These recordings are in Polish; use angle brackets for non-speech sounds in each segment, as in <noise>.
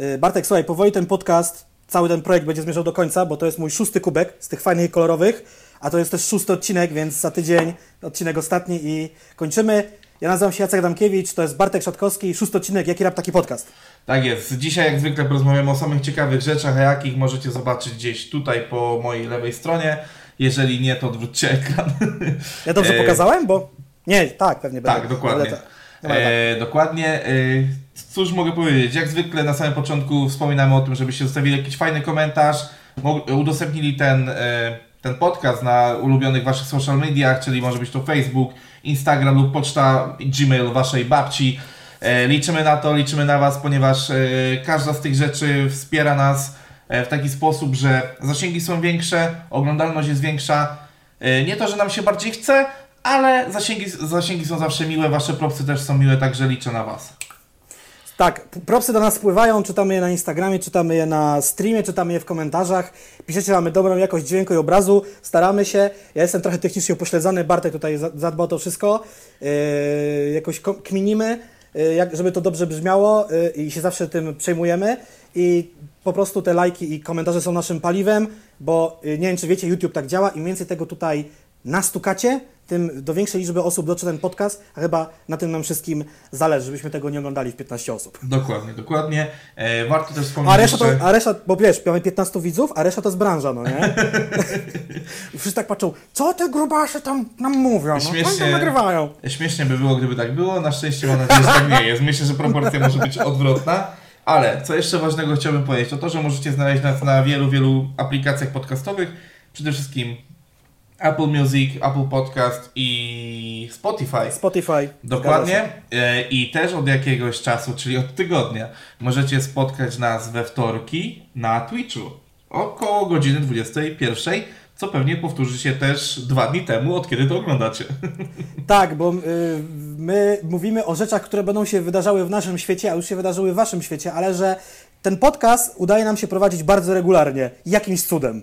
Y, Bartek, słuchaj, powoli ten podcast, cały ten projekt będzie zmierzał do końca, bo to jest mój szósty kubek z tych fajnych i kolorowych, a to jest też szósty odcinek, więc za tydzień odcinek ostatni i kończymy. Ja nazywam się Jacek Damkiewicz, to jest Bartek Szatkowski, szósty odcinek, Jaki Rap Taki Podcast. Tak jest. Dzisiaj jak zwykle porozmawiamy o samych ciekawych rzeczach, a jakich możecie zobaczyć gdzieś tutaj po mojej lewej stronie. Jeżeli nie, to odwróćcie ekran. Ja dobrze <laughs> E, pokazałem, bo... Nie, tak, pewnie Tak, będę. dokładnie. będę tak. E, dokładnie. E, cóż mogę powiedzieć? Jak zwykle na samym początku wspominamy o tym, żebyście zostawili jakiś fajny komentarz, udostępnili ten, e, ten podcast na ulubionych waszych social mediach, czyli może być to Facebook, Instagram lub poczta Gmail waszej babci. E, liczymy na to, liczymy na was, ponieważ e, każda z tych rzeczy wspiera nas e, w taki sposób, że zasięgi są większe, oglądalność jest większa. Nie to, że nam się bardziej chce, ale zasięgi, zasięgi są zawsze miłe, wasze propsy też są miłe, także liczę na was. Tak, propsy do nas spływają, czytamy je na Instagramie, czytamy je na streamie, czytamy je w komentarzach. Piszecie, mamy dobrą jakość dźwięku i obrazu, staramy się. Ja jestem trochę technicznie upośledzony, Bartek tutaj za- zadba o to wszystko. Yy, jakoś ko- kminimy, yy, jak, żeby to dobrze brzmiało yy, i się zawsze tym przejmujemy. I po prostu te lajki i komentarze są naszym paliwem, bo yy, nie wiem, czy wiecie, YouTube tak działa. Im więcej tego tutaj nastukacie, tym do większej liczby osób dotrze ten podcast, a chyba na tym nam wszystkim zależy, żebyśmy tego nie oglądali w 15 osób. Dokładnie, dokładnie. E, warto też wspomnieć A reszta, to, a reszta, bo wiesz, mamy 15 widzów, a reszta to jest branża, no nie? I <laughs> wszyscy tak patrzą, co te grubasze tam nam mówią, no, oni tam Śmiesznie. nagrywają. Śmiesznie by było, gdyby tak było. Na szczęście mam nadzieję, że tak nie jest. Myślę, że proporcja może być odwrotna. Ale co jeszcze ważnego chciałbym powiedzieć, to to, że możecie znaleźć nas na wielu, wielu aplikacjach podcastowych. Przede wszystkim Apple Music, Apple Podcast i Spotify. Spotify. Dokładnie. E, I też od jakiegoś czasu, czyli od tygodnia, możecie spotkać nas we wtorki na Twitchu około godziny 21, co pewnie powtórzy się też dwa dni temu, od kiedy to oglądacie. <laughs> Tak, bo y, my mówimy o rzeczach, które będą się wydarzały w naszym świecie, a już się wydarzyły w waszym świecie, ale że ten podcast udaje nam się prowadzić bardzo regularnie. Jakimś cudem.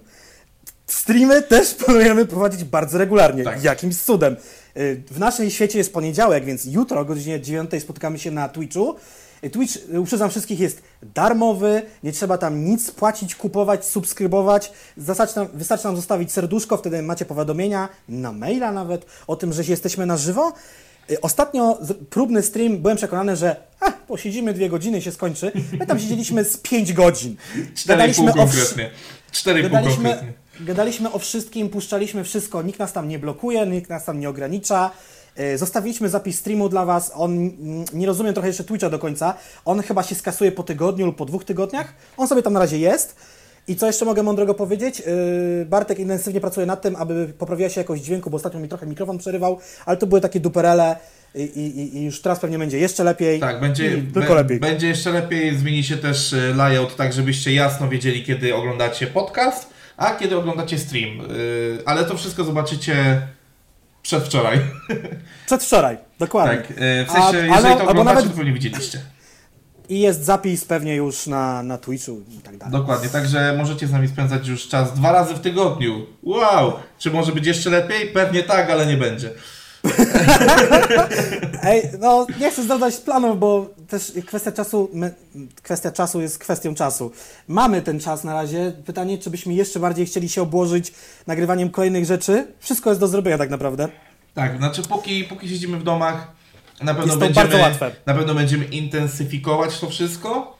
Streamy też planujemy prowadzić bardzo regularnie. Tak. Jakimś cudem. Y, W naszym świecie jest poniedziałek, więc jutro o godzinie 9 spotkamy się na Twitchu. Y, Twitch, y, uprzedzam wszystkich, jest darmowy, nie trzeba tam nic płacić, kupować, subskrybować. Wystarczy nam, wystarczy nam zostawić serduszko, wtedy macie powiadomienia, na maila nawet, o tym, że jesteśmy na żywo. Ostatnio próbny stream, byłem przekonany, że a, posiedzimy dwie godziny się skończy. My tam siedzieliśmy z pięć godzin. 4,5 Gadaliśmy wszy- konkretnie. 4,5 Gadaliśmy, konkretnie. Gadaliśmy o wszystkim, puszczaliśmy wszystko, nikt nas tam nie blokuje, nikt nas tam nie ogranicza. E, Zostawiliśmy zapis streamu dla Was. On mm, nie rozumiem trochę jeszcze Twitcha do końca. On chyba się skasuje po tygodniu lub po dwóch tygodniach. On sobie tam na razie jest. I co jeszcze mogę mądrego powiedzieć? Yy, Bartek intensywnie pracuje nad tym, aby poprawiła się jakość dźwięku, bo ostatnio mi trochę mikrofon przerywał, ale to były takie duperele i, i, i już teraz pewnie będzie jeszcze lepiej. Tak, będzie, tylko lepiej. będzie jeszcze lepiej. Zmieni się też e, layout, tak żebyście jasno wiedzieli, kiedy oglądacie podcast, a kiedy oglądacie stream. E, Ale to wszystko zobaczycie przedwczoraj. <laughs> Przedwczoraj, dokładnie. Tak, e, w A- sensie, jeżeli ale- to oglądacie, nawet- to pewnie widzieliście. I jest zapis pewnie już na, na Twitchu i tak dalej. Dokładnie, także możecie z nami spędzać już czas dwa razy w tygodniu. Wow! Czy może być jeszcze lepiej? Pewnie tak, ale nie będzie. <laughs> Ej, no nie chcę zdradzać planów, bo też kwestia czasu, my, kwestia czasu jest kwestią czasu. Mamy ten czas na razie. Pytanie, czy byśmy jeszcze bardziej chcieli się obłożyć nagrywaniem kolejnych rzeczy? Wszystko jest do zrobienia tak naprawdę. Tak, znaczy póki, póki siedzimy w domach, na pewno będziemy, na pewno będziemy intensyfikować to wszystko.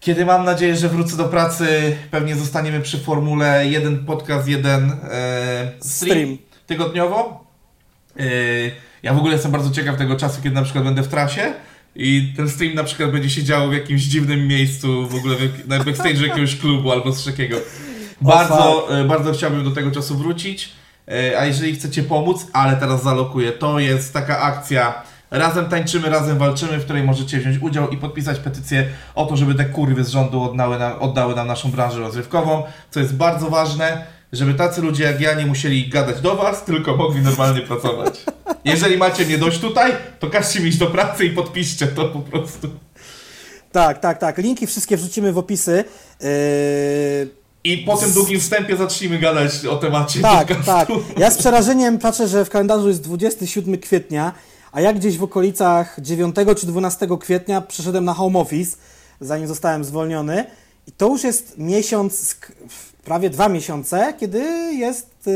Kiedy mam nadzieję, że wrócę do pracy, pewnie zostaniemy przy formule jeden podcast, jeden e, stream, Stream. tygodniowo. E, ja w ogóle jestem bardzo ciekaw tego czasu, kiedy na przykład będę w trasie i ten stream na przykład będzie się działo w jakimś dziwnym miejscu, w ogóle w, na backstage'u jakiegoś klubu albo coś takiego. Bardzo, e, bardzo chciałbym do tego czasu wrócić. E, A jeżeli chcecie pomóc, ale teraz zalokuję, to jest taka akcja Razem tańczymy, razem walczymy, w której możecie wziąć udział i podpisać petycję o to, żeby te kurwy z rządu oddały nam, oddały nam naszą branżę rozrywkową, co jest bardzo ważne, żeby tacy ludzie jak ja nie musieli gadać do was, tylko mogli normalnie pracować. Jeżeli macie mnie dość tutaj, to każcie mi iść do pracy i podpiszcie to po prostu. Tak, tak, tak. Linki wszystkie wrzucimy w opisy. Yy, I po tym długim wstępie zacznijmy gadać o temacie tak, podcastu. tak. Ja z przerażeniem patrzę, że w kalendarzu jest 27 kwietnia, a ja gdzieś w okolicach 9 czy 12 kwietnia przeszedłem na home office. zanim zostałem zwolniony. I to już jest miesiąc, prawie dwa miesiące, kiedy jest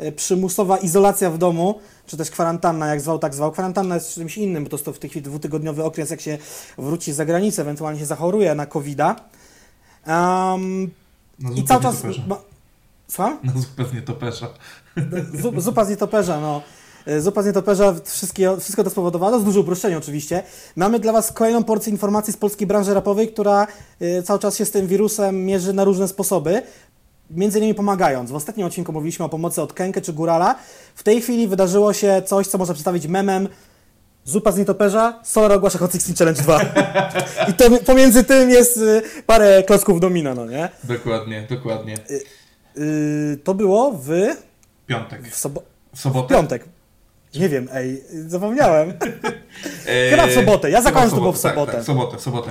y, przymusowa izolacja w domu, czy też kwarantanna, jak zwał, tak zwał. Kwarantanna jest czymś innym, bo to jest to w tej chwili dwutygodniowy okres, jak się wróci z zagranicy, ewentualnie się zachoruje na COVID-a. Um, I cały czas... Ma, Słucham? Na zupę z nietoperza. Zupa z nietoperza, no. E, zupa z nietoperza, wszystkie, wszystko to spowodowało, z dużo uproszczenia oczywiście. Mamy dla Was kolejną porcję informacji z polskiej branży rapowej, która e, cały czas się z tym wirusem mierzy na różne sposoby. Między innymi pomagając. W ostatnim odcinku mówiliśmy o pomocy od Kenke czy Górala. W tej chwili wydarzyło się coś, co można przedstawić memem. Zupa z nietoperza, Solar ogłasza Hot 16 Challenge 2. I to pomiędzy tym jest e, parę klocków domina, no nie? Dokładnie, dokładnie. Yy, to było w... Piątek. W, sobo... w sobotę? W piątek. Nie wiem, ej, zapomniałem. <laughs> Chyba w sobotę. Ja zakładam, że to było w sobotę. Tak, tak, w sobotę, w sobotę.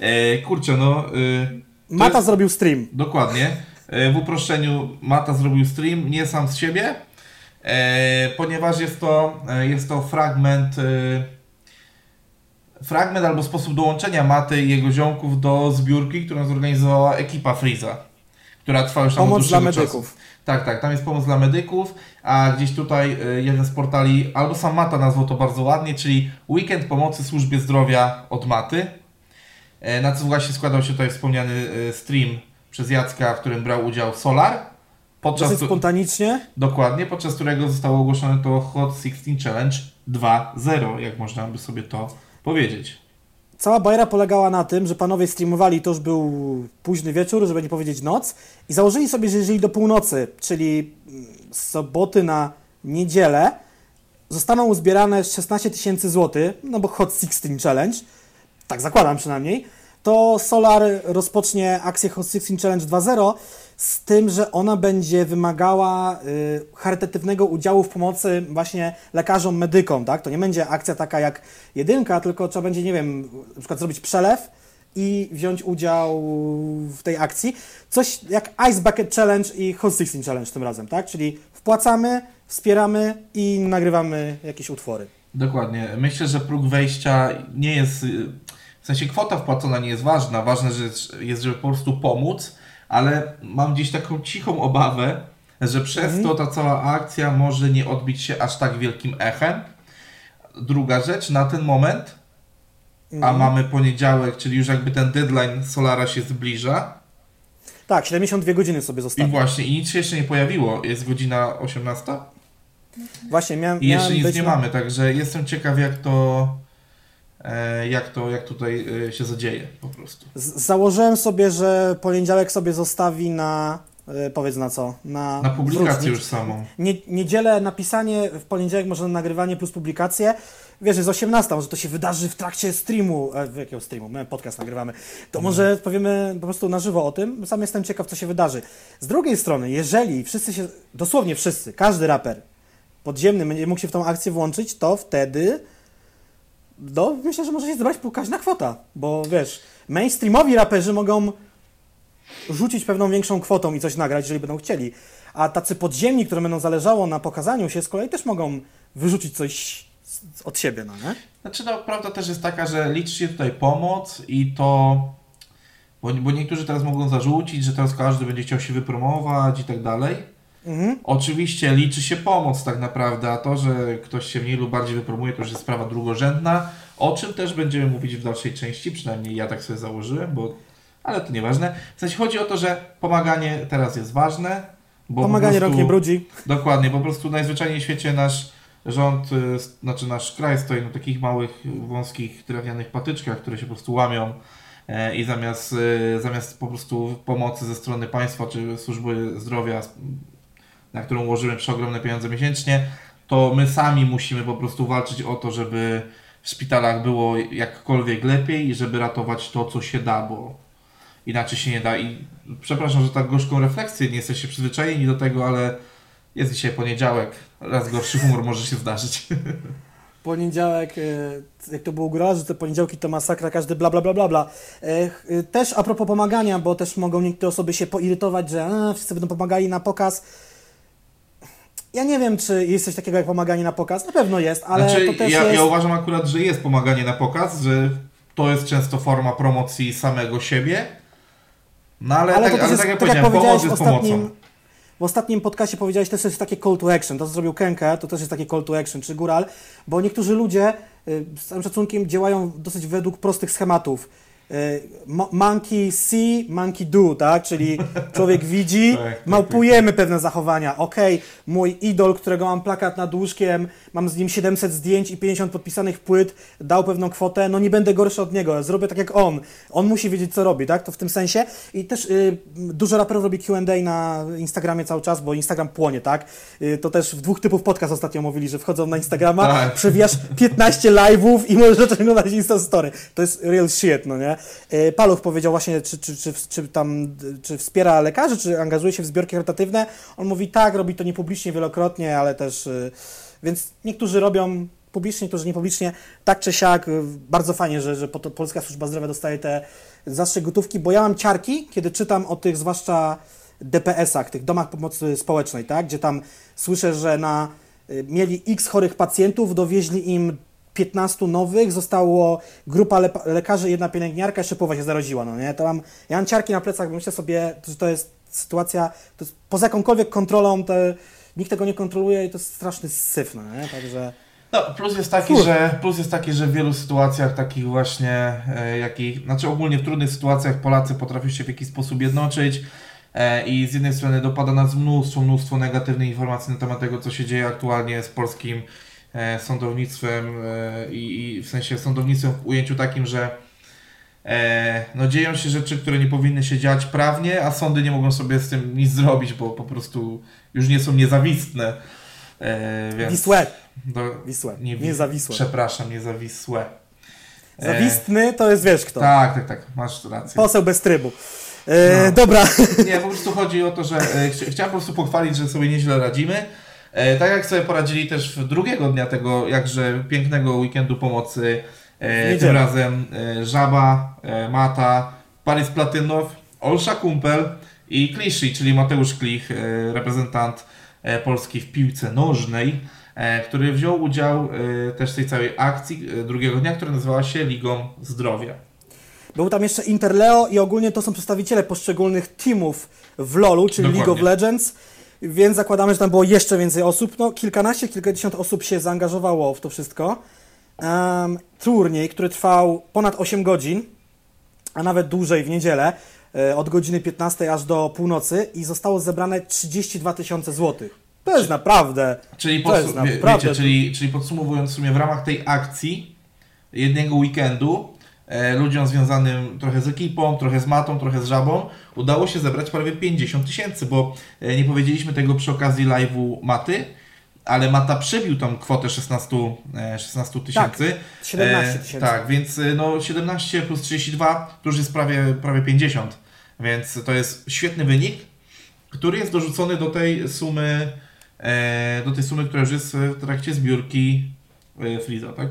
E, kurczę, no... Y, Mata jest... zrobił stream. Dokładnie. E, w uproszczeniu Mata zrobił stream, nie sam z siebie, e, ponieważ jest to, e, jest to fragment fragment albo sposób dołączenia Maty i jego ziomków do zbiórki, którą zorganizowała ekipa Freeza która trwa już tam Pomoc dla medyków. Czasu. Tak, tak, tam jest pomoc dla medyków, a gdzieś tutaj jeden z portali, albo sam Mata nazwał to bardzo ładnie, czyli Weekend Pomocy Służbie Zdrowia od Maty, na co właśnie składał się tutaj wspomniany stream przez Jacka, w którym brał udział Solar. Podczas Dosyć spontanicznie. Dokładnie, podczas którego zostało ogłoszone to Hot 16 Challenge 2.0, jak można by sobie to powiedzieć. Cała bajera polegała na tym, że panowie streamowali, to już był późny wieczór, żeby nie powiedzieć noc, i założyli sobie, że jeżeli do północy, czyli z soboty na niedzielę, zostaną uzbierane 16 tysięcy złotych, no bo Hot 16 Challenge, tak zakładam przynajmniej, to Solar rozpocznie akcję Hot 16 Challenge 2.0 z tym, że ona będzie wymagała y, charytatywnego udziału w pomocy właśnie lekarzom, medykom, tak? To nie będzie akcja taka jak jedynka, tylko trzeba będzie, nie wiem, na przykład zrobić przelew i wziąć udział w tej akcji. Coś jak Ice Bucket Challenge i Hot 16 Challenge tym razem, tak? Czyli wpłacamy, wspieramy i nagrywamy jakieś utwory. Dokładnie. Myślę, że próg wejścia nie jest... W sensie kwota wpłacona nie jest ważna. Ważne jest, żeby po prostu pomóc, ale mam gdzieś taką cichą obawę, że przez mhm. to ta cała akcja może nie odbić się aż tak wielkim echem. Druga rzecz, na ten moment, mhm. a mamy poniedziałek, czyli już jakby ten deadline Solara się zbliża. Tak, 72 godziny sobie zostało. I właśnie, i nic się jeszcze nie pojawiło. Jest godzina 18? Właśnie, miałem. I jeszcze nic nie na... mamy, także jestem ciekaw, jak to jak to, jak tutaj e, się zadzieje po prostu. Z założyłem sobie, że poniedziałek sobie zostawi na e, powiedz na co? Na, na publikację już samą. Nie, niedzielę napisanie, w poniedziałek może nagrywanie plus publikację. Wiesz, jest 18, może to się wydarzy w trakcie streamu. E, jakiego streamu? My podcast nagrywamy. To mhm. może powiemy po prostu na żywo o tym. Sam jestem ciekaw, co się wydarzy. Z drugiej strony, jeżeli wszyscy się, dosłownie wszyscy, każdy raper podziemny będzie mógł się w tą akcję włączyć, to wtedy no, myślę, że może się zebrać pokaźna kwota, bo wiesz, mainstreamowi raperzy mogą rzucić pewną większą kwotą i coś nagrać, jeżeli będą chcieli, a tacy podziemni, które będą zależało na pokazaniu się, z kolei też mogą wyrzucić coś od siebie, no nie? Znaczy, no, prawda też jest taka, że liczy się tutaj pomoc i to, bo, bo niektórzy teraz mogą zarzucić, że teraz każdy będzie chciał się wypromować i tak dalej, Mhm. Oczywiście liczy się pomoc tak naprawdę, a to, że ktoś się mniej lub bardziej wypromuje, to już jest sprawa drugorzędna, o czym też będziemy mówić w dalszej części, przynajmniej ja tak sobie założyłem, bo ale to nieważne. W sensie chodzi o to, że pomaganie teraz jest ważne. Bo pomaganie prostu, rok nie brudzi. Dokładnie, po prostu najzwyczajniej w świecie nasz rząd, y, znaczy nasz kraj stoi na takich małych, wąskich, drewnianych patyczkach, które się po prostu łamią e, i zamiast, y, zamiast po prostu pomocy ze strony państwa czy służby zdrowia na którą łożymy przeogromne pieniądze miesięcznie, to my sami musimy po prostu walczyć o to, żeby w szpitalach było jakkolwiek lepiej i żeby ratować to, co się da, bo inaczej się nie da. I przepraszam, że tak gorzką refleksję, nie jesteście przyzwyczajeni do tego, ale jest dzisiaj poniedziałek, raz gorszy humor może się zdarzyć. <laughs> Poniedziałek, e, jak to było góra, że te poniedziałki to masakra, każdy bla bla bla bla bla. E, e, też a propos pomagania, bo też mogą niektóre osoby się poirytować, że a, wszyscy będą pomagali na pokaz ja nie wiem, czy jest coś takiego jak pomaganie na pokaz. Na pewno jest, ale znaczy, to też ja, jest... ja uważam akurat, że jest pomaganie na pokaz, że to jest często forma promocji samego siebie. No ale, Ale tak, to ale jest, tak jak tak jak powiedziałeś jest ostatnim, pomocą. w ostatnim podcastie powiedziałeś też jest takie call to action, to co zrobił Kenke, to też jest takie call to action, czy Góral, bo niektórzy ludzie y, z całym szacunkiem działają dosyć według prostych schematów. Mo- Monkey see, monkey do, tak? Czyli <laughs> człowiek widzi, Tak, tak, małpujemy pewne zachowania. Okej, mój idol, którego mam plakat nad łóżkiem, mam z nim 700 zdjęć i 50 podpisanych płyt, dał pewną kwotę, no nie będę gorszy od niego, zrobię tak jak on. On musi wiedzieć, co robi, tak? To w tym sensie. I też y, dużo raperów robi Q&A na Instagramie cały czas, bo Instagram płonie, tak? Y, to też w dwóch typów podcast ostatnio mówili, że wchodzą na Instagrama, Tak. przewijasz 15 live'ów i możesz oglądać Insta Story. To jest real shit, no nie? Y, Paluch powiedział właśnie, czy, czy, czy, czy tam, czy wspiera lekarzy, czy angażuje się w zbiorki charytatywne. On mówi tak, robi to niepublicznie wielokrotnie, ale też, y, więc niektórzy robią publicznie, niektórzy niepublicznie, tak czy siak, y, bardzo fajnie, że, że Polska Służba Zdrowia dostaje te zastrze gotówki, bo ja mam ciarki, kiedy czytam o tych zwłaszcza DPS-ach, tych domach pomocy społecznej, tak, gdzie tam słyszę, że na mieli x chorych pacjentów, dowieźli im 15 nowych, zostało grupa lepa- lekarzy, jedna pielęgniarka, jeszcze połowa się zaraziła, no nie? To mam, ja mam ciarki na plecach, bo myślę sobie, że to jest sytuacja, to jest poza jakąkolwiek kontrolą, to nikt tego nie kontroluje i to jest straszny syf, no nie? Także... No, plus jest taki, że plus jest taki, że w wielu sytuacjach takich właśnie, e, jakich, znaczy ogólnie w trudnych sytuacjach Polacy potrafią się w jakiś sposób jednoczyć e, i z jednej strony dopada nas mnóstwo, mnóstwo negatywnych informacji na temat tego, co się dzieje aktualnie z polskim sądownictwem e, i, i w sensie sądownictwem w ujęciu takim, że e, no dzieją się rzeczy, które nie powinny się dziać prawnie, a sądy nie mogą sobie z tym nic zrobić, bo po prostu już nie są niezawistne. E, więc Wisłe, do, Wisłe, nie, nie zawisłe. Przepraszam, niezawisłe. E, Zawistny to jest wiesz kto. Tak, tak, tak, masz rację. Poseł bez trybu. E, No. Dobra, Nie, po prostu chodzi o to, że e, chcia, chciałem po prostu pochwalić, że sobie nieźle radzimy. E, tak jak sobie poradzili też w drugiego dnia tego jakże pięknego weekendu pomocy. E, tym razem e, Żaba, Mata, Paris Platynow, Olsza Kumpel i Kliszy, czyli Mateusz Klich, reprezentant Polski w piłce nożnej, który wziął udział też w tej całej akcji drugiego dnia, która nazywała się Ligą Zdrowia. Był tam jeszcze Interleo i ogólnie to są przedstawiciele poszczególnych teamów w LoLu, czyli League of Dokładnie. Legends, więc zakładamy, że tam było jeszcze więcej osób. No, kilkanaście, kilkadziesiąt osób się zaangażowało w to wszystko. Um, turniej, który trwał ponad 8 godzin, a nawet dłużej w niedzielę, e, od godziny 15 aż do północy i zostało zebrane 32 tysiące złotych. To jest naprawdę... Czyli, To jest naprawdę- wiecie, czyli, czyli podsumowując w sumie w ramach tej akcji jednego weekendu ludziom związanym trochę z ekipą, trochę z matą, trochę z żabą udało się zebrać prawie 50 tysięcy, bo e, nie powiedzieliśmy tego przy okazji live'u maty, ale mata przebił tą kwotę 16 e, 16 tysięcy. 17 tysięcy. tak, więc e, no 17 plus 32 to już jest prawie, prawie 50, więc to jest świetny wynik, który jest dorzucony do tej sumy, e, do tej sumy, która już jest w trakcie zbiórki e, Freeza, tak?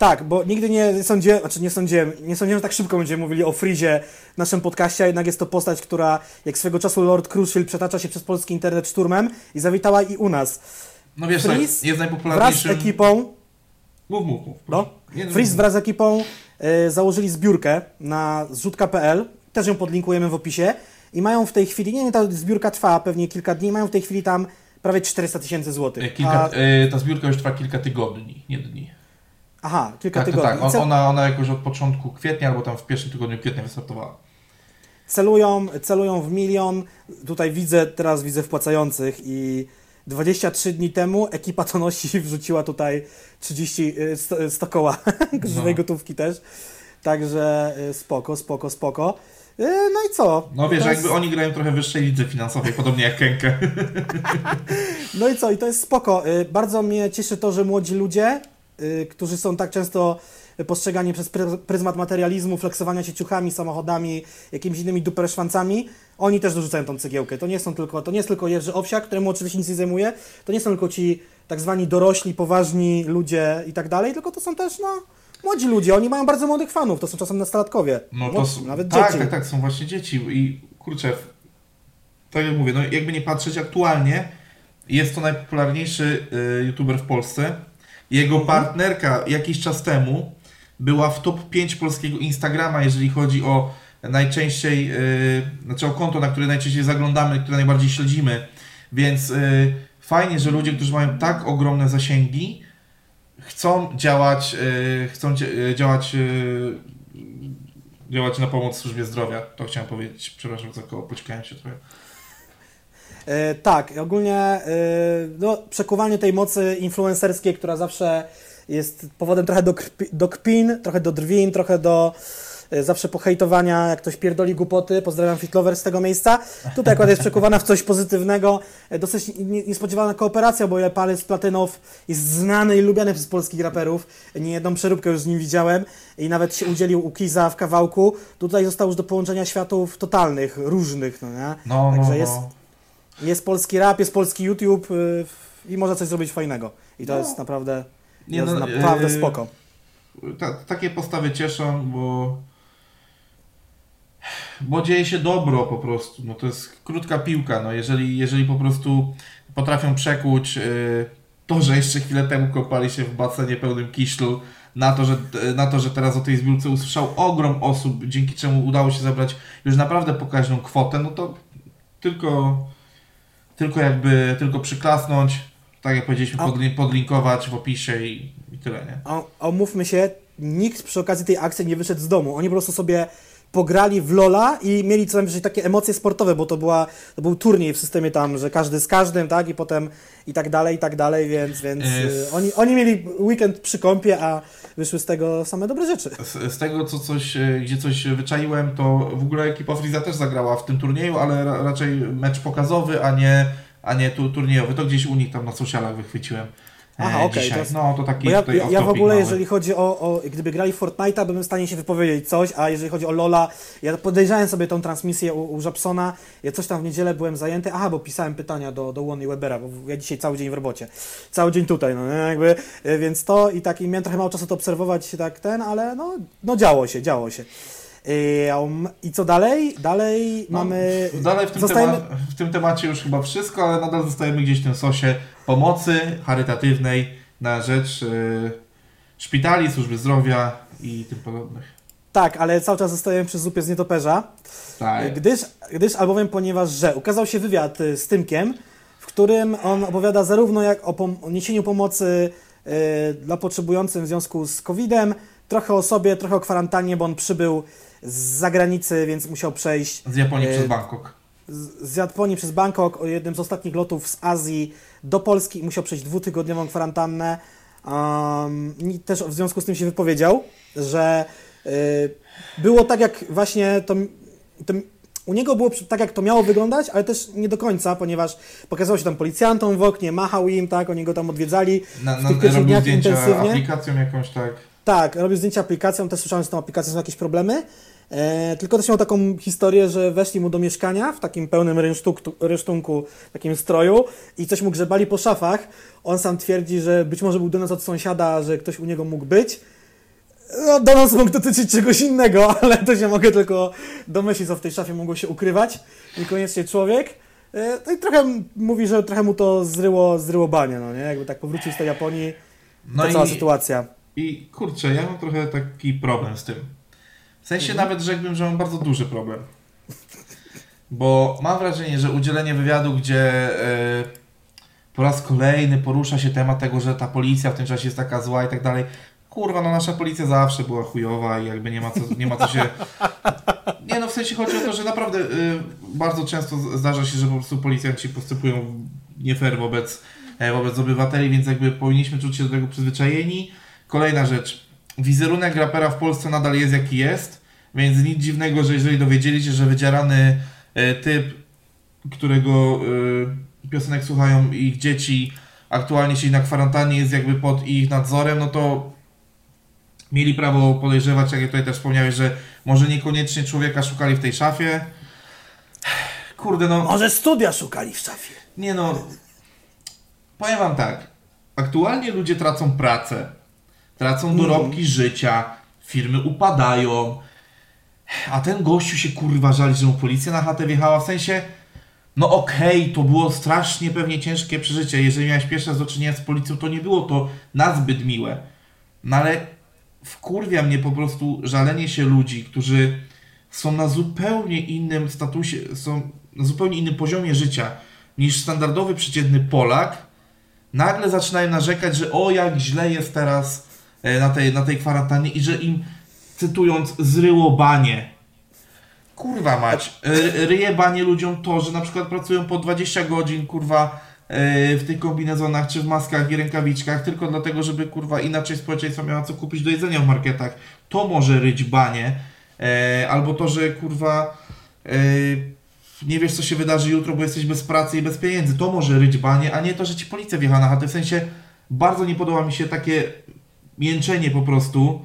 Tak, bo nigdy nie sądziłem, znaczy nie sądziłem, nie sądziłem, że tak szybko będziemy mówili o Frizie w naszym podcaście, a jednak jest to postać, która jak swego czasu Lord Crucial przetacza się przez polski internet szturmem i zawitała i u nas. No wiesz, Freeze jest Wraz z najpopularniejszym... ekipą, Mów, mów, mów. no, no, Freeze wraz z ekipą e, założyli zbiórkę na zrzutka.pl, też ją podlinkujemy w opisie i mają w tej chwili, nie wiem, ta zbiórka trwa pewnie kilka dni, mają w tej chwili tam prawie 400 tysięcy e, złotych. Kilka, A, e, ta zbiórka już trwa kilka tygodni, nie dni. Aha, kilka Tak, tak, tygodni. tak. On, ona, ona jakoś od początku kwietnia albo tam w pierwszym tygodniu kwietnia wystartowała. celują, celują w milion. Tutaj widzę, teraz widzę wpłacających i 23 dni temu ekipa to nosi <laughs> wrzuciła tutaj 30, y, 100, 100 koła <laughs> No. gotówki też. Także y, spoko, spoko, spoko. Y, No i co? No wiesz, jest- jakby oni grają trochę wyższej lidze finansowej, podobnie jak Kenke. <laughs> No i co? I to jest spoko. Y, Bardzo mnie cieszy to, że młodzi ludzie, którzy są tak często postrzegani przez pry- pryzmat materializmu, flexowania się ciuchami, samochodami, jakimiś innymi duperszwancami, oni też dorzucają tą cegiełkę. To nie są tylko, to nie jest tylko Jerzy Owsiak, któremu oczywiście nic nie zajmuje, to nie są tylko ci tak zwani dorośli, poważni ludzie i tak dalej, tylko to są też, no, młodzi ludzie, oni mają bardzo młodych fanów, to są czasem nastolatkowie, No to Młodsi, są, nawet tak, dzieci. tak, tak, są właśnie dzieci i kurczę, tak jak mówię, no jakby nie patrzeć aktualnie, jest to najpopularniejszy y, youtuber w Polsce. Jego Mhm. partnerka jakiś czas temu była w top 5 polskiego Instagrama, jeżeli chodzi o najczęściej, yy, znaczy o konto, na które najczęściej zaglądamy, które najbardziej śledzimy. Więc yy, fajnie, że ludzie, którzy mają tak ogromne zasięgi, chcą działać, yy, chcą działać, yy, działać na pomoc służbie zdrowia. To chciałem powiedzieć. Przepraszam, za koło poćkałem się trochę. E, tak, ogólnie e, no, przekuwanie tej mocy influencerskiej, która zawsze jest powodem trochę do, krpi, do kpin, trochę do drwin, trochę do e, zawsze pohejtowania, jak ktoś pierdoli głupoty. Pozdrawiam Fitlover z tego miejsca. Tutaj akurat jest przekuwana w coś pozytywnego. Dosyć niespodziewana kooperacja, bo Palec Platynow jest znany i lubiany przez polskich raperów. Nie jedną przeróbkę już z nim widziałem i nawet się udzielił u Kiza w kawałku. Tutaj został już do połączenia światów totalnych, różnych, no nie? No, Także no. No jest polski rap, jest polski YouTube yy, i można coś zrobić fajnego. I to no. jest naprawdę, nie, jest no, naprawdę yy, spoko. Ta, takie postawy cieszą, bo bo dzieje się dobro po prostu. No to jest krótka piłka. No jeżeli, jeżeli po prostu potrafią przekuć yy, to, że jeszcze chwilę temu kopali się w basenie pełnym kiszlu, na to, że, na to, że teraz o tej zbiórce usłyszał ogrom osób, dzięki czemu udało się zebrać już naprawdę pokaźną kwotę, no to tylko tylko jakby, tylko przyklasnąć, tak jak powiedzieliśmy, a, podlinkować w opisie i, i tyle, nie? A, umówmy się, nikt przy okazji tej akcji nie wyszedł z domu. Oni po prostu sobie pograli w Lola i mieli co najmniej takie emocje sportowe, bo to, była, to był turniej w systemie tam, że każdy z każdym, tak, i potem i tak dalej, i tak dalej, więc, więc y, oni, oni mieli weekend przy kąpie, a wyszły z tego same dobre rzeczy. Z, z tego, co coś, e, gdzie coś wyczaiłem, to w ogóle ekipa Friza też zagrała w tym turnieju, ale ra, raczej mecz pokazowy, a nie, a nie tu, turniejowy. To gdzieś u nich tam na socialach wychwyciłem. Aha, e, okej. Okay, no to taki ja, ja, ja w ogóle, mały. jeżeli chodzi o, o, gdyby grali w Fortnite'a, bym w stanie się wypowiedzieć coś, a jeżeli chodzi o Lola, ja podejrzałem sobie tą transmisję u, u Żabsona, ja coś tam w niedzielę byłem zajęty, aha, bo pisałem pytania do, do Łony Webera, bo ja dzisiaj cały dzień w robocie, cały dzień tutaj, no jakby, e, więc to i tak, i miałem trochę mało czasu to obserwować, tak ten, ale no, no działo się, działo się. I co dalej? Dalej no, mamy. Dalej w tym, zostajemy... w tym temacie już chyba wszystko, ale nadal zostajemy gdzieś w tym sosie pomocy charytatywnej na rzecz yy, szpitali, służby zdrowia i tym podobnych. Tak, ale cały czas zostajemy przy zupie z nietoperza. Tak. Gdyż, gdyż albowiem, ponieważ, że ukazał się wywiad y, z Tymkiem, w którym on opowiada zarówno jak o, pom o niesieniu pomocy yy, dla potrzebujących w związku z COVID-em, trochę o sobie, trochę o kwarantannie, bo on przybył z zagranicy, więc musiał przejść. Z Japonii e, przez Bangkok. Z, z Japonii przez Bangkok, jednym z ostatnich lotów z Azji do Polski i musiał przejść dwutygodniową kwarantannę. Um, I też w związku z tym się wypowiedział, że y, było tak, jak właśnie to, to u niego było tak, jak to miało wyglądać, ale też nie do końca, ponieważ pokazało się tam policjantom w oknie, machał im, tak, oni go tam odwiedzali na, na, w tych pierwszych dniach intensywnie. aplikacją jakąś, tak. Tak, robię zdjęcia aplikacją, też słyszałem, że z tą aplikacją są jakieś problemy. E, tylko też miał taką historię, że weszli mu do mieszkania w takim pełnym rynsztunku, rynsztunku takim stroju i coś mu grzebali po szafach. On sam twierdzi, że być może był donos od sąsiada, że ktoś u niego mógł być. No, donos mógł dotyczyć czegoś innego, <laughs> ale to się mogę tylko domyślić, co w tej szafie mogło się ukrywać. Niekoniecznie człowiek. E, no i trochę mówi, że trochę mu to zryło, zryło banie, no nie? Jakby tak powrócił z tej Japonii, no ta cała sytuacja. I kurczę, ja mam trochę taki problem z tym. W sensie mhm. nawet rzekłbym, że mam bardzo duży problem. Bo mam wrażenie, że udzielenie wywiadu, gdzie yy, po raz kolejny porusza się temat tego, że ta policja w tym czasie jest taka zła i tak dalej. Kurwa, no nasza policja zawsze była chujowa i jakby nie ma co, nie ma co się... Nie no, w sensie chodzi o to, że naprawdę yy, bardzo często zdarza się, że po prostu policjanci postępują nie fair wobec, e, wobec obywateli, więc jakby powinniśmy czuć się do tego przyzwyczajeni. Kolejna rzecz. Wizerunek rapera w Polsce nadal jest jaki jest, więc nic dziwnego, że jeżeli dowiedzieli się, że wydzierany e, typ, którego e, piosenek słuchają ich dzieci, aktualnie siedzi na kwarantannie, jest jakby pod ich nadzorem, no to mieli prawo podejrzewać, jak tutaj też wspomniałeś, że może niekoniecznie człowieka szukali w tej szafie. Kurde, no. Może studia szukali w szafie. Nie no. Powiem wam tak. Aktualnie ludzie tracą pracę tracą dorobki mm. życia, firmy upadają, a ten gościu się kurwa żali, że mu policja na chatę wjechała, w sensie, no okej, okay, to było strasznie pewnie ciężkie przeżycie, jeżeli miałeś pierwsze raz do czynienia z policją, to nie było to nazbyt miłe, no ale wkurwia mnie po prostu żalenie się ludzi, którzy są na zupełnie innym statusie, są na zupełnie innym poziomie życia niż standardowy przeciętny Polak, nagle zaczynają narzekać, że o jak źle jest teraz na tej, na tej kwarantannie i że im, cytując, zryło banie. Kurwa mać, e, ryje banie ludziom to, że na przykład pracują po 20 godzin, kurwa, e, w tych kombinezonach, czy w maskach i rękawiczkach, tylko dlatego, żeby, kurwa, inaczej społeczeństwo miało co kupić do jedzenia w marketach. To może ryć banie. E, albo to, że, kurwa, nie wiesz, co się wydarzy jutro, bo jesteś bez pracy i bez pieniędzy. To może ryć banie, a nie to, że ci policja wjechała na chatę. W sensie, bardzo nie podoba mi się takie mięczenie po prostu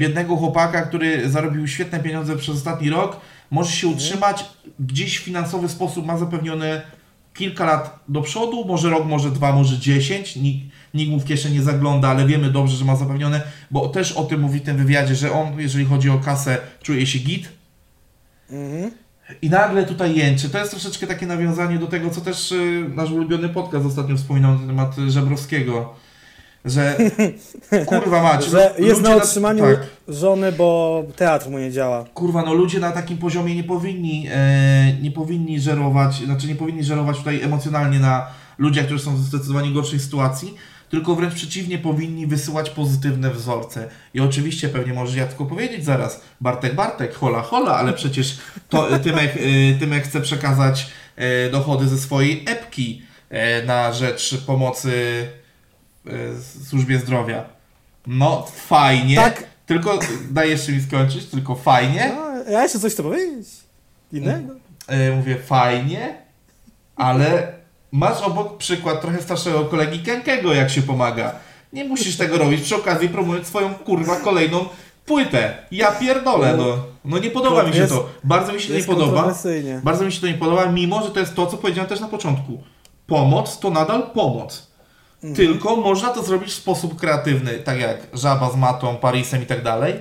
biednego chłopaka, który zarobił świetne pieniądze przez ostatni rok, może się utrzymać, gdzieś w finansowy sposób ma zapewnione kilka lat do przodu, może rok, może dwa, może dziesięć, nikt, nikt mu w kieszeni nie zagląda, ale wiemy dobrze, że ma zapewnione, bo też o tym mówi w tym wywiadzie, że on, jeżeli chodzi o kasę, czuje się git. Mhm. I nagle tutaj jęczy. To jest troszeczkę takie nawiązanie do tego, co też y, nasz ulubiony podcast ostatnio wspominał na temat Żebrowskiego że kurwa <laughs> mać. że jest na utrzymaniu na, tak. żony, bo teatr mu nie działa. Kurwa, no ludzie na takim poziomie nie powinni, e, nie powinni żerować, znaczy nie powinni żerować tutaj emocjonalnie na ludziach, którzy są w zdecydowanie gorszej sytuacji, tylko wręcz przeciwnie, powinni wysyłać pozytywne wzorce. I oczywiście pewnie może ja tylko powiedzieć zaraz, Bartek, Bartek, hola, hola, ale przecież to Tymek, e, Tymek chce przekazać e, dochody ze swojej epki e, na rzecz pomocy E, służbie zdrowia. No, fajnie. Tak. Tylko daj jeszcze mi skończyć, tylko fajnie. No, ja jeszcze coś chcę powiedzieć. Innego. E, mówię fajnie, ale masz obok przykład trochę starszego kolegi Kenkego, jak się pomaga. Nie musisz tego robić przy okazji promując swoją kurwa kolejną płytę. Ja pierdolę, no. No nie podoba mi się to. Bardzo mi się to nie podoba. Bardzo mi się to nie podoba, mimo że to jest to, co powiedziałem też na początku. Pomoc to nadal pomoc. Mhm. Tylko można to zrobić w sposób kreatywny, tak jak Żaba z Matą, Parisem i tak dalej.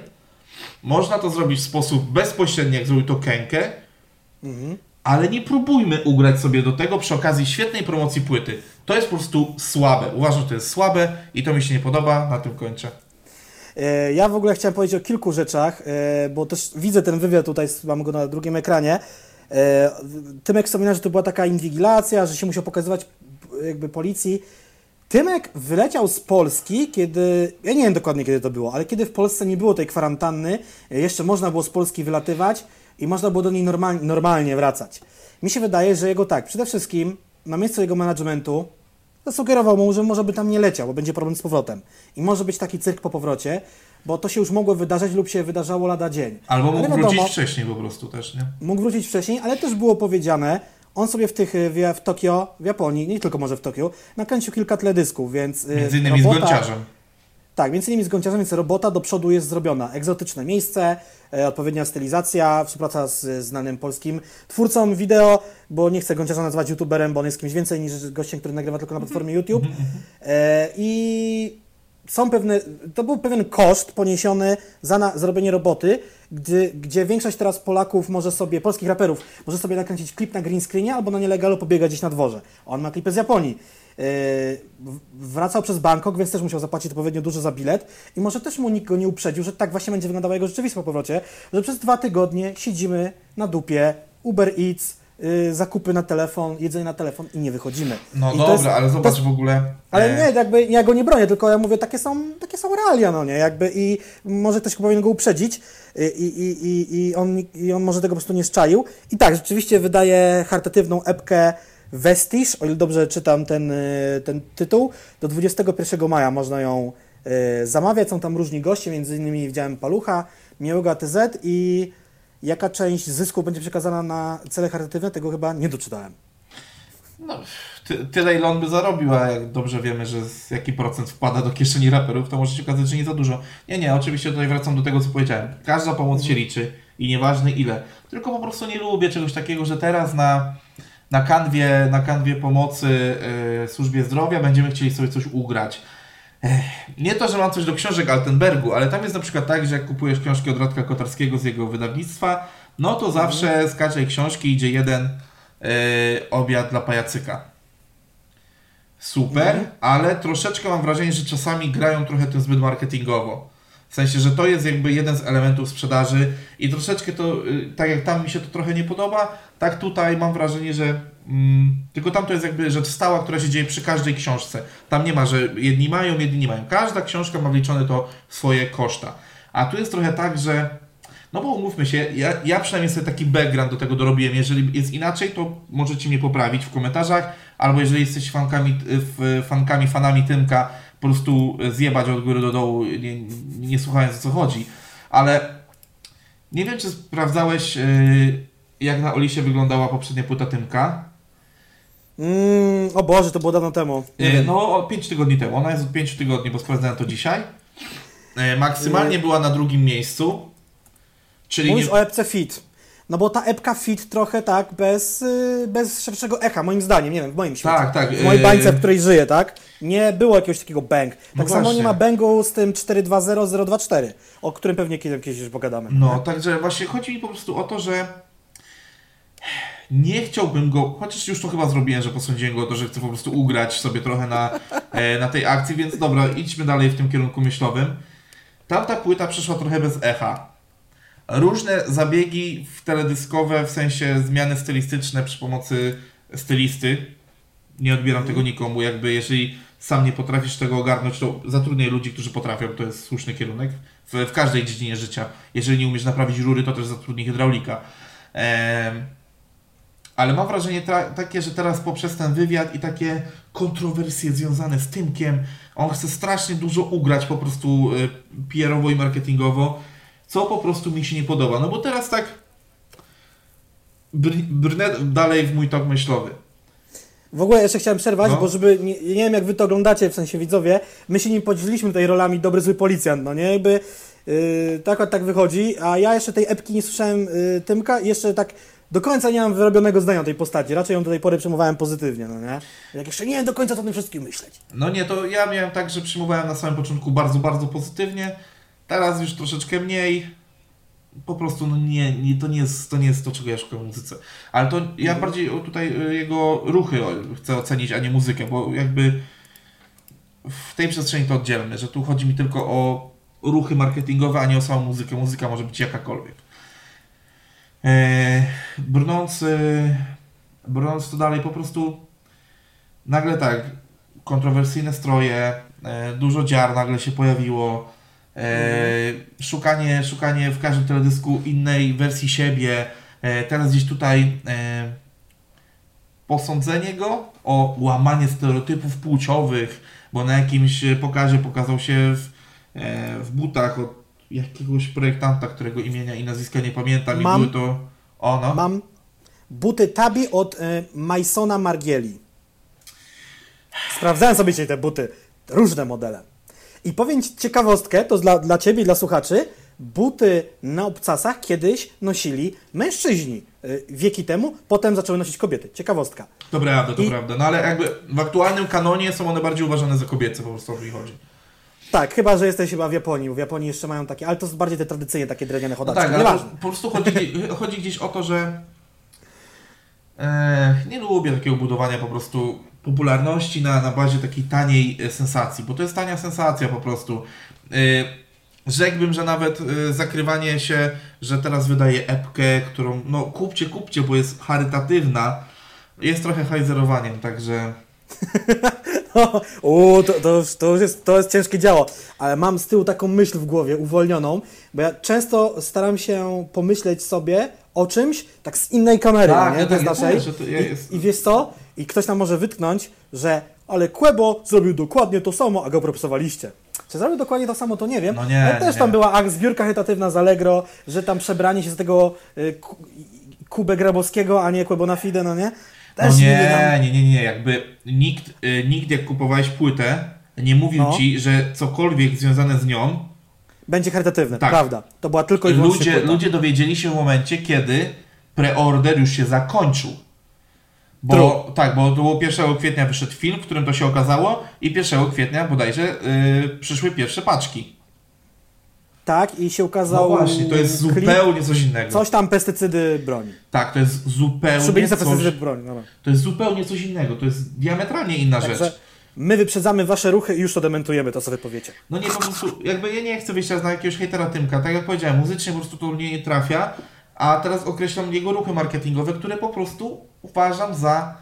Można to zrobić w sposób bezpośredni, jak zrobił to Kenke. Mhm. Ale nie próbujmy ugrać sobie do tego przy okazji świetnej promocji płyty. To jest po prostu słabe. Uważam, że to jest słabe i to mi się nie podoba. Na tym kończę. E, ja w ogóle chciałem powiedzieć o kilku rzeczach, e, bo też widzę ten wywiad tutaj, mam go na drugim ekranie. E, Tymek wspomina, że to była taka inwigilacja, że się musiał pokazywać jakby policji. Tymek wyleciał z Polski, kiedy, ja nie wiem dokładnie kiedy to było, ale kiedy w Polsce nie było tej kwarantanny, jeszcze można było z Polski wylatywać i można było do niej normalnie, normalnie wracać. Mi się wydaje, że jego tak, przede wszystkim na miejscu jego managementu zasugerował mu, że może by tam nie leciał, bo będzie problem z powrotem. I może być taki cyrk po powrocie, bo to się już mogło wydarzać lub się wydarzało lada dzień. Albo mógł wiadomo, wrócić wcześniej po prostu też, nie? Mógł wrócić wcześniej, ale też było powiedziane, on sobie w tych w, w Tokio, w Japonii, nie tylko może w Tokio, nakręcił kilka teledysków, więc. Y, między innymi robota, z gąciarzem. Tak, między innymi z gąciarzem, więc robota do przodu jest zrobiona. Egzotyczne miejsce, e, odpowiednia stylizacja, współpraca z znanym polskim twórcą wideo, bo nie chcę gąciarza nazywać youtuberem, bo on jest kimś więcej niż gościem, który nagrywa tylko na platformie YouTube. E, I są pewne, to był pewien koszt poniesiony za na, zrobienie roboty, gdy, gdzie większość teraz Polaków może sobie, polskich raperów, może sobie nakręcić klip na green screenie albo na nielegalu pobiegać gdzieś na dworze. On ma klipy z Japonii. Yy, wracał przez Bangkok, więc też musiał zapłacić odpowiednio dużo za bilet i może też mu nikt go nie uprzedził, że tak właśnie będzie wyglądała jego rzeczywistość po powrocie, że przez dwa tygodnie siedzimy na dupie, Uber Eats, zakupy na telefon, jedzenie na telefon i nie wychodzimy. No I dobra, jest, ale zobacz w ogóle. Ale e, nie, jakby ja go nie bronię, tylko ja mówię, takie są, takie są realia, no nie, jakby i może ktoś powinien go uprzedzić y, i, i, i, i, on, i on może tego po prostu nie szczaił. I tak, rzeczywiście wydaje charytatywną epkę Vestige, o ile dobrze czytam ten, y, ten tytuł, do 21 maja można ją zamawiać, są tam różni goście, między innymi widziałem Palucha, Miałego TZ i Jaka część zysku będzie przekazana na cele charytatywne, tego chyba nie doczytałem. No, ty, tyle ile on by zarobił, a jak dobrze wiemy, że jaki procent wpada do kieszeni raperów, to może się okazać, że nie za dużo. Nie, nie, oczywiście tutaj wracam do tego, co powiedziałem. Każda pomoc mhm. się liczy i nieważne ile. Tylko po prostu nie lubię czegoś takiego, że teraz na, na, kanwie, na kanwie pomocy yy, służbie zdrowia będziemy chcieli sobie coś ugrać nie to, że mam coś do książek Altenbergu, ale tam jest na przykład tak, że jak kupujesz książki od Radka Kotarskiego z jego wydawnictwa, no to zawsze mhm. z każdej książki idzie jeden y, obiad dla pajacyka. Super, mhm. ale troszeczkę mam wrażenie, że czasami grają trochę tym zbyt marketingowo. W sensie, że to jest jakby jeden z elementów sprzedaży i troszeczkę to, y, tak jak tam mi się to trochę nie podoba, tak tutaj mam wrażenie, że mm, tylko tam to jest jakby rzecz stała, która się dzieje przy każdej książce. Tam nie ma, że jedni mają, jedni nie mają. Każda książka ma wliczone to swoje koszta. A tu jest trochę tak, że no bo umówmy się, ja, ja przynajmniej sobie taki background do tego dorobiłem. Jeżeli jest inaczej, to możecie mnie poprawić w komentarzach, albo jeżeli jesteście fankami, f- fankami, fanami Tymka, po prostu zjebać od góry do dołu, nie, nie słuchając o co chodzi. Ale nie wiem, czy sprawdzałeś, yy, jak na Olisie wyglądała poprzednia płyta Tymka. Mm, o Boże, to było dawno temu. Nie wiem. no, od 5 tygodni temu. Ona jest od 5 tygodni, bo sprawdzałem to dzisiaj. Yy, maksymalnie była na drugim miejscu. Czyli Mówisz nie, o epce Fit. No bo ta epka Fit trochę tak bez, y, bez szerszego echa, moim zdaniem, nie wiem, w moim świecie. Tak, tak, W mojej y- bańce, w której żyję, tak? Nie było jakiegoś takiego bang. Tak No samo właśnie. nie ma bangu z tym 420024, o którym pewnie kiedyś, kiedyś już pogadamy. No, także właśnie chodzi mi po prostu o to, że nie chciałbym go, chociaż już to chyba zrobiłem, że posądziłem go o to, że chcę po prostu ugrać sobie trochę na, e, na tej akcji, więc dobra, idźmy dalej w tym kierunku myślowym. Tamta płyta przeszła trochę bez echa. Różne zabiegi w teledyskowe, w sensie zmiany stylistyczne przy pomocy stylisty. Nie odbieram tego nikomu, jakby jeżeli sam nie potrafisz tego ogarnąć, to zatrudniaj ludzi, którzy potrafią, to jest słuszny kierunek w, w każdej dziedzinie życia. Jeżeli nie umiesz naprawić rury, to też zatrudnij hydraulika. Em, ale mam wrażenie takie, że teraz poprzez ten wywiad i takie kontrowersje związane z Tymkiem, on chce strasznie dużo ugrać po prostu y, PR-owo i marketingowo, co po prostu mi się nie podoba. No bo teraz tak br- brnę dalej w mój tok myślowy. W ogóle jeszcze chciałem przerwać, No. bo żeby, nie, nie wiem jak wy to oglądacie, w sensie widzowie, my się nim podzieliliśmy tutaj rolami dobry, zły policjant, no nie, jakby yy, tak tak wychodzi, a ja jeszcze tej epki nie słyszałem yy, Tymka jeszcze tak do końca nie mam wyrobionego zdania o tej postaci, raczej ją do tej pory przyjmowałem pozytywnie, no nie, jak jeszcze nie wiem do końca co o tym wszystkim myśleć. No nie, to ja miałem tak, że przyjmowałem na samym początku bardzo, bardzo pozytywnie. Teraz już troszeczkę mniej. Po prostu no nie, nie, to, nie jest, to nie jest to, czego ja szukam w muzyce. Ale to ja bardziej o tutaj y, jego ruchy chcę ocenić, a nie muzykę, bo jakby w tej przestrzeni to oddzielmy, że tu chodzi mi tylko o ruchy marketingowe, a nie o samą muzykę. Muzyka może być jakakolwiek. Eee, brnąc, y, brnąc to dalej, po prostu nagle tak, kontrowersyjne stroje, e, dużo dziar nagle się pojawiło, e, szukanie, szukanie w każdym teledysku innej wersji siebie, e, teraz gdzieś tutaj e, posądzenie go o łamanie stereotypów płciowych, bo na jakimś e, pokazie pokazał się w, e, w butach od jakiegoś projektanta, którego imienia i nazwiska nie pamiętam Mam- i były to ono. Mam buty Tabi od y, Masona Margieli. Sprawdzałem sobie dzisiaj te buty, różne modele. I powiem Ci ciekawostkę, to dla, dla Ciebie i dla słuchaczy, buty na obcasach kiedyś nosili mężczyźni y, wieki temu, potem zaczęły nosić kobiety. Ciekawostka. To prawda, to I- prawda. No ale jakby w aktualnym kanonie są one bardziej uważane za kobiece, po prostu o to mi chodzi. Tak, chyba, że jesteś chyba w Japonii, w Japonii jeszcze mają takie, ale to są bardziej te tradycyjnie takie drewniane No chodaczki, tak, ale po, po prostu chodzi, <laughs> chodzi gdzieś o to, że e, nie lubię takiego budowania po prostu popularności na, na bazie takiej taniej e, sensacji, bo to jest tania sensacja po prostu. E, rzekłbym, że nawet e, zakrywanie się, że teraz wydaje epkę, którą no kupcie, kupcie, bo jest charytatywna, jest trochę hajzerowaniem, także... <laughs> Uuu, to, to, to, jest, to jest ciężkie działo, ale mam z tyłu taką myśl w głowie, uwolnioną, bo ja często staram się pomyśleć sobie o czymś tak z innej kamery, Tak, nie? tak, ja naszej. ja I, I wiesz co? I ktoś tam może wytknąć, że ale Quebo zrobił dokładnie to samo, a go propsowaliście. Czy zrobił dokładnie to samo, to nie wiem. No nie, ale też nie. tam była zbiórka charytatywna z Allegro, że tam przebranie się z tego y, ku, Kubę Grabowskiego, a nie Quebo Fide, no nie? No Też nie, tam- nie, nie, nie, jakby nikt, y, nikt jak kupowałeś płytę, nie mówił No. ci, że cokolwiek związane z nią, Będzie charytatywne, Tak. prawda. To była tylko i wyłącznie ludzie, płyta. ludzie dowiedzieli się w momencie, kiedy preorder już się zakończył. Bo True. tak, bo to było 1 kwietnia wyszedł film, w którym to się okazało i 1 kwietnia bodajże y, przyszły pierwsze paczki. Tak, i się No ukazał właśnie, to jest klip, zupełnie coś innego. coś tam pestycydy broni. Tak, to jest zupełnie Szubienica coś, pestycydy broni. Dobra. to jest zupełnie coś innego, to jest diametralnie inna Także rzecz. My wyprzedzamy wasze ruchy i już to dementujemy, to co wy powiecie. No nie, po prostu, jakby ja nie chcę wyjść teraz na jakiegoś hejtera Tymka, tak jak powiedziałem, muzycznie po prostu to mnie nie trafia, a teraz określam jego ruchy marketingowe, które po prostu uważam za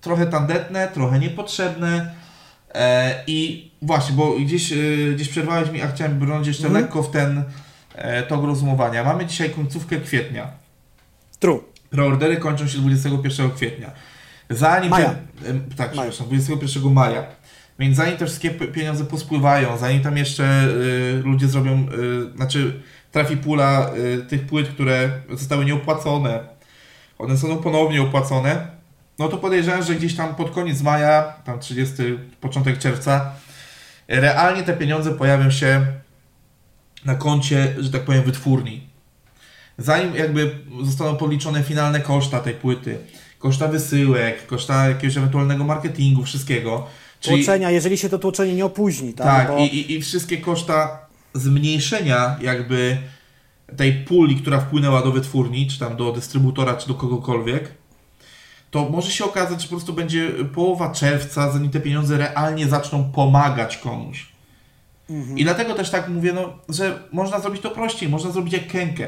trochę tandetne, trochę niepotrzebne e, i właśnie, bo gdzieś, e, gdzieś przerwałeś mi, a chciałem brnąć jeszcze Mhm. lekko w ten e, tok rozumowania. Mamy dzisiaj końcówkę kwietnia. True. Preordery kończą się 21 kwietnia. Zanim Maja. Te, tak, Maja. przepraszam, 21 maja. Więc zanim te wszystkie pieniądze pospływają, zanim tam jeszcze y, ludzie zrobią, y, znaczy trafi pula y, tych płyt, które zostały nieopłacone, one są ponownie opłacone, no to podejrzewam, że gdzieś tam pod koniec maja, tam 30, początek czerwca, realnie te pieniądze pojawią się na koncie, że tak powiem, wytwórni zanim jakby zostaną podliczone finalne koszta tej płyty, koszta wysyłek, koszta jakiegoś ewentualnego marketingu, wszystkiego. Czyli, Tłoczenia, jeżeli się to tłoczenie nie opóźni, tak? tak, Bo... i, i, i wszystkie koszta zmniejszenia jakby tej puli, która wpłynęła do wytwórni, czy tam do dystrybutora, czy do kogokolwiek, to może się okazać, że po prostu będzie połowa czerwca, zanim te pieniądze realnie zaczną pomagać komuś. Mhm. I dlatego też tak mówię, no, że można zrobić to prościej, można zrobić jak kękę.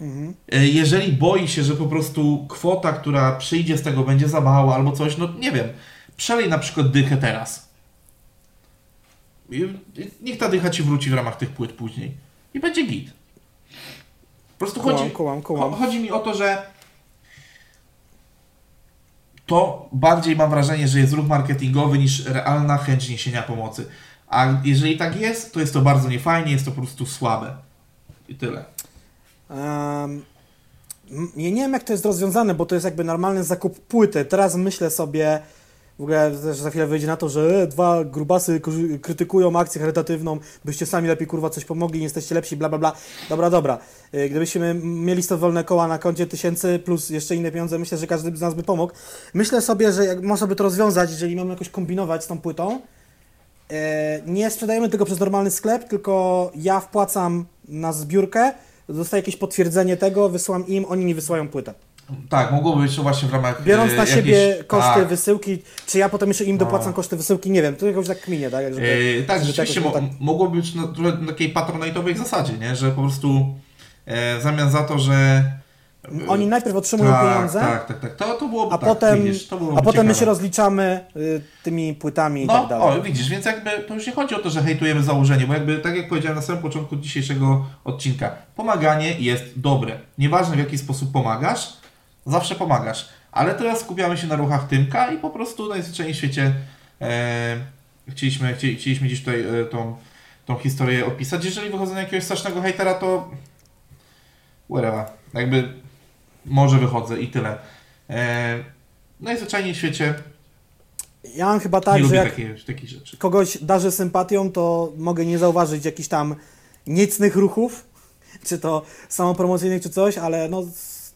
Mhm. E, Jeżeli boi się, że po prostu kwota, która przyjdzie z tego będzie za mała albo coś, no nie wiem, przelej na przykład dychę teraz. Niech ta dycha ci wróci w ramach tych płyt później. I będzie git. Po prostu Kułam, chodzi, kułam. cho- chodzi mi o to, że to bardziej mam wrażenie, że jest ruch marketingowy niż realna chęć niesienia pomocy. A jeżeli tak jest, to jest to bardzo niefajnie, jest to po prostu słabe. I tyle. Um, ja nie wiem, jak to jest rozwiązane, bo to jest jakby normalny zakup płyty. Teraz myślę sobie, w ogóle też za chwilę wyjdzie na to, że e, dwa grubasy krytykują akcję charytatywną, byście sami lepiej kurwa coś pomogli, nie jesteście lepsi, bla bla bla. Dobra, dobra. Y, Gdybyśmy mieli 100 wolne koła na koncie tysięcy plus jeszcze inne pieniądze, myślę, że każdy z nas by pomógł. Myślę sobie, że jak można by to rozwiązać, jeżeli mamy jakoś kombinować z tą płytą. E, Nie sprzedajemy tego przez normalny sklep, tylko ja wpłacam na zbiórkę, dostaję jakieś potwierdzenie tego, wysyłam im, oni mi wysyłają płytę. Tak, mogłoby być to właśnie w ramach. Biorąc e, na siebie koszty tak. wysyłki, czy ja potem jeszcze im No. dopłacam koszty wysyłki, nie wiem, to jakoś tak kminie, tak? Żeby, E, tak, żeby rzeczywiście tak- mogłoby być na, na takiej patronajtowej zasadzie, nie? że po prostu e, w zamian za to, że. Oni najpierw otrzymują tak, pieniądze, Tak, tak, tak. To, to byłoby a tak, potem, widzisz, to byłoby a potem my ciekawe. się rozliczamy y, tymi płytami i No, tak dalej. o, widzisz, więc jakby to już nie chodzi o to, że hejtujemy założenie, bo jakby tak jak powiedziałem na samym początku dzisiejszego odcinka, pomaganie jest dobre. Nieważne w jaki sposób pomagasz, zawsze pomagasz. Ale teraz skupiamy się na ruchach Tymka i po prostu najzwyczajniej w świecie e, chcieliśmy, chci, chcieliśmy dziś tutaj e, tą, tą historię opisać. Jeżeli wychodzę na jakiegoś strasznego hejtera, to whatever. Jakby może wychodzę i tyle. E, najzwyczajniej w świecie Ja mam chyba tak, nie że lubię jak takie, rzeczy. kogoś darzę sympatią, to mogę nie zauważyć jakichś tam niecnych ruchów, czy to samopromocyjnych, czy coś, ale no... s-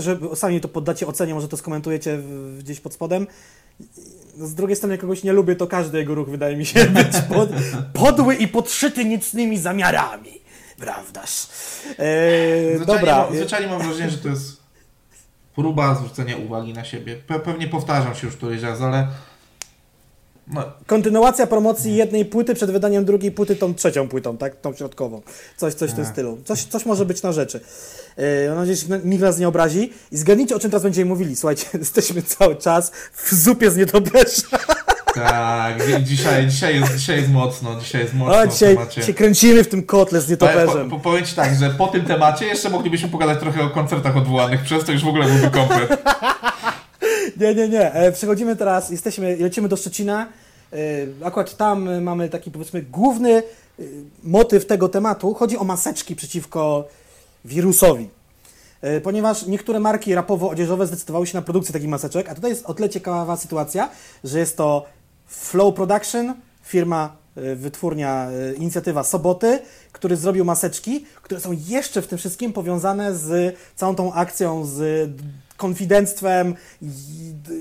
s- Myślę, że sami to poddacie ocenie, może to skomentujecie gdzieś pod spodem. Z drugiej strony, kogoś nie lubię, to każdy jego ruch wydaje mi się <laughs> być pod, podły i podszyty niecnymi zamiarami. Prawdaż? Eee, Zwyczajnie, dobra. mam, zwyczajnie mam wrażenie, że to jest próba zwrócenia uwagi na siebie. Pe pewnie powtarzam się już któryś raz, ale no, Kontynuacja promocji jednej płyty przed wydaniem drugiej płyty tą trzecią płytą, tak? Tą środkową. Coś, coś w tym Tak. stylu. Coś, coś może być na rzeczy. Yy, mam nadzieję, że nikt nas nie obrazi. I zgadnijcie, o czym teraz będziemy mówili. Słuchajcie, <laughs> jesteśmy cały czas w zupie z nietoperza. tak, dzi- dzisiaj, dzisiaj, jest, dzisiaj jest mocno, dzisiaj jest mocno w dzisiaj się kręcimy w tym kotle z nietoperzem. po, po, powiem Ci tak, że po tym temacie jeszcze moglibyśmy pogadać trochę o koncertach odwołanych, przez to już w ogóle byłby komplet. Nie, nie, nie. E, Przechodzimy teraz, jesteśmy, lecimy do Szczecina. E, Akurat tam mamy taki powiedzmy główny e, motyw tego tematu. Chodzi o maseczki przeciwko wirusowi. Ponieważ niektóre marki rapowo-odzieżowe zdecydowały się na produkcję takich maseczek, a tutaj jest o tyle ciekawa sytuacja, że jest to Flow Production, firma, wytwórnia, inicjatywa Soboty, który zrobił maseczki, które są jeszcze w tym wszystkim powiązane z całą tą akcją, z konfidenctwem,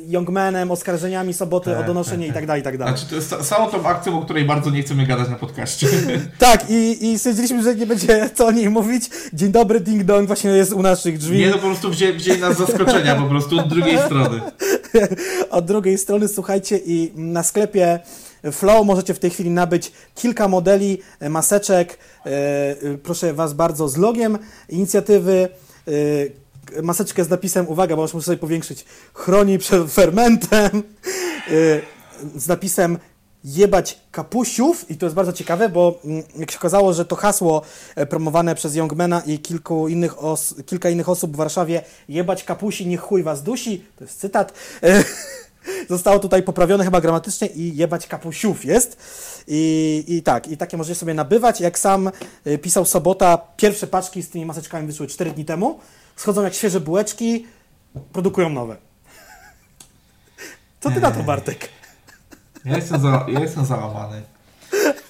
Youngmanem, oskarżeniami Soboty Tak, o donoszenie tak, i tak dalej, i tak dalej. Znaczy, to jest całą tą akcją, o której bardzo nie chcemy gadać na podcaście. <laughs> Tak, i, i stwierdziliśmy, że nie będzie co o niej mówić. Dzień dobry, ding dong, właśnie jest u naszych drzwi. Nie, no po prostu wzięli, wzięli nas zaskoczenia po prostu od drugiej strony. <laughs> od drugiej strony, słuchajcie, i na sklepie Flow możecie w tej chwili nabyć kilka modeli e, maseczek, e, e, proszę Was bardzo, z logiem inicjatywy, maseczkę z napisem, uwaga, bo muszę sobie powiększyć, chroni przed fermentem, e, z napisem jebać kapusiów i to jest bardzo ciekawe, bo mm, jak się okazało, że to hasło e, promowane przez Youngmana i kilku innych os- kilka innych osób w Warszawie jebać kapusi, niech chuj was dusi, to jest cytat, e, <laughs> zostało tutaj poprawione chyba gramatycznie i jebać kapusiów jest. I, I tak, i takie możecie sobie nabywać. Jak sam e, pisał Sobota, pierwsze paczki z tymi maseczkami wyszły 4 dni temu. Schodzą jak świeże bułeczki, produkują nowe. Co ty na to, Bartek? Ja jestem, za, ja jestem załamany.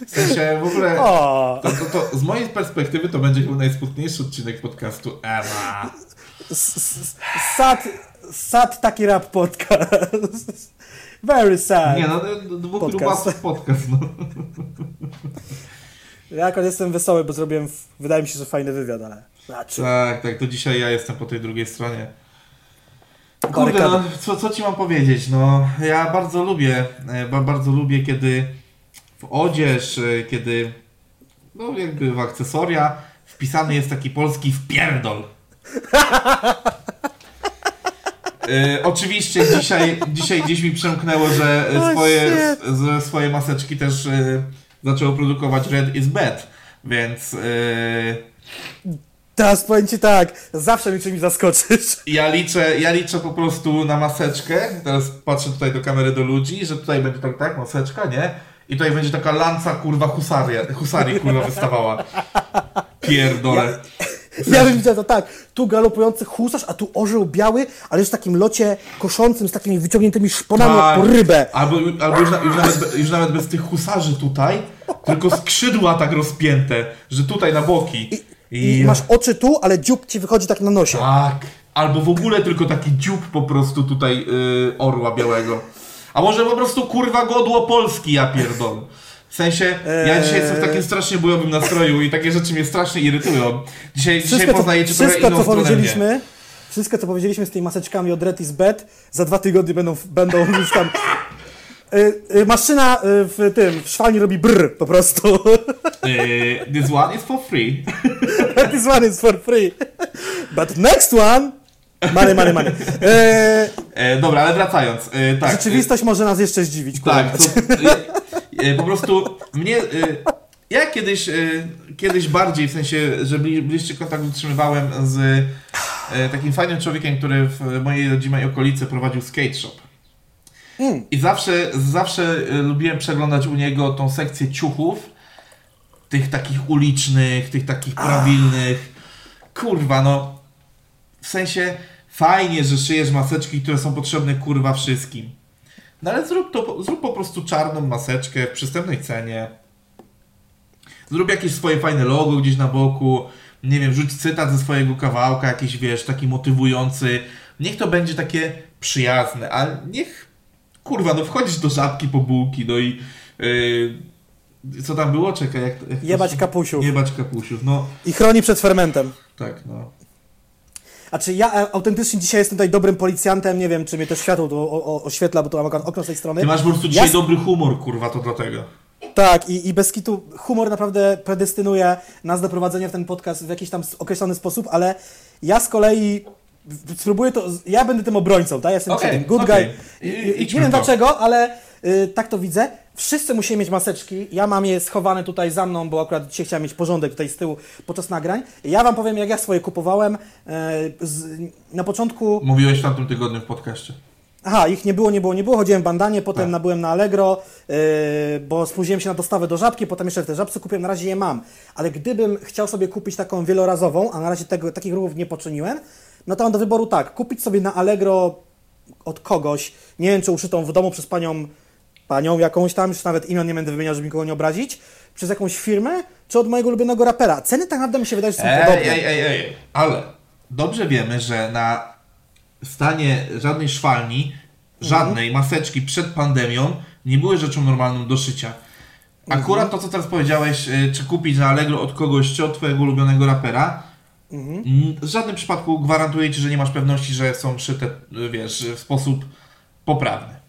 W sensie w ogóle, to, to, to z mojej perspektywy to będzie chyba najsmutniejszy odcinek podcastu Ewa. sad, sad taki rap podcast. Very sad. Nie no, d- dwóch Podcast. podcast, no. Ja akurat jestem wesoły, bo zrobiłem, wydaje mi się, że fajny wywiad, ale... Znaczy, Tak, tak, to dzisiaj ja jestem po tej drugiej stronie. Kurde, no, co, co ci mam powiedzieć? No, ja bardzo lubię, e, ba, bardzo lubię, kiedy w odzież, e, kiedy, no jakby w akcesoria wpisany jest taki polski wpierdol. <laughs> E, oczywiście dzisiaj, dzisiaj gdzieś mi przemknęło, że Oh, swoje, swoje maseczki też zaczęło produkować Red is Bad, więc e, teraz powiem Ci tak, zawsze mi czymś zaskoczysz. Ja liczę, ja liczę po prostu na maseczkę. Teraz patrzę tutaj do kamery do ludzi, że tutaj będzie tak, tak, maseczka, nie? I tutaj będzie taka lanca, kurwa, husaria, husarii, kurwa, wystawała. Pierdolę. Ja bym widział to tak, tu galopujący husarz, a tu orzeł biały, ale już w takim locie koszącym z takimi wyciągniętymi szponami Tak. po rybę. Albo, albo już, na, już, nawet, już nawet bez tych husarzy tutaj, tylko skrzydła tak rozpięte, że tutaj na boki. I masz oczy tu, ale dziób Ci wychodzi tak na nosie. Tak. Albo w ogóle tylko taki dziób po prostu tutaj y, orła białego. A może po prostu kurwa godło Polski, ja pierdolę. W sensie, ja dzisiaj jestem w takim strasznie bojowym nastroju i takie rzeczy mnie strasznie irytują. Dzisiaj, dzisiaj Wszystko, co, poznajecie trochę wszystko, co stronę mnie. powiedzieliśmy, wszystko, co powiedzieliśmy z tymi maseczkami od Red is Bad, za dwa tygodnie będą, będą już tam... Y, y, maszyna y, w tym, w szwalni robi brr po prostu. This one is for free. <laughs> This one is for free. But next one... Money, money, money. Y, E, dobra, ale wracając. E, tak, rzeczywistość może nas jeszcze zdziwić. Tak, to, po prostu mnie. Ja kiedyś, kiedyś bardziej, w sensie, że bli, bliższy kontakt utrzymywałem z takim fajnym człowiekiem, który w mojej rodzimej okolicy prowadził skate shop. Mm. I zawsze, zawsze e, lubiłem przeglądać u niego tą sekcję ciuchów, tych takich ulicznych, tych takich prawilnych. Kurwa, no. W sensie fajnie, że szyjesz maseczki, które są potrzebne kurwa wszystkim. No ale zrób to, zrób po prostu czarną maseczkę w przystępnej cenie. Zrób jakieś swoje fajne logo gdzieś na boku. Nie wiem, rzuć cytat ze swojego kawałka, jakiś wiesz, taki motywujący. Niech to będzie takie przyjazne, a niech kurwa, no wchodzisz do żabki po bułki, no i yy, co tam było? Czekaj, jak, jak to Jebać się- kapusiów. Jebać kapusiów, no I chroni przed fermentem. tak, no. A czy ja e, autentycznie dzisiaj jestem tutaj dobrym policjantem, nie wiem, czy mnie też światło tu o, o, oświetla, bo tu mam okno z tej strony. Ty masz po prostu dzisiaj Ja- dobry humor, kurwa, to dlatego. Tak, i, i bez kitu humor naprawdę predestynuje nas do prowadzenia w ten podcast w jakiś tam określony sposób, ale ja z kolei spróbuję to, ja będę tym obrońcą, tak? Ja jestem okay, good okej. guy. I- nie wiem to. dlaczego, ale y, tak to widzę. Wszyscy musimy mieć maseczki. Ja mam je schowane tutaj za mną, bo akurat dzisiaj chciałem mieć porządek tutaj z tyłu podczas nagrań. Ja wam powiem, jak ja swoje kupowałem. E, z, na początku Mówiłeś w tamtym tygodniu w podcaście. Aha, ich nie było, nie było, nie było. Chodziłem w bandanie, potem Tak. nabyłem na Allegro, yy, bo spóźniłem się na dostawę do żabki, potem jeszcze te żabce kupiłem, na razie je mam. Ale gdybym chciał sobie kupić taką wielorazową, a na razie tego, takich ruchów nie poczyniłem, no to mam do wyboru tak, kupić sobie na Allegro od kogoś, nie wiem czy uszytą w domu przez panią, panią jakąś tam, już nawet imion nie będę wymieniał, żeby nikogo nie obrazić, przez jakąś firmę, czy od mojego ulubionego rapera. Ceny tak naprawdę mi się wydaje, że są podobne. Ej, ej, ej, ej. Ale dobrze wiemy, że na stanie żadnej szwalni, żadnej maseczki przed pandemią nie były rzeczą normalną do szycia. Akurat to, co teraz powiedziałeś, y, czy kupić na Allegro od kogoś, czy od twojego ulubionego rapera, mm, w żadnym przypadku gwarantuję ci, że nie masz pewności, że są szyte, wiesz, w sposób poprawny.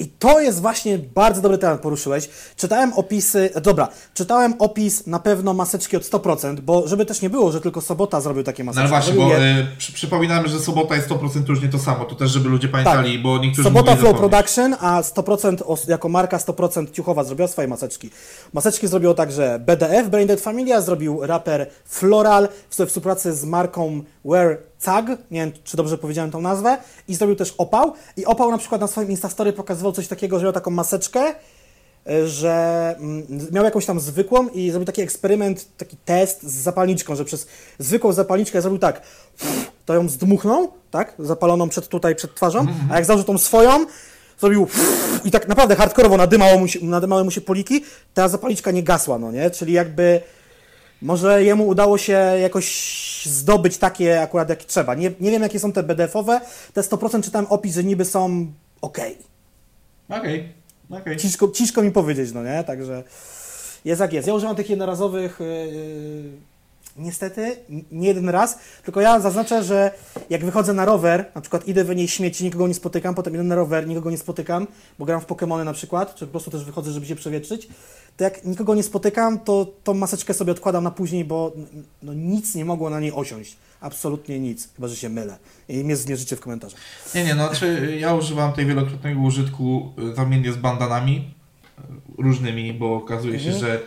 I to jest właśnie bardzo dobry temat poruszyłeś. Czytałem opisy, dobra, czytałem opis na pewno maseczki od 100%, bo żeby też nie było, że tylko Sobota zrobił takie No maseczki. ale właśnie, bo y, przy, przypominamy, że sobota jest 100% już nie to samo, to też żeby ludzie pamiętali, bo niektórzy Sobota Flow. Production, a 100% os- jako marka 100% ciuchowa zrobiła swoje maseczki. Maseczki zrobiło także BDF, Branded Familia, zrobił raper Floral w we współpracy z marką Wear Tag, nie wiem czy dobrze powiedziałem tą nazwę, i zrobił też Opał. I Opał na przykład na swoim Instastory pokazywał coś takiego, że miał taką maseczkę, y, że mm, miał jakąś tam zwykłą i zrobił taki eksperyment, taki test z zapalniczką, że przez zwykłą zapalniczkę zrobił tak, to ją zdmuchnął, tak, zapaloną przed tutaj, przed twarzą, a jak założył tą swoją, zrobił i tak naprawdę hardkorowo nadymało mu się, nadymały mu się poliki, ta zapalniczka nie gasła, no nie, czyli jakby może jemu udało się jakoś zdobyć takie akurat jak trzeba. Nie, nie wiem jakie są te BDF-owe, te 100% czytałem opis, że niby są okej. Okej, okej. Ciężko, ciężko mi powiedzieć, no nie? Także jest jak jest. Ja używam tych jednorazowych yy, niestety nie jeden raz, tylko ja zaznaczę, że jak wychodzę na rower, na przykład idę we niej śmieci, nikogo nie spotykam, potem idę na rower, nikogo nie spotykam, bo gram w Pokémony na przykład, czy po prostu też wychodzę, żeby się przewietrzyć, to jak nikogo nie spotykam, to tą maseczkę sobie odkładam na później, bo no, nic nie mogło na niej osiąść. Absolutnie nic, chyba że się mylę. I mnie zmierzycie w komentarzach. Nie, nie, no czy ja używam tej wielokrotnego użytku y, zamiennie z bandanami y, różnymi, bo okazuje się, Mhm. że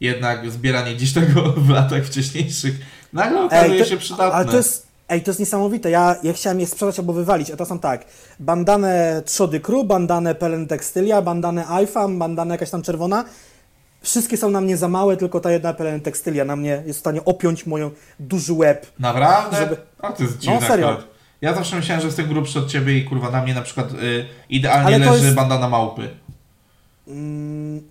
jednak zbieranie gdzieś tego <laughs> w latach wcześniejszych nagle okazuje to- się przydatne. Ale to jest, ej, to jest niesamowite. Ja, ja chciałem je sprzedać albo wywalić, a to są tak. Bandanę Trzody Crew, bandanę Pelen Textylia, bandanę iFam, bandanę jakaś tam czerwona. Wszystkie są na mnie za małe, tylko ta jedna Pelen Textylia na mnie jest w stanie opiąć moją duży łeb. Naprawdę? żeby- A to jest dziwne No, serio. akurat. Ja zawsze myślałem, że jestem grubszy od ciebie i kurwa na mnie na przykład y, idealnie leży jest- bandana małpy. Mm,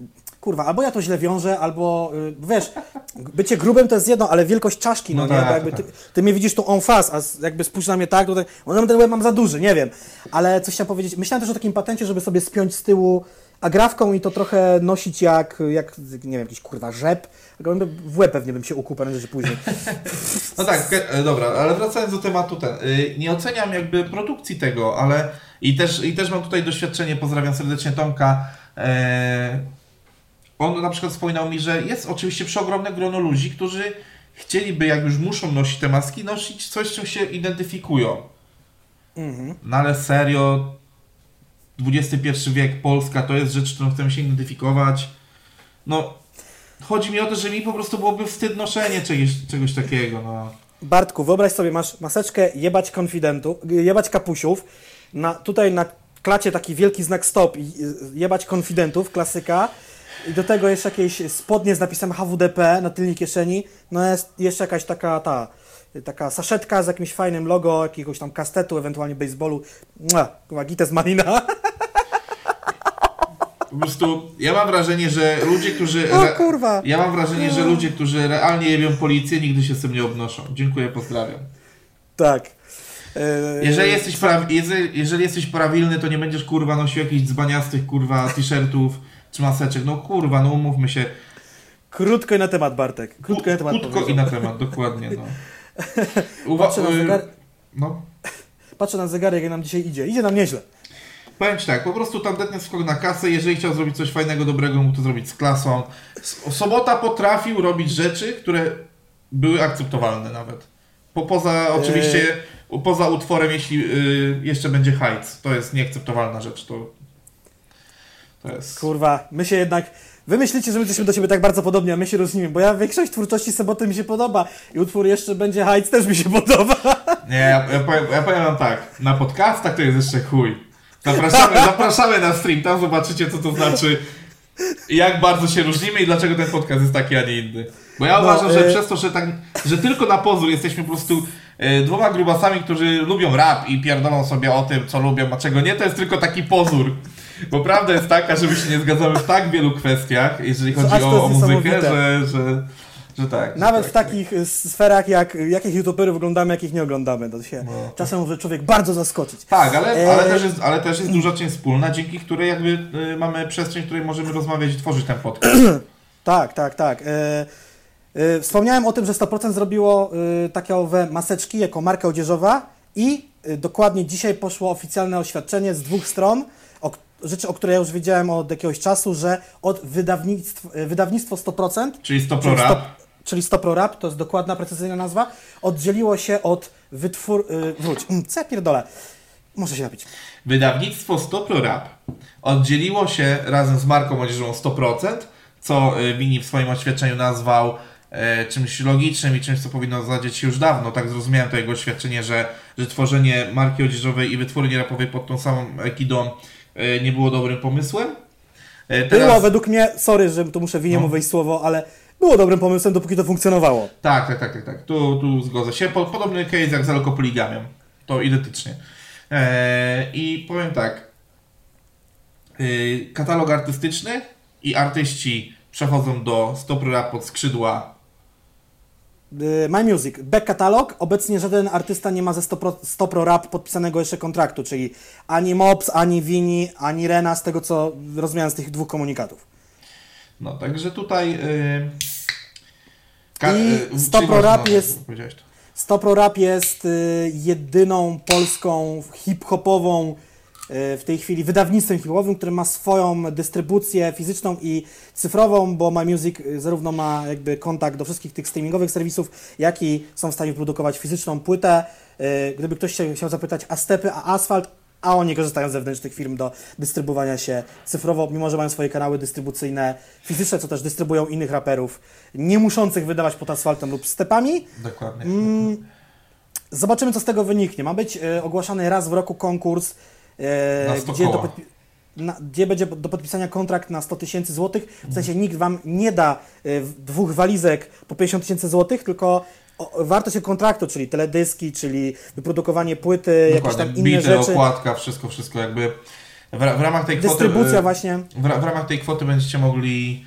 kurwa, albo ja to źle wiążę, albo y, wiesz, bycie grubym to jest jedno, ale wielkość czaszki, no, No nie? tak, jakby tak. ty, ty mnie widzisz tu en face, a jakby spójrz na mnie tak, to tak, może ten łeb mam za duży, nie wiem. Ale coś chciałem powiedzieć, myślałem też o takim patencie, żeby sobie spiąć z tyłu agrafką i to trochę nosić jak, jak nie wiem, jakiś kurwa rzep. W łeb pewnie bym się ukuł prędzej czy później. <laughs> No tak, e, dobra, ale wracając do tematu ten. y, Nie oceniam jakby produkcji tego, ale i też, i też mam tutaj doświadczenie, pozdrawiam serdecznie Tomka. e, On na przykład wspominał mi, że jest oczywiście przeogromne grono ludzi, którzy chcieliby, jak już muszą nosić te maski, nosić coś, czym się identyfikują. Mhm. No ale serio, XXI wiek, Polska to jest rzecz, którą chcemy się identyfikować. No, chodzi mi o to, że mi po prostu byłoby wstyd noszenie czegoś, czegoś takiego, no. Bartku, wyobraź sobie, masz maseczkę jebać konfidentów, jebać kapusiów, na, tutaj na klacie taki wielki znak stop jebać konfidentów, klasyka, i do tego jeszcze jakieś spodnie z napisem HWDP na tylnej kieszeni, no jest jeszcze jakaś taka ta, taka saszetka z jakimś fajnym logo, jakiegoś tam kastetu, ewentualnie baseballu, gites malina. <laughs> Po prostu ja mam wrażenie, że ludzie, którzy. O kurwa. Ja mam wrażenie, że ludzie, którzy realnie jebią policję, nigdy się z tym nie obnoszą. Dziękuję, pozdrawiam. Tak. E, Jeżeli jesteś, pra... jeżeli jesteś prawilny, to nie będziesz kurwa nosił jakichś dzbaniastych kurwa t-shirtów czy maseczek. No kurwa, no umówmy się. Krótko i na temat, Bartek. Krótko i na temat Krótko i na temat, dokładnie. No. <laughs> Uwa... Patrzę na, y, zegar... no. Patrzę na zegarek, jak nam dzisiaj idzie. Idzie nam nieźle. Powiem Ci tak, po prostu tandetny skok na kasę, jeżeli chciał zrobić coś fajnego, dobrego, mógł to zrobić z klasą. Sobota potrafił robić rzeczy, które były akceptowalne nawet. Po, poza oczywiście, poza utworem, jeśli y, jeszcze będzie hajc, to jest nieakceptowalna rzecz, to, jest... Kurwa, my się jednak. Wy myślicie, że my jesteśmy do siebie tak bardzo podobni, a my się różnimy, bo ja większość twórczości Soboty mi się podoba i utwór jeszcze będzie Heights też mi się <laughs> podoba. Nie, ja, ja, powiem, ja powiem wam tak, na podcastach to jest jeszcze chuj. Zapraszamy, <laughs> zapraszamy na stream, tam zobaczycie co to znaczy, jak bardzo się różnimy i dlaczego ten podcast jest taki, a nie inny. Bo ja No, uważam, że e- przez to, że, tak, że tylko na pozór jesteśmy po prostu e, dwoma grubasami, którzy lubią rap i pierdolą sobie o tym, co lubią, a czego nie, to jest tylko taki pozór. Bo prawda jest taka, że my się nie zgadzamy w tak wielu kwestiach, jeżeli chodzi o, o muzykę, że, że, że tak. że Nawet tak, w takich y, sferach, jak jakich youtuberów oglądamy, jakich nie oglądamy. To się No. czasem może człowiek bardzo zaskoczyć. Tak, ale, E, ale, też jest, ale też jest duża część wspólna, dzięki której jakby y, mamy przestrzeń, w której możemy rozmawiać i tworzyć ten podcast. <clears throat> Tak, tak, tak. E, e, wspomniałem o tym, że 100% zrobiło e, takie owe maseczki jako marka odzieżowa i y, dokładnie dzisiaj poszło oficjalne oświadczenie z dwóch stron, rzeczy, o której ja już wiedziałem od jakiegoś czasu, że od wydawnictw, y, wydawnictwo 100%, Czyli 100 czyli, rap. czyli Stopro Rap, to jest dokładna, precyzyjna nazwa, oddzieliło się od wytwór... Y, wróć, mm, co ja pierdolę, muszę się napić. Wydawnictwo 100 Rap oddzieliło się razem z marką młodzieżową 100%, co y, Wini w swoim oświadczeniu nazwał e, czymś logicznym i czymś, co powinno zadzieć się już dawno. Tak zrozumiałem to jego oświadczenie, że, że tworzenie marki odzieżowej i wytwórni rapowej pod tą samą ekidą e, nie było dobrym pomysłem. E, Było według mnie, sorry, że tu muszę winiemu No. wejść słowo, ale było dobrym pomysłem, dopóki to funkcjonowało. Tak, tak, tak, tak, tak. Tu, tu zgodzę się. Po, podobny case jak z alkopoligamią. To identycznie. Eee, I powiem tak. Yy, katalog artystyczny i artyści przechodzą do Stop Rap pod skrzydła. Y, My Music, back katalog. Obecnie żaden artysta nie ma ze 100%, 100 rap podpisanego jeszcze kontraktu, czyli ani Mops, ani Wini, ani Rena, z tego co rozumiałem z tych dwóch komunikatów. No, także tutaj. Yy, I yy, Stop czyli Rap jest-. 100 rap jest y, jedyną polską hip-hopową y, w tej chwili wydawnictwem hip-hopowym, które ma swoją dystrybucję fizyczną i cyfrową, bo My Music y, zarówno ma jakby kontakt do wszystkich tych streamingowych serwisów, jak i są w stanie produkować fizyczną płytę. Y, Gdyby ktoś się chciał zapytać, a stepy, a asfalt, a oni korzystają z zewnętrznych firm do dystrybuowania się cyfrowo, mimo że mają swoje kanały dystrybucyjne fizyczne, co też dystrybuują innych raperów, nie muszących wydawać pod asfaltem lub stepami. Dokładnie. Mm, Zobaczymy, co z tego wyniknie. Ma być e, ogłaszany raz w roku konkurs, e, Na 100 gdzie, do na, gdzie będzie do podpisania kontrakt na 100 tysięcy złotych. W sensie nikt Wam nie da e, dwóch walizek po 50 tysięcy złotych, tylko o, wartość kontraktu, czyli teledyski, czyli wyprodukowanie płyty, jakieś Dokładnie. tam inne Bity, rzeczy. okładka, wszystko, wszystko jakby. W, w ramach tej kwoty. Dystrybucja właśnie. W, w ramach tej kwoty będziecie mogli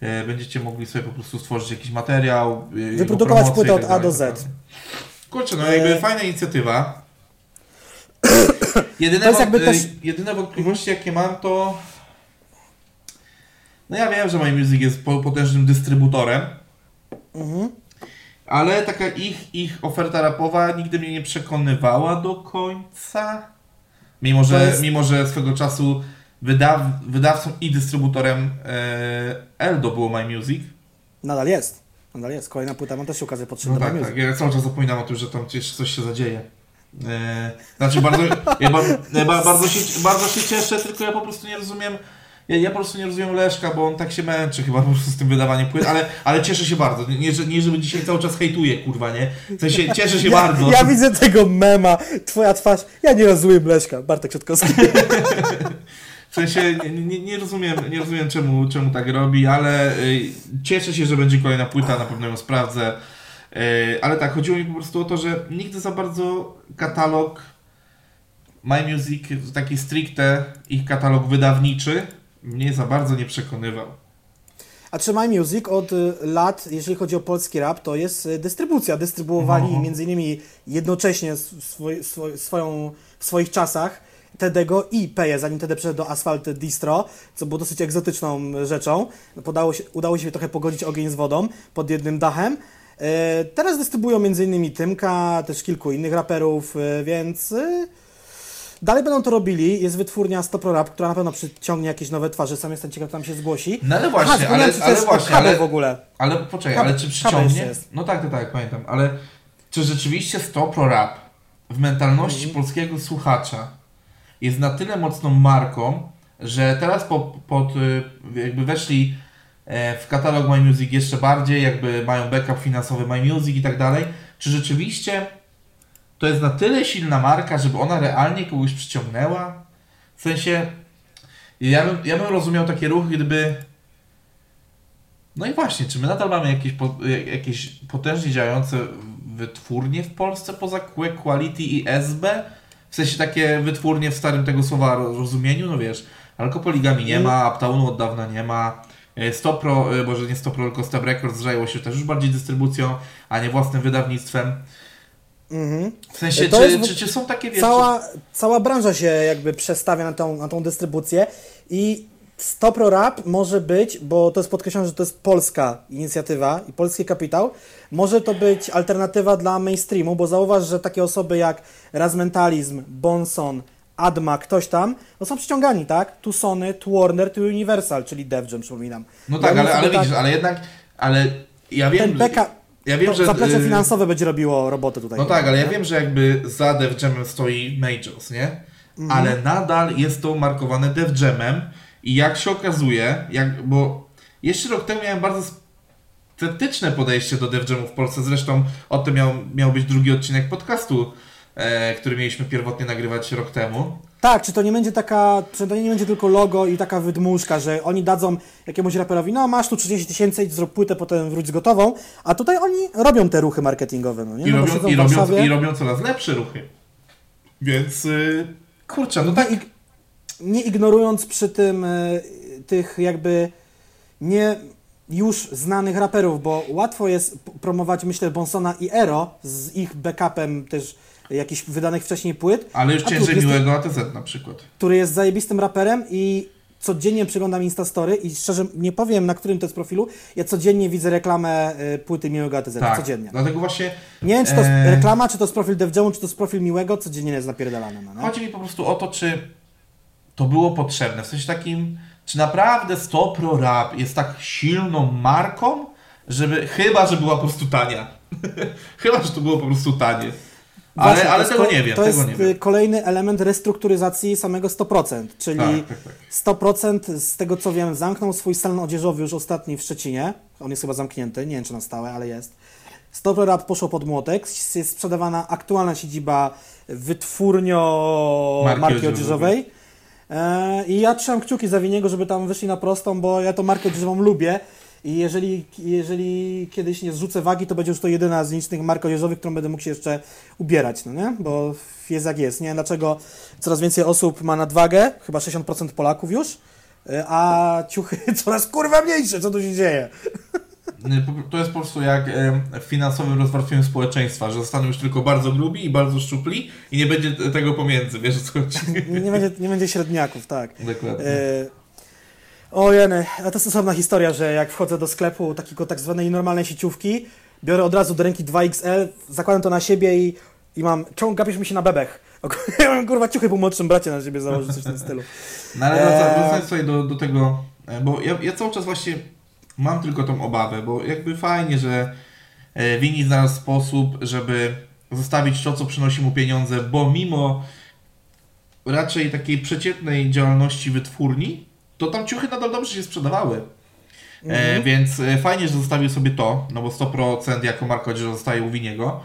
e, będziecie mogli sobie po prostu stworzyć jakiś materiał. e, Wyprodukować płytę tak od A do Z. Kurczę, no jakby E, fajna inicjatywa. <laughs> Jedyne, To jest wąt- też- jedyne wątpliwości jakie mam to no ja wiem, że My Music jest po- potężnym dystrybutorem, Mhm. ale taka ich, ich oferta rapowa nigdy mnie nie przekonywała do końca. Mimo, że, jest- mimo, że swego czasu wydaw, wydawcą i dystrybutorem e, Eldo było My Music. Nadal jest. Nadal jest. Kolejna płyta ma też się okazać No potrzebna tak, tak. Ja cały czas zapominam o tym, że tam jeszcze coś się zadzieje. E, znaczy bardzo, ja ba, ja ba, bardzo, się, bardzo się cieszę, tylko ja po prostu nie rozumiem ja, ja po prostu nie rozumiem Leszka, bo on tak się męczy chyba po prostu z tym wydawaniem płyt, ale, ale cieszę się bardzo. Nie, że, nie żeby dzisiaj cały czas hejtuje, kurwa, nie? W sensie cieszę się Ja, bardzo. ja widzę tego mema, twoja twarz, ja nie rozumiem Leszka, Bartek Kwiatkowski. W sensie nie, nie, nie rozumiem, nie rozumiem czemu, czemu tak robi, ale y, cieszę się, że będzie kolejna płyta, na pewno ją sprawdzę. Y, ale tak, chodziło mi po prostu o to, że nigdy za bardzo katalog My Music, taki stricte ich katalog wydawniczy, mnie za bardzo nie przekonywał. A czy My Music od y, lat, jeżeli chodzi o polski rap, to jest y, dystrybucja. Dystrybuowali No. między innymi jednocześnie s- swoj, swoj, swoją, w swoich czasach Tedego i Peje, zanim Tede przeszedł do Asphalt Distro, co było dosyć egzotyczną rzeczą. Podało się, udało się trochę pogodzić ogień z wodą pod jednym dachem. E, Teraz dystrybuują między innymi Tymka, też kilku innych raperów, e, więc e, dalej będą to robili. Jest wytwórnia Stopro Rap, która na pewno przyciągnie jakieś nowe twarze. Sam jestem ciekaw, tam się zgłosi. No ale właśnie, zapomniałem, ale, ale jest właśnie, ale, w ogóle. ale poczekaj, Kabe- ale czy przyciągnie? No tak, tak, tak, pamiętam, ale czy rzeczywiście Stopro Rap w mentalności Mhm. polskiego słuchacza jest na tyle mocną marką, że teraz po, pod, y, jakby weszli w katalog My Music jeszcze bardziej, jakby mają backup finansowy My Music i tak dalej, czy rzeczywiście to jest na tyle silna marka, żeby ona realnie kogoś przyciągnęła? W sensie, ja bym, ja bym rozumiał takie ruchy, gdyby no i właśnie, czy my nadal mamy jakieś, po, jakieś potężnie działające wytwórnie w Polsce poza Quality i SB? W sensie takie wytwórnie w starym tego słowa rozumieniu, no wiesz, Alkopoligami nie ma, Uptownu od dawna nie ma, e, Stopro, e, może nie Stopro, tylko Step Records zajęło się też już bardziej dystrybucją, a nie własnym wydawnictwem. Mhm. W sensie, To czy, jest czy, czy są takie, wiesz, Cała, cała branża się jakby przestawia na tą, na tą dystrybucję i Stopro Rap może być, bo to jest podkreślone, że to jest polska inicjatywa i polski kapitał, może to być alternatywa dla mainstreamu, bo zauważ, że takie osoby jak Razmentalizm, Bonson, Adma, ktoś tam, no są przyciągani, tak? Tu Sony, tu Warner, tu Universal, czyli Def Jam, przypominam. No tak, oni ale, ale widzisz, ale jednak, ale ja wiem, Ten beka, ja wiem, to że... zaplecze y, finansowe będzie robiło robotę tutaj. No tak, ale ja wiem, że jakby za Def Jamem stoi Majors, nie? Mhm. Ale nadal jest to markowane Def Jamem i jak się okazuje, jak, bo jeszcze rok temu miałem bardzo sceptyczne podejście do Def Jamu w Polsce, zresztą o tym miał, miał być drugi odcinek podcastu, e, który mieliśmy pierwotnie nagrywać rok temu. Tak, czy to nie będzie taka, czy to nie będzie tylko logo i taka wydmuszka, że oni dadzą jakiemuś raperowi, no masz tu 30 tysięcy, zrób płytę, potem wróć z gotową, a tutaj oni robią te ruchy marketingowe, no nie? I, No robią, i, robią, Warszawie. I robią coraz lepsze ruchy. Więc y, kurczę, no tak. Nie, nie ignorując przy tym y, tych jakby nie już znanych raperów, bo łatwo jest promować, myślę, Bonsona i Ero z ich backupem też jakichś wydanych wcześniej płyt, Ale już ciężej miłego ATZ na przykład. który jest zajebistym raperem i codziennie przeglądam Instastory i szczerze nie powiem na którym to jest profilu, ja codziennie widzę reklamę y, płyty Miłego ATZ, Tak. codziennie. Dlatego właśnie Nie wiem, czy to jest Eee. reklama, czy to jest profil Dev Jamu, czy to jest profil Miłego, codziennie jest napierdalane. No? Chodzi mi po prostu o to, czy to było potrzebne. W sensie takim, czy naprawdę Stopro Rap jest tak silną marką, żeby, chyba, że była po prostu tania. <laughs> chyba, że to było po prostu tanie. Ale, Właśnie, to ale jest tego nie wiem, To jest wiem. kolejny element restrukturyzacji samego 100%, czyli Tak, tak, tak. 100% z tego co wiem zamknął swój salon odzieżowy już ostatni w Szczecinie. On jest chyba zamknięty, nie wiem czy na stałe, ale jest. 100% Rap poszło pod młotek, jest sprzedawana aktualna siedziba wytwórnio Marki marki, odzieżowej. E, I ja trzymam kciuki za Winiego, żeby tam wyszli na prostą, bo ja tą markę odzieżową lubię. I jeżeli, jeżeli kiedyś nie zrzucę wagi, to będzie już to jedyna z licznych mark odzieżowych, którą będę mógł się jeszcze ubierać, no nie? Bo jest jak jest, nie? Dlaczego coraz więcej osób ma nadwagę, chyba 60% Polaków już, y, a ciuchy <laughs> coraz kurwa mniejsze, co tu się dzieje? Po- To jest po prostu jak em, w finansowym rozwarstwieniu społeczeństwa, że zostaną już tylko bardzo grubi i bardzo szczupli i nie będzie tego pomiędzy, wiesz co chodzi? Nie, będzie, nie będzie średniaków, tak. Dokładnie. Y, O jeny, a to jest osobna historia, że jak wchodzę do sklepu takiego tak zwanej normalnej sieciówki, biorę od razu do ręki 2XL, zakładam to na siebie i, i mam, czemu gapisz mi się na bebech? <laughs> Ja mam kurwa ciuchy po młodszym bracie na siebie założyć, coś w tym stylu. No ale Eee. wracając tutaj do, do tego, e, bo ja, ja cały czas właśnie mam tylko tą obawę, bo jakby fajnie, że e, Wini znalazł sposób, żeby zostawić to, co przynosi mu pieniądze, bo mimo raczej takiej przeciętnej działalności wytwórni, to tam ciuchy nadal dobrze się sprzedawały. E, Mhm. więc e, fajnie, że zostawił sobie to, no bo 100% jako marka odzieżowa zostaje u Winiego.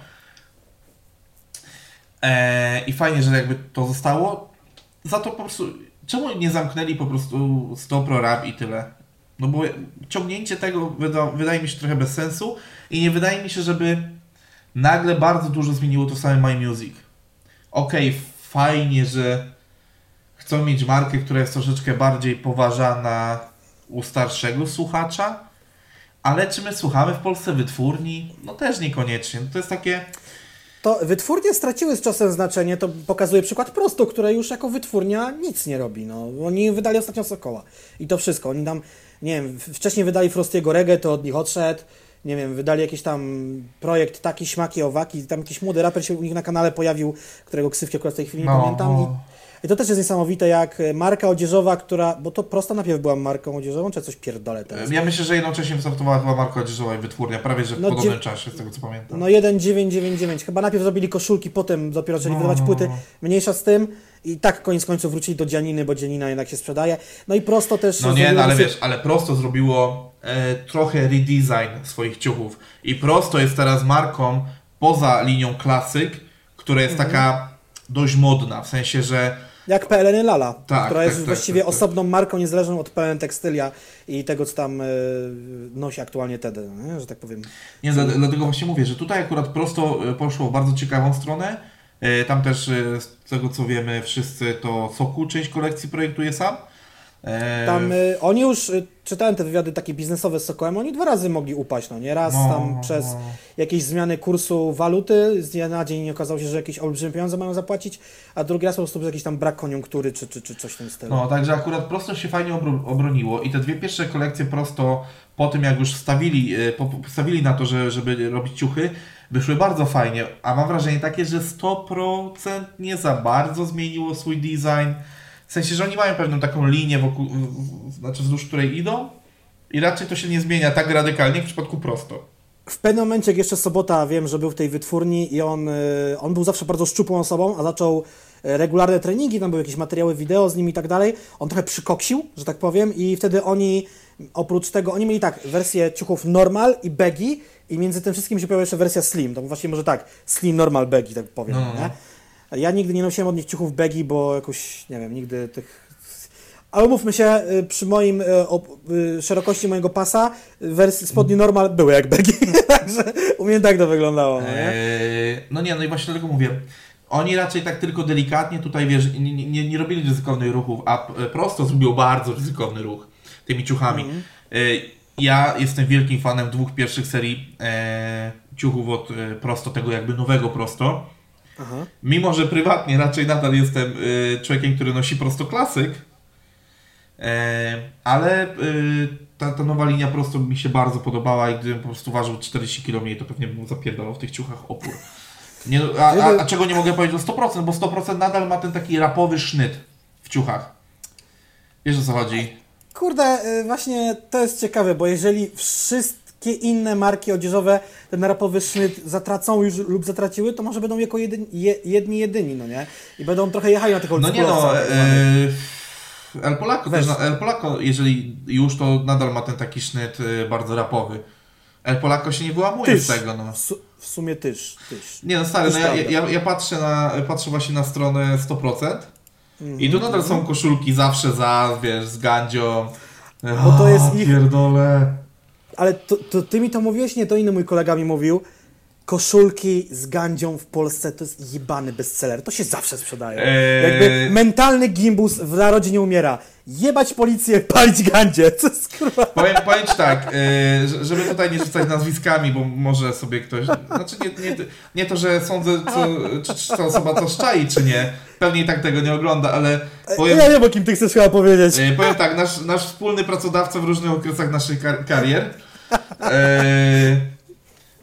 E, I fajnie, że jakby to zostało. Za to po prostu, czemu nie zamknęli po prostu 100 Pro Rap i tyle? No bo ciągnięcie tego wyda, wydaje mi się trochę bez sensu i nie wydaje mi się, żeby nagle bardzo dużo zmieniło to same My Music. Okej, fajnie, że chcą mieć markę, która jest troszeczkę bardziej poważana u starszego słuchacza, ale czy my słuchamy w Polsce wytwórni? No też niekoniecznie. To jest takie... To wytwórnie straciły z czasem znaczenie, to pokazuje przykład Prosto, które już jako wytwórnia nic nie robi. No. Oni wydali ostatnio Sokoła i to wszystko. Oni tam, nie wiem, wcześniej wydali Frostiego Reggae, to od nich odszedł. Nie wiem, wydali jakiś tam projekt taki, śmaki, owaki. Tam jakiś młody raper się u nich na kanale pojawił, którego ksywki akurat w tej chwili nie No, pamiętam. no. I, I to też jest niesamowite, jak e, marka odzieżowa, która, bo to Prosta najpierw była marką odzieżową, czy coś pierdolę teraz? Ja myślę, że jednocześnie wystartowała chyba marka odzieżowa i wytwórnia, prawie że w No, podobnym czasie, z tego co pamiętam. No 1999. Chyba najpierw zrobili koszulki, potem dopiero zaczęli No, wydawać no, płyty. no. Mniejsza z tym. I tak koniec końców wrócili do Dzianiny, bo Dzianina jednak się sprzedaje. No i prosto też... No nie, no ale wiesz, ale prosto zrobiło e, trochę redesign swoich ciuchów. I prosto jest teraz marką poza linią klasyk, która jest Mhm. taka dość modna, w sensie, że Jak PLN Lala, Tak, która tak, jest tak, właściwie tak, tak. osobną marką niezależną od PLN Tekstylia i tego, co tam e, nosi aktualnie Tedy, nie? że tak powiem. Nie, dla, dlatego właśnie mówię, że tutaj akurat prosto e, poszło w bardzo ciekawą stronę. E, Tam też, z tego co wiemy, wszyscy to Soku część kolekcji projektuje sam. E, Tam y, oni już, y, czytałem te wywiady takie biznesowe z Sokołem, oni dwa razy mogli upaść, no nie? Raz No, tam przez no. jakieś zmiany kursu waluty, z dnia na dzień okazało się, że jakieś olbrzymie pieniądze mają zapłacić, a drugi raz po prostu jakiś tam brak koniunktury, czy, czy, czy coś w tym stylu. No, także akurat prosto się fajnie obro- obroniło i te dwie pierwsze kolekcje prosto po tym, jak już stawili, e, po- postawili na to, że, żeby robić ciuchy, wyszły bardzo fajnie, a mam wrażenie takie, że 100% nie za bardzo zmieniło swój design. W sensie, że oni mają pewną taką linię, wokół, znaczy wzdłuż której idą i raczej to się nie zmienia tak radykalnie jak w przypadku prosto. W pewnym momencie, jak jeszcze sobota, wiem, że był w tej wytwórni i on, y, on był zawsze bardzo szczupłą osobą, a zaczął y, regularne treningi, tam były jakieś materiały wideo z nim i tak dalej. On trochę przykoksił, że tak powiem, i wtedy oni, oprócz tego, oni mieli tak, wersję ciuchów normal i baggy i między tym wszystkim się pojawiła jeszcze wersja slim, to właściwie może tak, slim, normal, baggy, tak powiem, No, no. nie? Ja nigdy nie nosiłem od nich ciuchów baggy, bo jakoś, nie wiem, nigdy tych... Ale mówmy się, y, przy moim y, op- y, szerokości mojego pasa wersje spodni normal były jak baggy, <laughs> także u mnie tak to wyglądało, no nie? Eee, no nie, no i właśnie dlatego mówię. Oni raczej tak tylko delikatnie tutaj, wiesz, nie, nie, nie- robili ryzykownych ruchów, a p- prosto zrobił bardzo ryzykowny ruch tymi ciuchami. Mhm. Eee, ja jestem wielkim fanem dwóch pierwszych serii eee, ciuchów od e, prosto, tego jakby nowego prosto. Aha. Mimo, że prywatnie raczej nadal jestem e, człowiekiem, który nosi prosto klasyk, e, ale e, ta, ta nowa linia prosto mi się bardzo podobała i gdybym po prostu ważył 40 kg to pewnie bym zapierdalał w tych ciuchach opór. Nie, no, a, a, a czego nie mogę powiedzieć o 100%, bo 100% nadal ma ten taki rapowy sznyt w ciuchach. Wiesz o co chodzi? Kurde, y, właśnie to jest ciekawe, bo jeżeli wszystkie inne marki odzieżowe ten rapowy sznyt zatracą już lub zatraciły, to może będą jako jedyn, je, jedni jedyni, no nie? I będą trochę jechali na tych No nie no, e, El Polaco, też, na- El Polaco, jeżeli już, to nadal ma ten taki sznyt e, bardzo rapowy. El Polaco się nie wyłamuje Tyż. z tego, no. W, su- w sumie tyż, tyż. Nie no stary, no ja, ja, ja patrzę, na, patrzę właśnie na stronę 100% Mhm. i tu nadal są koszulki zawsze za, wiesz, z gandzią. Bo to jest ich-. Ale to, to ty mi to mówiłeś? Nie, to inny mój kolega mi mówił. Koszulki z gandzią w Polsce to jest jebany bestseller. To się zawsze sprzedaje. Eee. Jakby mentalny gimbus w narodzie nie umiera. Jebać policję, <laughs> palić gandzie. Co jest kurwa? Powiem, powiem tak, że- żeby tutaj nie rzucać nazwiskami, bo może sobie ktoś. Znaczy nie, nie, nie to, że sądzę, co, czy, czy ta osoba to szczai, czy nie. Pewnie i tak tego nie ogląda, ale powiem, Ja nie wiem, o kim ty chcesz chyba powiedzieć. y, powiem tak, nasz, nasz wspólny pracodawca w różnych okresach naszych kar- karier. y,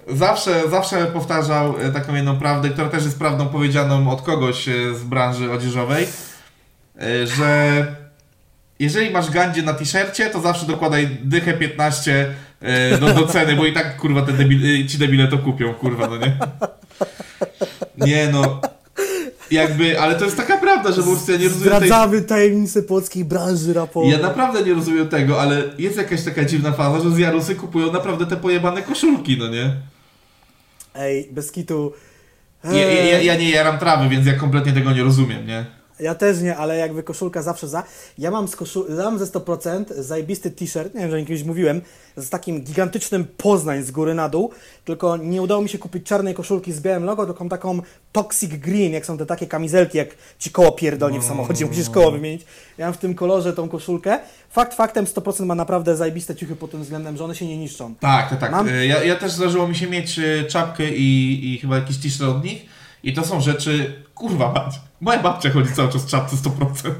Zawsze, zawsze powtarzał y, taką jedną prawdę, która też jest prawdą powiedzianą od kogoś y, z branży odzieżowej, y, że jeżeli masz gandzie na t-shircie, to zawsze dokładaj dychę 15 e, do, do ceny, bo i tak kurwa te debil, e, ci debile to kupią, kurwa, no nie? Nie no. Jakby, ale to jest taka prawda, że po prostu ja nie rozumiem tej... Zdradzamy tajemnice polskiej branży rapowej. Ja naprawdę nie rozumiem tego, ale jest jakaś taka dziwna faza, że z Jarusy kupują naprawdę te pojebane koszulki, no nie? Ej, bez kitu. Ja, ja, ja, ja nie jaram trawy, więc ja kompletnie tego nie rozumiem, nie? Ja też nie, ale jakby koszulka zawsze za. Ja mam, z koszul... mam ze 100% zajebisty t-shirt, nie wiem, że kiedyś mówiłem, z takim gigantycznym Poznań z góry na dół, tylko nie udało mi się kupić czarnej koszulki z białym logo, tylko taką toxic green, jak są te takie kamizelki, jak ci koło pierdolnie w samochodzie, musisz koło wymienić. Ja mam w tym kolorze tą koszulkę. Fakt faktem 100% ma naprawdę zajebiste ciuchy pod tym względem, że one się nie niszczą. Tak, tak, tak. Mam- E, Ja, ja też zdarzyło mi się mieć e, czapkę i, i chyba jakiś t-shirt od nich. I to są rzeczy, kurwa mać. Moja babcia chodzi cały czas w czapce 100%.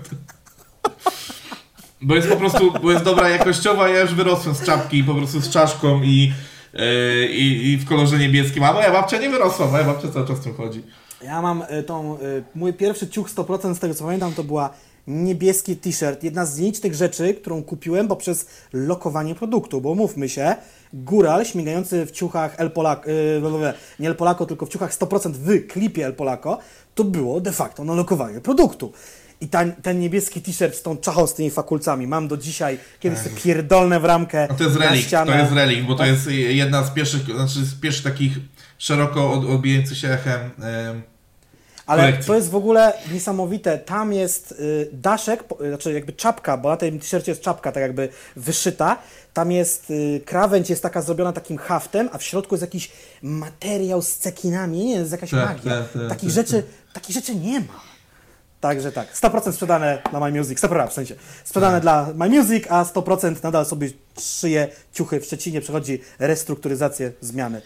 Bo jest po prostu, bo jest dobra jakościowa, ja już wyrosłem z czapki po prostu z czaszką i, e, i, w kolorze niebieskim, a moja babcia nie wyrosła, moja babcia cały czas w tym chodzi. Ja mam y, tą, y, mój pierwszy ciuch 100% z tego co pamiętam to była niebieski t-shirt. Jedna z nielicznych rzeczy, którą kupiłem poprzez lokowanie produktu, bo mówmy się, góral śmigający w ciuchach El Polaco, y, blablabla, nie El Polaco, tylko w ciuchach 100% w klipie El Polaco, to było de facto na lokowanie produktu. I ten, ten niebieski t-shirt z tą czachą, z tymi fakulcami mam do dzisiaj, kiedyś sobie pierdolne w ramkę No to jest na relik, to jest relik, bo to jest jedna z pierwszych, znaczy z pierwszych takich szeroko od- odbijających się echem em, Ale kolekcji. to jest w ogóle niesamowite. Tam jest y, daszek, y, znaczy jakby czapka, bo na tym t-shircie jest czapka tak jakby wyszyta. Tam jest y, krawędź, jest taka zrobiona takim haftem, a w środku jest jakiś materiał z cekinami. Nie, jest jakaś Tak, magia. tak, tak, takich, tak, rzeczy, takich rzeczy nie ma. Także tak, 100% sprzedane na My Music, 100% w sensie, sprzedane dla My Music, a 100% nadal sobie szyje ciuchy w Szczecinie, przechodzi restrukturyzację, zmiany.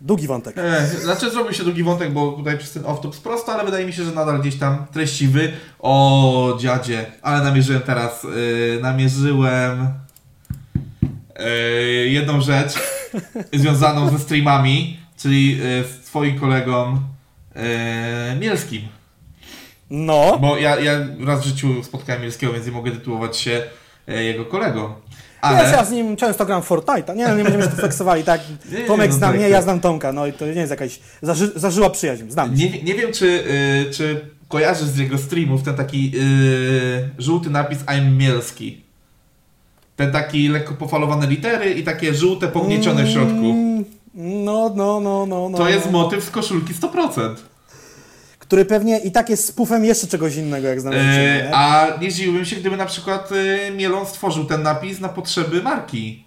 Długi wątek. E, znaczy zrobił się długi wątek, bo tutaj przez ten off-top prosto, ale wydaje mi się, że nadal gdzieś tam treściwy. O dziadzie, ale namierzyłem teraz, yy, namierzyłem yy, jedną rzecz <laughs> związaną ze streamami, czyli yy, z twoim kolegą Mielskim. No, Bo ja, ja raz w życiu spotkałem Mielskiego, więc nie mogę tytułować się jego kolegą. Ale... Ale... ja z nim często gram Fortnite, nie, no, nie będziemy się tu fleksowali, tak, <laughs> Nie, Tomek no zna tak, mnie, tak. ja znam Tomka, no i to nie jest jakaś zaży, zażyła przyjaźń, znam. Nie, nie wiem, czy, y, czy kojarzysz z jego streamów ten taki y, żółty napis I'm Mielski. Ten taki lekko pofalowane litery i takie żółte pogniecione w środku. Mm, No, no, no, no, no. To jest no. motyw z koszulki 100%. Który pewnie i tak jest spufem jeszcze czegoś innego, jak znam życie, Y, nie? a nie zdziwiłbym się, gdyby na przykład y, Mielon stworzył ten napis na potrzeby marki.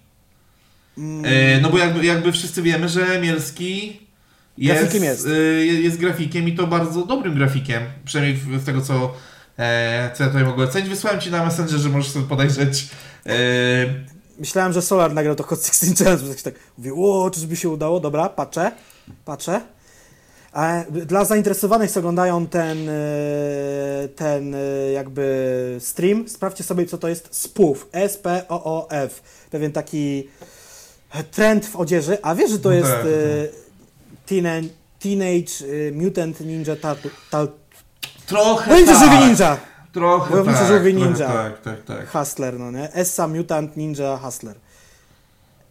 Mm. Y, no bo jakby, jakby wszyscy wiemy, że Mielski jest, Grafikiem jest. jest grafikiem i to bardzo dobrym grafikiem. Przynajmniej z tego, co, e, co ja tutaj mogę ocenić. Wysłałem Ci na Messengerze, możesz sobie podejrzeć. E, Myślałem, że Solar nagrał to Hot 16 Challenge, tak, tak mówię, o, czyżby się udało? Dobra, patrzę, patrzę. A dla zainteresowanych, co oglądają ten, e, ten e, jakby stream, sprawdźcie sobie, co to jest spoof. S-P-O-O-F. Pewien taki trend w odzieży. A wiesz, że to No jest tak, e, teenage, teenage e, Mutant Ninja Turtle. Tal, trochę Będzie tak. żywy ninja! Trochę Wojowniczy tak, żółwie ninja. Tak, tak, tak. Hustler, no nie? Essa Mutant Ninja Hustler.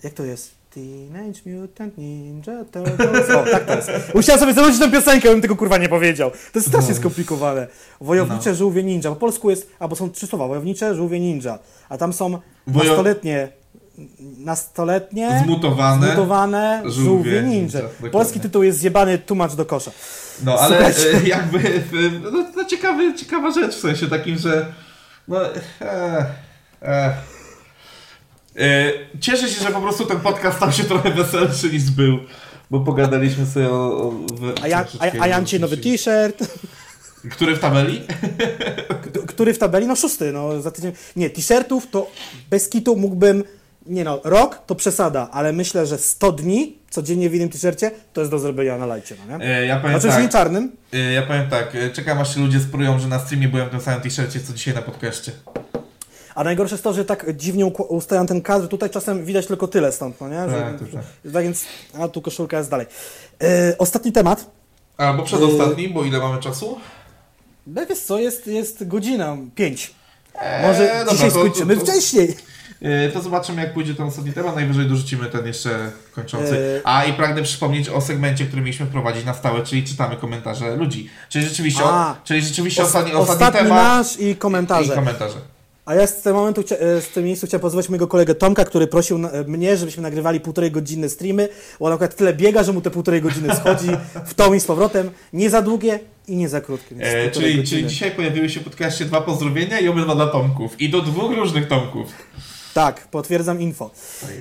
Jak to jest? Teenage Mutant Ninja Turtles. <laughs> O, tak to jest. Musiałem sobie założyć tę piosenkę, bym tego kurwa nie powiedział. To jest strasznie No. skomplikowane. Wojownicze żółwie ninja. Po polsku jest, albo są trzy słowa. Wojownicze żółwie ninja. A tam są Wojo- nastoletnie, nastoletnie, Zmutowane. zmutowane żółwie żółwie ninja, ninja. Polski tytuł jest zjebany tłumacz do kosza. No ale Słuchajcie. jakby no, to ciekawy, ciekawa rzecz w sensie takim, że no e, e, cieszę się, że po prostu ten podcast stał się trochę weselszy niż był, bo pogadaliśmy sobie o... o A, ja, a, a Jancie nowy t-shirt. Który w tabeli? Który w tabeli, no szósty, no za tydzień. Nie, t-shirtów to bez kitu mógłbym, nie no, rok to przesada, ale myślę, że 100 dni codziennie w innym t-shircie to jest do zrobienia na lajcie, no nie? E, ja powiem nie tak, czarnym, e, ja powiem tak, e, czekam aż się ludzie sprują, że na streamie byłem w tym samym t-shircie, co dzisiaj na podcaście. A najgorsze jest to, że tak dziwnie ustawiam ten kadr, tutaj czasem widać tylko tyle stąd, no nie? Że, Tak, tak. tak więc, a tu koszulka jest dalej. E, ostatni temat, Albo przedostatni, bo ile mamy czasu? no wiesz co, jest, jest godzina, pięć. Eee, Może dobra, dzisiaj skończymy to- to- wcześniej. E, To zobaczymy, jak pójdzie ten ostatni temat. Najwyżej dorzucimy ten jeszcze kończący. E, A i pragnę przypomnieć o segmencie, który mieliśmy prowadzić na stałe, czyli czytamy komentarze ludzi. Czyli rzeczywiście, A. czyli rzeczywiście Os- ostatni, ostatni, ostatni temat nasz i komentarze. i komentarze. A ja z tego momentu, e, z tym miejscu chciałem pozwać mojego kolegę Tomka, który prosił e, mnie, żebyśmy nagrywali półtorej godzinne streamy, bo on akurat tyle biega, że mu te półtorej godziny schodzi w tą i z powrotem. Nie za długie i nie za krótkie. E, czyli, godziny. czyli dzisiaj pojawiły się w podcaście dwa pozdrowienia i obydwa dla Tomków. I do dwóch różnych Tomków. Tak, potwierdzam info.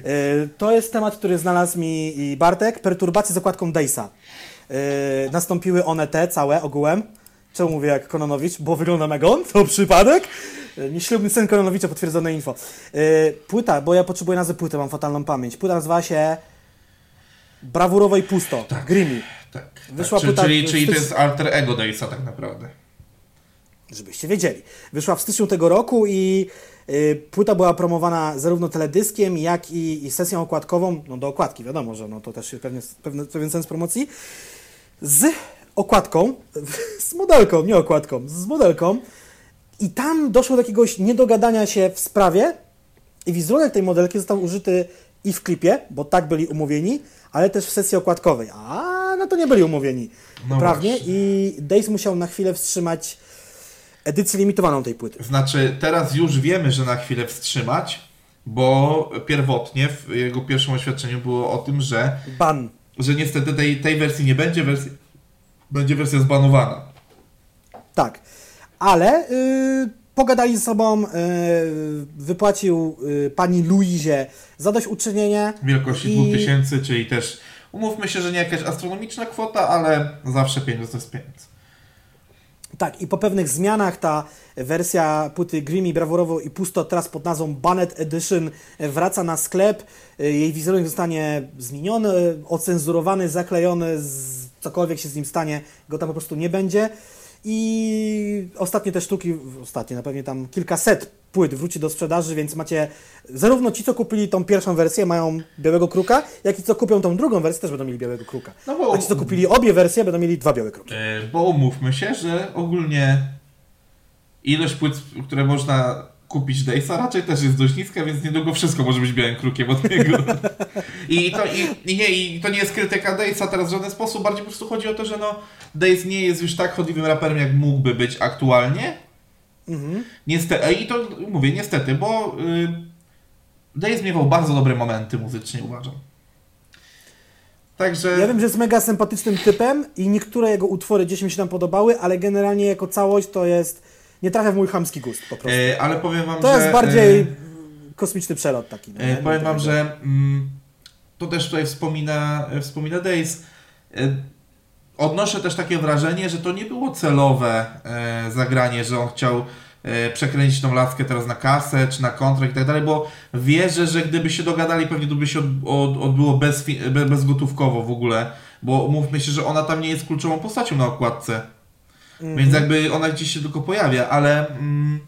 E, To jest temat, który znalazł mi i Bartek. Perturbacje z okładką Dejsa. E, Nastąpiły one te całe ogółem. Czemu mówię jak Kononowicz? Bo wyglądam jak on? To przypadek? E, Nieślubny syn Kononowicza, potwierdzone info. E, Płyta, bo ja potrzebuję nazwy płyty, mam fatalną pamięć. Płyta nazywa się Brawurowo i Pusto. Grimmy. Tak. Wyszła tak. Czyli, płyta- czyli, czyli to jest alter ego Dejsa tak naprawdę. żebyście wiedzieli. Wyszła w styczniu tego roku i y, płyta była promowana zarówno teledyskiem, jak i, i sesją okładkową, no do okładki, wiadomo, że no to też jest pewnie, pewne, pewien sens promocji, z okładką, <laughs> z modelką, nie okładką, z modelką i tam doszło do jakiegoś niedogadania się w sprawie i wizerunek tej modelki został użyty i w klipie, bo tak byli umówieni, ale też w sesji okładkowej. A no to nie byli umówieni No prawnie właśnie. i Days musiał na chwilę wstrzymać edycję limitowaną tej płyty. Znaczy, teraz już wiemy, że na chwilę wstrzymać, bo pierwotnie w jego pierwszym oświadczeniu było o tym, że Ban. że niestety tej, tej wersji nie będzie, wersji, będzie wersja zbanowana. Tak. Ale y, pogadali ze sobą, y, wypłacił y, pani Luizie zadośćuczynienie. Wielkości I- 2000, czyli też umówmy się, że nie jakaś astronomiczna kwota, ale zawsze pieniądz to jest. Tak, i po pewnych zmianach ta wersja płyty Grimmy brawurowo i pusto teraz pod nazwą Bannet Edition wraca na sklep. Jej wizerunek zostanie zmieniony, ocenzurowany, zaklejony, z, cokolwiek się z nim stanie, go tam po prostu nie będzie. I ostatnie te sztuki, ostatnie, na pewnie tam kilkaset płyt wróci do sprzedaży, więc macie zarówno ci, co kupili tą pierwszą wersję, mają białego kruka, jak i co kupią tą drugą wersję, też będą mieli białego kruka. No bo- A ci, co kupili obie wersje, będą mieli dwa białe kruki. E, Bo umówmy się, że ogólnie ilość płyt, które można kupić Daysa raczej też jest dość niska, więc niedługo wszystko może być białym krukiem od niego. <laughs> I to, i, i nie, I to nie jest krytyka Daysa teraz w żaden sposób, bardziej po prostu chodzi o to, że no Days nie jest już tak chodliwym raperem, jak mógłby być aktualnie. Mhm. Niestety, i to mówię niestety, bo y, Days miewał bardzo dobre momenty muzycznie, uważam. Także... Ja wiem, że jest mega sympatycznym typem i niektóre jego utwory gdzieś mi się tam podobały, ale generalnie jako całość to jest. Nie trafia w mój chamski gust po prostu. E, ale powiem wam, To że... jest bardziej e, kosmiczny przelot taki. no E, powiem wam, że mm, to też tutaj wspomina, e, wspomina Days. E, odnoszę też takie wrażenie, że to nie było celowe e, zagranie, że on chciał przekręcić tą laskę teraz na kasę, czy na kontrakt i tak dalej, bo wierzę, że gdyby się dogadali, pewnie to by się od, od, odbyło bez, bezgotówkowo w ogóle, bo mówmy się, że ona tam nie jest kluczową postacią na okładce. Mhm. Więc jakby ona gdzieś się tylko pojawia, ale. Mm,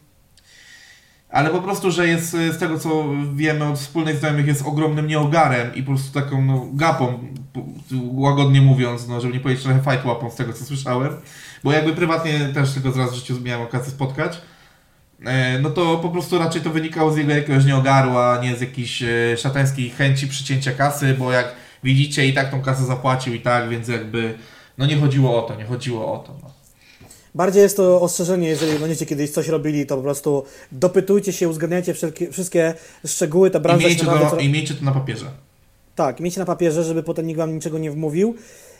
ale po prostu, że jest z tego co wiemy od wspólnych znajomych, jest ogromnym nieogarem i po prostu taką no, gapą, łagodnie mówiąc, no, żeby nie powiedzieć trochę fight łapą z tego co słyszałem. Bo jakby prywatnie też tylko raz w życiu miałem okazję spotkać. E, No to po prostu raczej to wynikało z jego jakiegoś nieogaru, a nie z jakiejś e, szatańskiej chęci przycięcia kasy, bo jak widzicie i tak tą kasę zapłacił i tak, więc jakby no nie chodziło o to, nie chodziło o to. No. Bardziej jest to ostrzeżenie, jeżeli będziecie kiedyś coś robili, to po prostu dopytujcie się, uzgadniajcie wszelkie, wszystkie szczegóły, ta I branża się miejcie, to, co- I miejcie to na papierze. Tak, miejcie na papierze, żeby potem nikt wam niczego nie wmówił.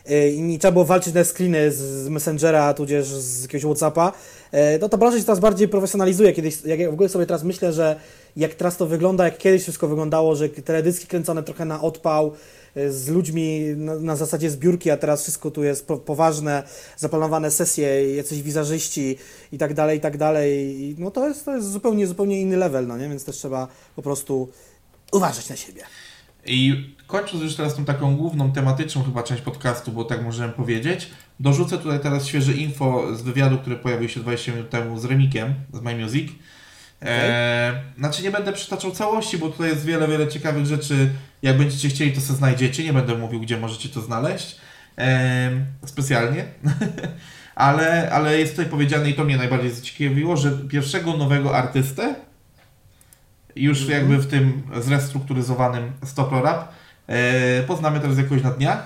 Yy, I nie trzeba było walczyć na screeny z, Messengera, tudzież z jakiegoś Whatsappa. Yy, No ta branża się teraz bardziej profesjonalizuje. Kiedyś, jak ja w ogóle sobie teraz myślę, że jak teraz to wygląda, jak kiedyś wszystko wyglądało, że teledyski kręcone trochę na odpał, z ludźmi na, na zasadzie zbiórki, a teraz wszystko tu jest po, poważne, zaplanowane sesje, jacyś wizażyści i tak dalej, i tak dalej. I No to jest, to jest zupełnie, zupełnie inny level, no nie? Więc też trzeba po prostu uważać na siebie. I kończąc już teraz tą taką główną, tematyczną chyba część podcastu, bo tak możemy powiedzieć, dorzucę tutaj teraz świeże info z wywiadu, który pojawił się 20 minut temu z Remikiem, z My Music. Eee, znaczy nie będę przytaczał całości, bo tutaj jest wiele, wiele ciekawych rzeczy. Jak będziecie chcieli, to sobie znajdziecie. Nie będę mówił, gdzie możecie to znaleźć. Eee, specjalnie. <laughs> ale, ale jest tutaj powiedziane i to mnie najbardziej zaciekawiło, że pierwszego nowego artystę już Mhm. jakby w tym zrestrukturyzowanym Stopro Rap e, poznamy teraz jakoś na dniach.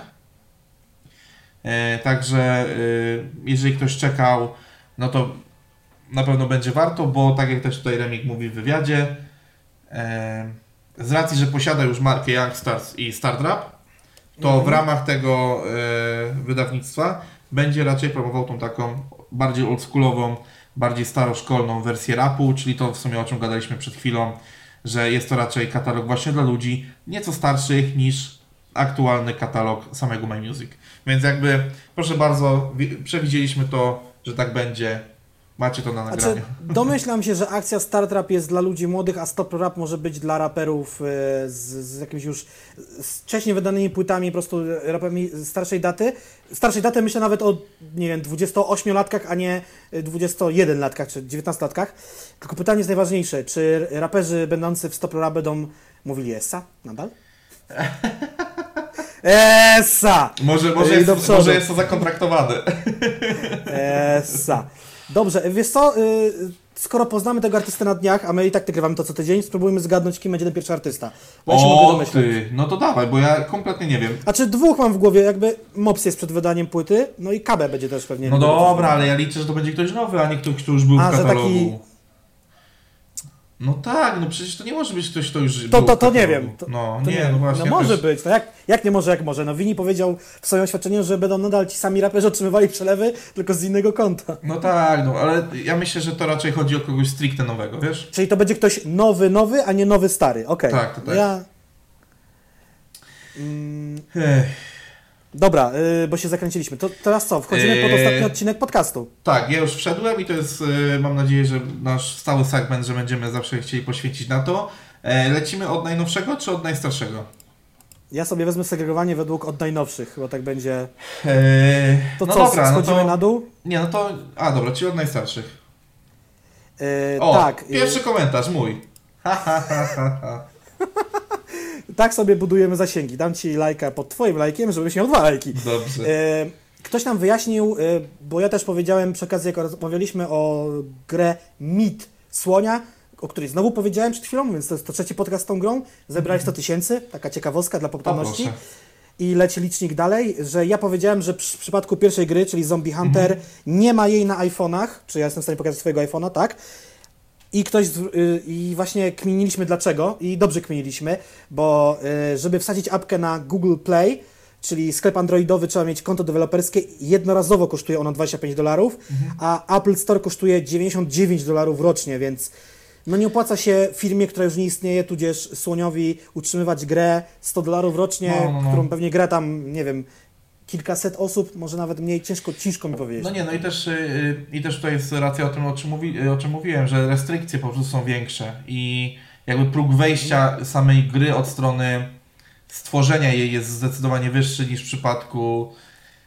E, także e, jeżeli ktoś czekał, no to na pewno będzie warto, bo tak jak też tutaj Remik mówi w wywiadzie, e, z racji, że posiada już markę Youngstars i Stardrap, to Mhm. w ramach tego e, wydawnictwa będzie raczej promował tą taką bardziej oldschoolową, bardziej staroszkolną wersję rapu, czyli to w sumie o czym gadaliśmy przed chwilą, że jest to raczej katalog właśnie dla ludzi nieco starszych niż aktualny katalog samego My Music. Więc jakby, proszę bardzo, wi- przewidzieliśmy to, że tak będzie. Macie to na Znaczy, nagraniu. domyślam się, że akcja Start Rap jest dla ludzi młodych, a Stop Rap może być dla raperów e, z, z jakimiś już z wcześniej wydanymi płytami, po prostu rapami starszej daty. Starszej daty myślę nawet o, nie wiem, 28-latkach, a nie 21-latkach czy 19-latkach. Tylko pytanie jest najważniejsze, czy raperzy będący w Stop Rap będą mówili Essa nadal? <laughs> Essa! Może, może, jest, może jest to zakontraktowane. Essa. Dobrze, wiesz co, y, skoro poznamy tego artystę na dniach, a my i tak nagrywamy to co tydzień, spróbujmy zgadnąć, kim będzie ten pierwszy artysta. Ja O ty, no to dawaj, bo ja kompletnie nie wiem. A czy dwóch mam w głowie, jakby Mops jest przed wydaniem płyty, no i KB będzie też pewnie. No dobra, ale ja liczę, że to będzie ktoś nowy, a nie ktoś, kto już był A, w że katalogu. taki- No tak, no przecież to nie może być ktoś, kto już To, to, to nie wiem. To, no to nie, no właśnie. No może być, no jak, jak nie może, jak może. No Wini powiedział w swoim oświadczeniu, że będą nadal ci sami raperzy otrzymywali przelewy, tylko z innego konta. No tak, no ale ja myślę, że to raczej chodzi o kogoś stricte nowego, wiesz? Czyli to będzie ktoś nowy, nowy, a nie nowy, stary. Okej. Tak, to No tak. Ja... Mm, Ech. Dobra, yy, bo się zakręciliśmy. To teraz co? Wchodzimy pod Yy. ostatni odcinek podcastu. Tak, ja już wszedłem i to jest, e, mam nadzieję, że nasz stały segment, że będziemy zawsze chcieli poświęcić na to. E, Lecimy od najnowszego czy od najstarszego? Ja sobie wezmę segregowanie według od najnowszych, bo tak będzie. E, To no co, dobra, no schodzimy to, na dół? Nie, no to, a dobra, czyli od najstarszych. Yy, O, tak, yy, pierwszy komentarz, mój. Ha, ha, ha, ha, ha. <laughs> tak sobie budujemy zasięgi. Dam ci lajka pod twoim lajkiem, żebyś miał dwa lajki. Dobrze. E, Ktoś nam wyjaśnił, e, bo ja też powiedziałem przy okazji, jak rozmawialiśmy o grę Mit Słonia, o której znowu powiedziałem przed chwilą, więc to jest to trzeci podcast z tą grą. Zebrali 100 tysięcy, taka ciekawostka dla proszę. I leci licznik dalej, że ja powiedziałem, że przy- w przypadku pierwszej gry, czyli Zombie Hunter, nie ma jej na iPhone'ach, czy ja jestem w stanie pokazać swojego iPhone'a, tak? I ktoś, y, i właśnie kminiliśmy dlaczego, i dobrze kminiliśmy, bo y, żeby wsadzić apkę na Google Play, czyli sklep androidowy, trzeba mieć konto deweloperskie, jednorazowo kosztuje ono 25 dolarów, a Apple Store kosztuje 99 dolarów rocznie, więc no nie opłaca się firmie, która już nie istnieje, tudzież Słoniowi utrzymywać grę 100 dolarów rocznie, No, no, no. którą pewnie gra tam, nie wiem, kilkaset osób, może nawet mniej, ciężko, ciężko mi powiedzieć. No nie, no i też, y, i też tutaj jest racja o tym, o czym, mówi, y, o czym mówiłem, że restrykcje po prostu są większe i jakby próg wejścia samej gry od strony stworzenia jej jest zdecydowanie wyższy niż w przypadku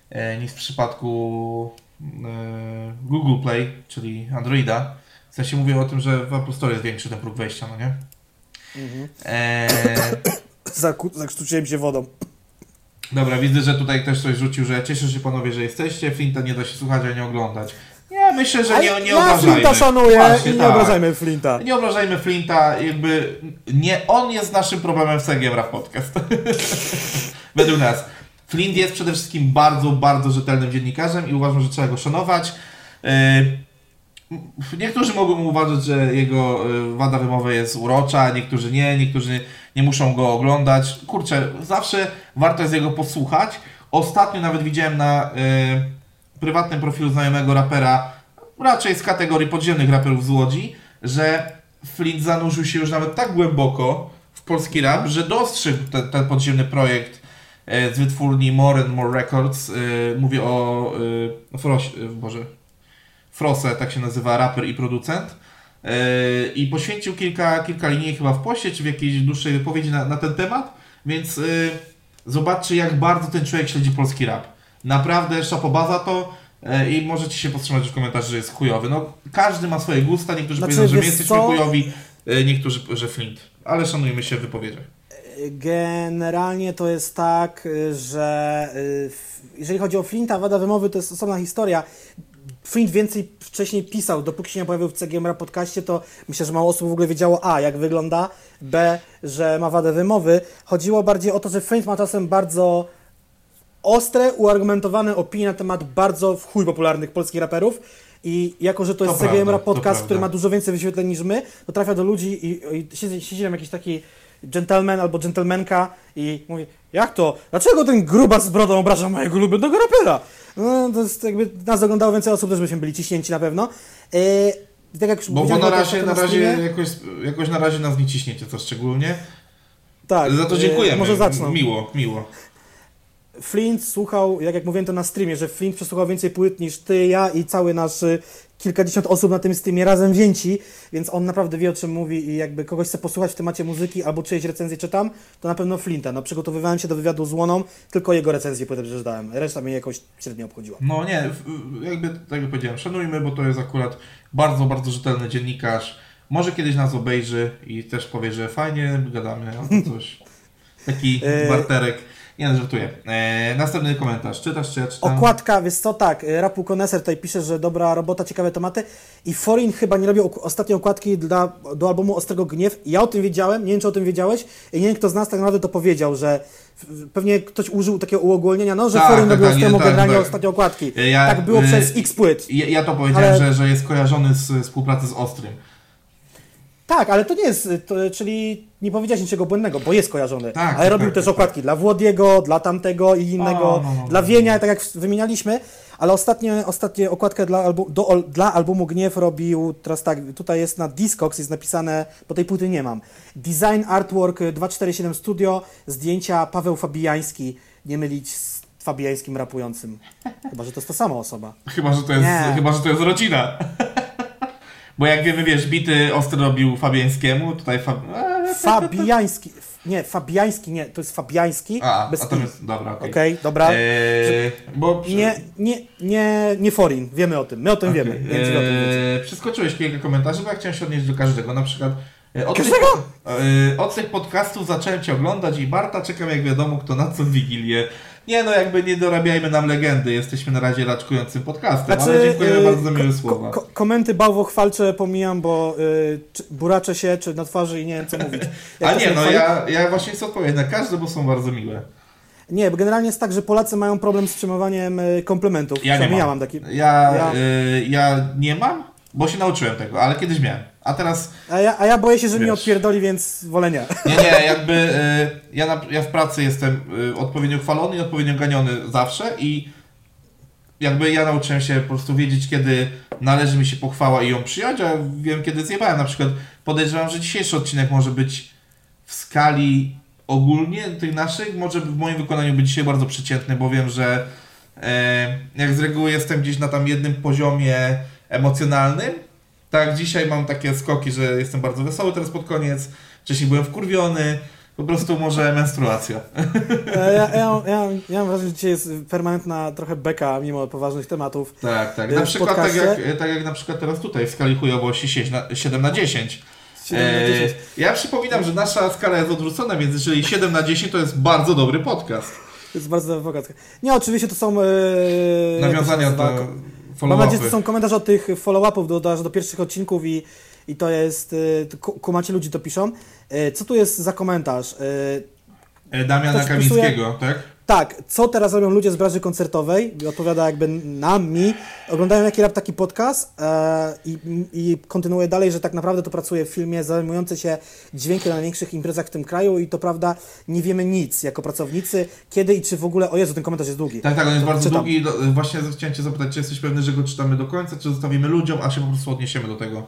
e, niż w przypadku e, Google Play, czyli Androida. W sensie mówię o tym, że w Apple Store jest większy ten próg wejścia, no nie? Mhm. E, <coughs> Zakrztusiłem się wodą. Dobra, widzę, że tutaj ktoś coś rzucił, że cieszę się panowie, że jesteście. Flinta nie da się słuchać, a nie oglądać. Nie, myślę, że nie, nie ja obrażajmy. Flinta szanuję Właśnie, i nie tak. obrażajmy Flinta. Nie obrażajmy Flinta, jakby nie on jest naszym problemem w Segiem Rap Podcast. <laughs> Według nas. Flint jest przede wszystkim bardzo, bardzo rzetelnym dziennikarzem i uważam, że trzeba go szanować. Yy, Niektórzy mogą uważać, że jego y, wada wymowy jest urocza, niektórzy nie, niektórzy nie muszą go oglądać. Kurczę, zawsze warto jest jego posłuchać. Ostatnio nawet widziałem na y, prywatnym profilu znajomego rapera, raczej z kategorii podziemnych raperów z Łodzi, że Flint zanurzył się już nawet tak głęboko w polski rap, że dostrzegł te, ten podziemny projekt e, z wytwórni More and More Records. E, mówię o e, Froś, e, Boże, Frose, tak się nazywa raper i producent. E, I poświęcił kilka, kilka linii chyba w poście, czy w jakiejś dłuższej wypowiedzi na, na ten temat, więc e, zobaczcie jak bardzo ten człowiek śledzi polski rap. Naprawdę szapoba za to e, i możecie się powstrzymać w komentarzu, że jest chujowy. No, każdy ma swoje gusta, niektórzy Znaczy, powiedzą, że my jesteśmy co? chujowi, niektórzy, że Flint. Ale szanujmy się w wypowiedziach. Generalnie to jest tak, że jeżeli chodzi o Flinta, wada wymowy to jest osobna historia. Flint więcej wcześniej pisał, dopóki się nie pojawił w CGM podcaście, to myślę, że mało osób w ogóle wiedziało A, jak wygląda, B, że ma wadę wymowy. Chodziło bardziej o to, że Flint ma czasem bardzo ostre, uargumentowane opinie na temat bardzo w chuj popularnych polskich raperów. I jako, że to jest To CGM prawda, Podcast, który ma dużo więcej wyświetleń niż my, to trafia do ludzi i, i siedzi, siedzi tam jakiś taki gentleman albo gentlemanka i mówi, jak to? Dlaczego ten grubas z brodą obraża mojego ulubionego rapera? No, to jest jakby, nas oglądało więcej osób, też byśmy byli ciśnięci na pewno. Yy, tak jak już Bo, bo na razie, na razie jakoś, jakoś na razie nas nie ciśniecie, co szczególnie. tak, Za to yy, dziękujemy. Może zacznę. Miło, miło. Flint słuchał, jak, jak mówiłem to na streamie, że Flint przesłuchał więcej płyt niż ty, ja i cały nasz y, kilkadziesiąt osób na tym streamie razem wzięci, więc on naprawdę wie o czym mówi i jakby kogoś chce posłuchać w temacie muzyki albo czyjeś recenzje czytam, to na pewno Flinta. No przygotowywałem się do wywiadu z Łoną, tylko jego recenzję przeczytałem, reszta mnie jakoś średnio obchodziła. No nie, jakby, tak jak powiedziałem, szanujmy, bo to jest akurat bardzo, bardzo rzetelny dziennikarz. Może kiedyś nas obejrzy i też powie, że fajnie, gadamy albo coś. Taki <laughs> E, barterek. Nie, no, żartuję. E, następny komentarz. Czytasz czy ja czytam? Okładka, wiesz co, tak, y, Rapu Koneser tutaj pisze, że dobra robota, ciekawe tematy i Foreign chyba nie robił ostatniej okładki dla, do albumu Ostrego Gniew. Ja o tym wiedziałem, nie wiem czy o tym wiedziałeś i nie wiem kto z nas tak naprawdę to powiedział, że pewnie ktoś użył takiego uogólnienia, no, że Tak, Foreign tak, robił tak, Ostremu tak, generalnie tak. ostatnie okładki. E, ja, tak było e, przez x płyt. Ja, ja to powiedziałem, Ale- że, że jest kojarzony z współpracy z Ostrym. Tak, ale to nie jest, to, czyli nie powiedziałeś niczego błędnego, bo jest kojarzony. Tak, ale tak, robił tak, też okładki dla Włodiego, dla tamtego i innego, O, no, no, dla no, Wienia, no. tak jak wymienialiśmy. Ale ostatnie, ostatnie okładkę dla, albu, do, dla albumu Gniew robił, teraz tak, tutaj jest na Discogs, jest napisane, bo tej płyty nie mam. Design Artwork y, 247 Studio, zdjęcia Paweł Fabijański, nie mylić z Fabiańskim rapującym. Chyba, że to jest ta sama osoba. Chyba, że to jest, Nie. chyba, że to jest rodzina. Bo jak wiemy, wiesz, bity ostry robił Fabiańskiemu, tutaj Fab... eee, <laughs> Fabiański, nie, Fabiański, nie, to jest Fabiański, A, bez a to jest... Dobra, okej. Okej, dobra. Eee, bo... Nie, nie, nie, nie forin, wiemy o tym, my o tym Okej, wiemy. Czy wy o tym wiecie. eee, Przeskoczyłeś kilka komentarzy, bo ja chciałem się odnieść do każdego. Na przykład e, od Każdego? Tych, e, od tych podcastów zacząłem Cię oglądać i Barta czekam jak wiadomo kto na co w Wigilię. Nie no, jakby nie dorabiajmy nam legendy, jesteśmy na razie raczkującym podcastem, ale dziękujemy y, bardzo za miłe słowa. ko- komenty bałwochwalcze pomijam, bo y, czy, buraczę się, czy na twarzy i nie wiem co <laughs> mówić. Jak A nie, no ja, ja właśnie chcę odpowiedzieć na każde, bo są bardzo miłe. Nie, bo generalnie jest tak, że Polacy mają problem z przyjmowaniem y, komplementów. Ja nie mam. ja mam taki. Ja, Ja- y, ja nie mam, bo się nauczyłem tego, ale kiedyś miałem. A teraz A ja, a ja boję się, że mnie Wiesz. odpierdoli, więc wolę nie. Nie, nie, jakby y, ja, na, ja w pracy jestem y, odpowiednio chwalony i odpowiednio ganiony zawsze i jakby ja nauczyłem się po prostu wiedzieć, kiedy należy mi się pochwała i ją przyjąć, a wiem, kiedy zjebałem. Na przykład podejrzewam, że dzisiejszy odcinek może być w skali ogólnie tych naszych, może w moim wykonaniu być dzisiaj bardzo przeciętny, bo wiem, że e, jak z reguły jestem gdzieś na tam jednym poziomie emocjonalnym, tak dzisiaj mam takie skoki, że jestem bardzo wesoły teraz pod koniec, wcześniej byłem wkurwiony, po prostu może menstruacja. E, Ja, ja, ja, ja mam wrażenie, że dzisiaj jest permanentna trochę beka, mimo poważnych tematów. Tak, tak. E, Na przykład tak jak, tak jak na przykład teraz tutaj w skali chujowości 7 na, 7 na 10. 7 na 10. E, ja przypominam, że nasza skala jest odwrócona, więc jeżeli 7 na 10 to jest bardzo dobry podcast. To jest bardzo bogacka. Nie, oczywiście to są... E, Nawiązania do? Mam nadzieję, że to są komentarze od tych follow-upów do, do, do pierwszych odcinków i, i to jest... Ku- kumacie ludzi to piszą. E, co tu jest za komentarz? E, E, Damiana Ktoś Kamińskiego, tak? Tak, co teraz robią ludzie z branży koncertowej? Odpowiada jakby nam, mi. Oglądają jaki rap taki podcast e, i, i kontynuuje dalej, że tak naprawdę to pracuje w filmie zajmujący się dźwiękiem na największych imprezach w tym kraju i to prawda, nie wiemy nic jako pracownicy, kiedy i czy w ogóle, o Jezu, ten komentarz jest długi. Tak, tak, on jest To bardzo czytam. długi. Właśnie chciałem Cię zapytać, czy jesteś pewny, że go czytamy do końca, czy zostawimy ludziom, a się po prostu odniesiemy do tego.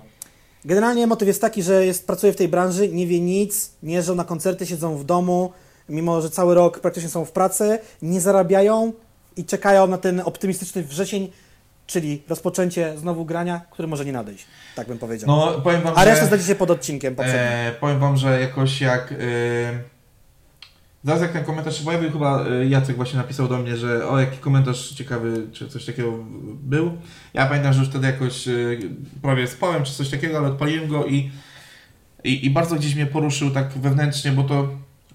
Generalnie motyw jest taki, że jest, pracuje w tej branży, nie wie nic, nie jeżdżą na koncerty, siedzą w domu, mimo że cały rok praktycznie są w pracy, nie zarabiają i czekają na ten optymistyczny wrzesień, czyli rozpoczęcie znowu grania, który może nie nadejść, tak bym powiedział. No, powiem Wam, A resztę że... znajdziecie pod odcinkiem poprzednim. E, powiem wam, że jakoś jak. E, zaraz jak ten komentarz się pojawił, chyba e, Jacek właśnie napisał do mnie, że o jaki komentarz ciekawy, czy coś takiego był. Ja pamiętam, że już wtedy jakoś prawie spałem, czy coś takiego, ale odpaliłem go i, i, i bardzo gdzieś mnie poruszył tak wewnętrznie, bo to,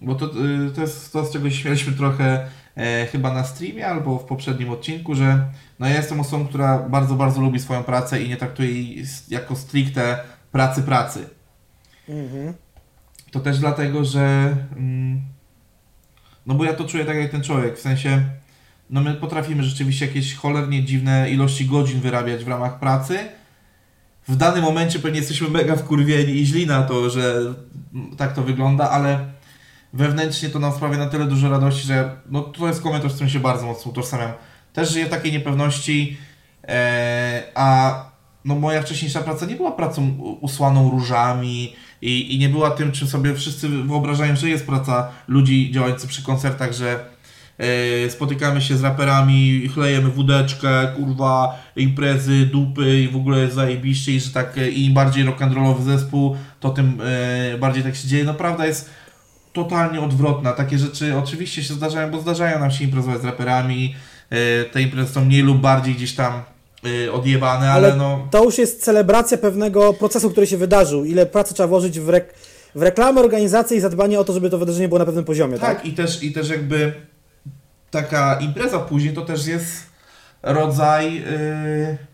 bo to, e, to jest to, z czego się śmialiśmy trochę e, chyba na streamie albo w poprzednim odcinku, że no ja jestem osobą, która bardzo, bardzo lubi swoją pracę i nie traktuje jej jako stricte pracy pracy. Mhm. To też dlatego, że. Mm, no bo ja to czuję tak jak ten człowiek, w sensie. No my potrafimy rzeczywiście jakieś cholernie dziwne ilości godzin wyrabiać w ramach pracy. W danym momencie pewnie jesteśmy mega wkurwieni i źli na to, że mm, tak to wygląda, ale wewnętrznie to nam sprawia na tyle dużo radości, że no to jest komentarz, z którym się bardzo mocno utożsamiam. Też żyję w takiej niepewności, e, a no moja wcześniejsza praca nie była pracą usłaną różami i, i nie była tym, czym sobie wszyscy wyobrażają, że jest praca ludzi działających przy koncertach, że e, spotykamy się z raperami, chlejemy wódeczkę, kurwa, imprezy, dupy i w ogóle jest zajebiście i że tak e, im bardziej rock'n'rollowy zespół, to tym e, bardziej tak się dzieje. No prawda jest totalnie odwrotna. Takie rzeczy oczywiście się zdarzają, bo zdarzają nam się imprezować z raperami. E, te imprezy są mniej lub bardziej gdzieś tam e, odjebane, ale, Ale no... to już jest celebracja pewnego procesu, który się wydarzył. Ile pracy trzeba włożyć w, rek- w reklamę, organizację i zadbanie o to, żeby to wydarzenie było na pewnym poziomie, tak? Tak, i też, i też jakby taka impreza później to też jest rodzaj. Yy...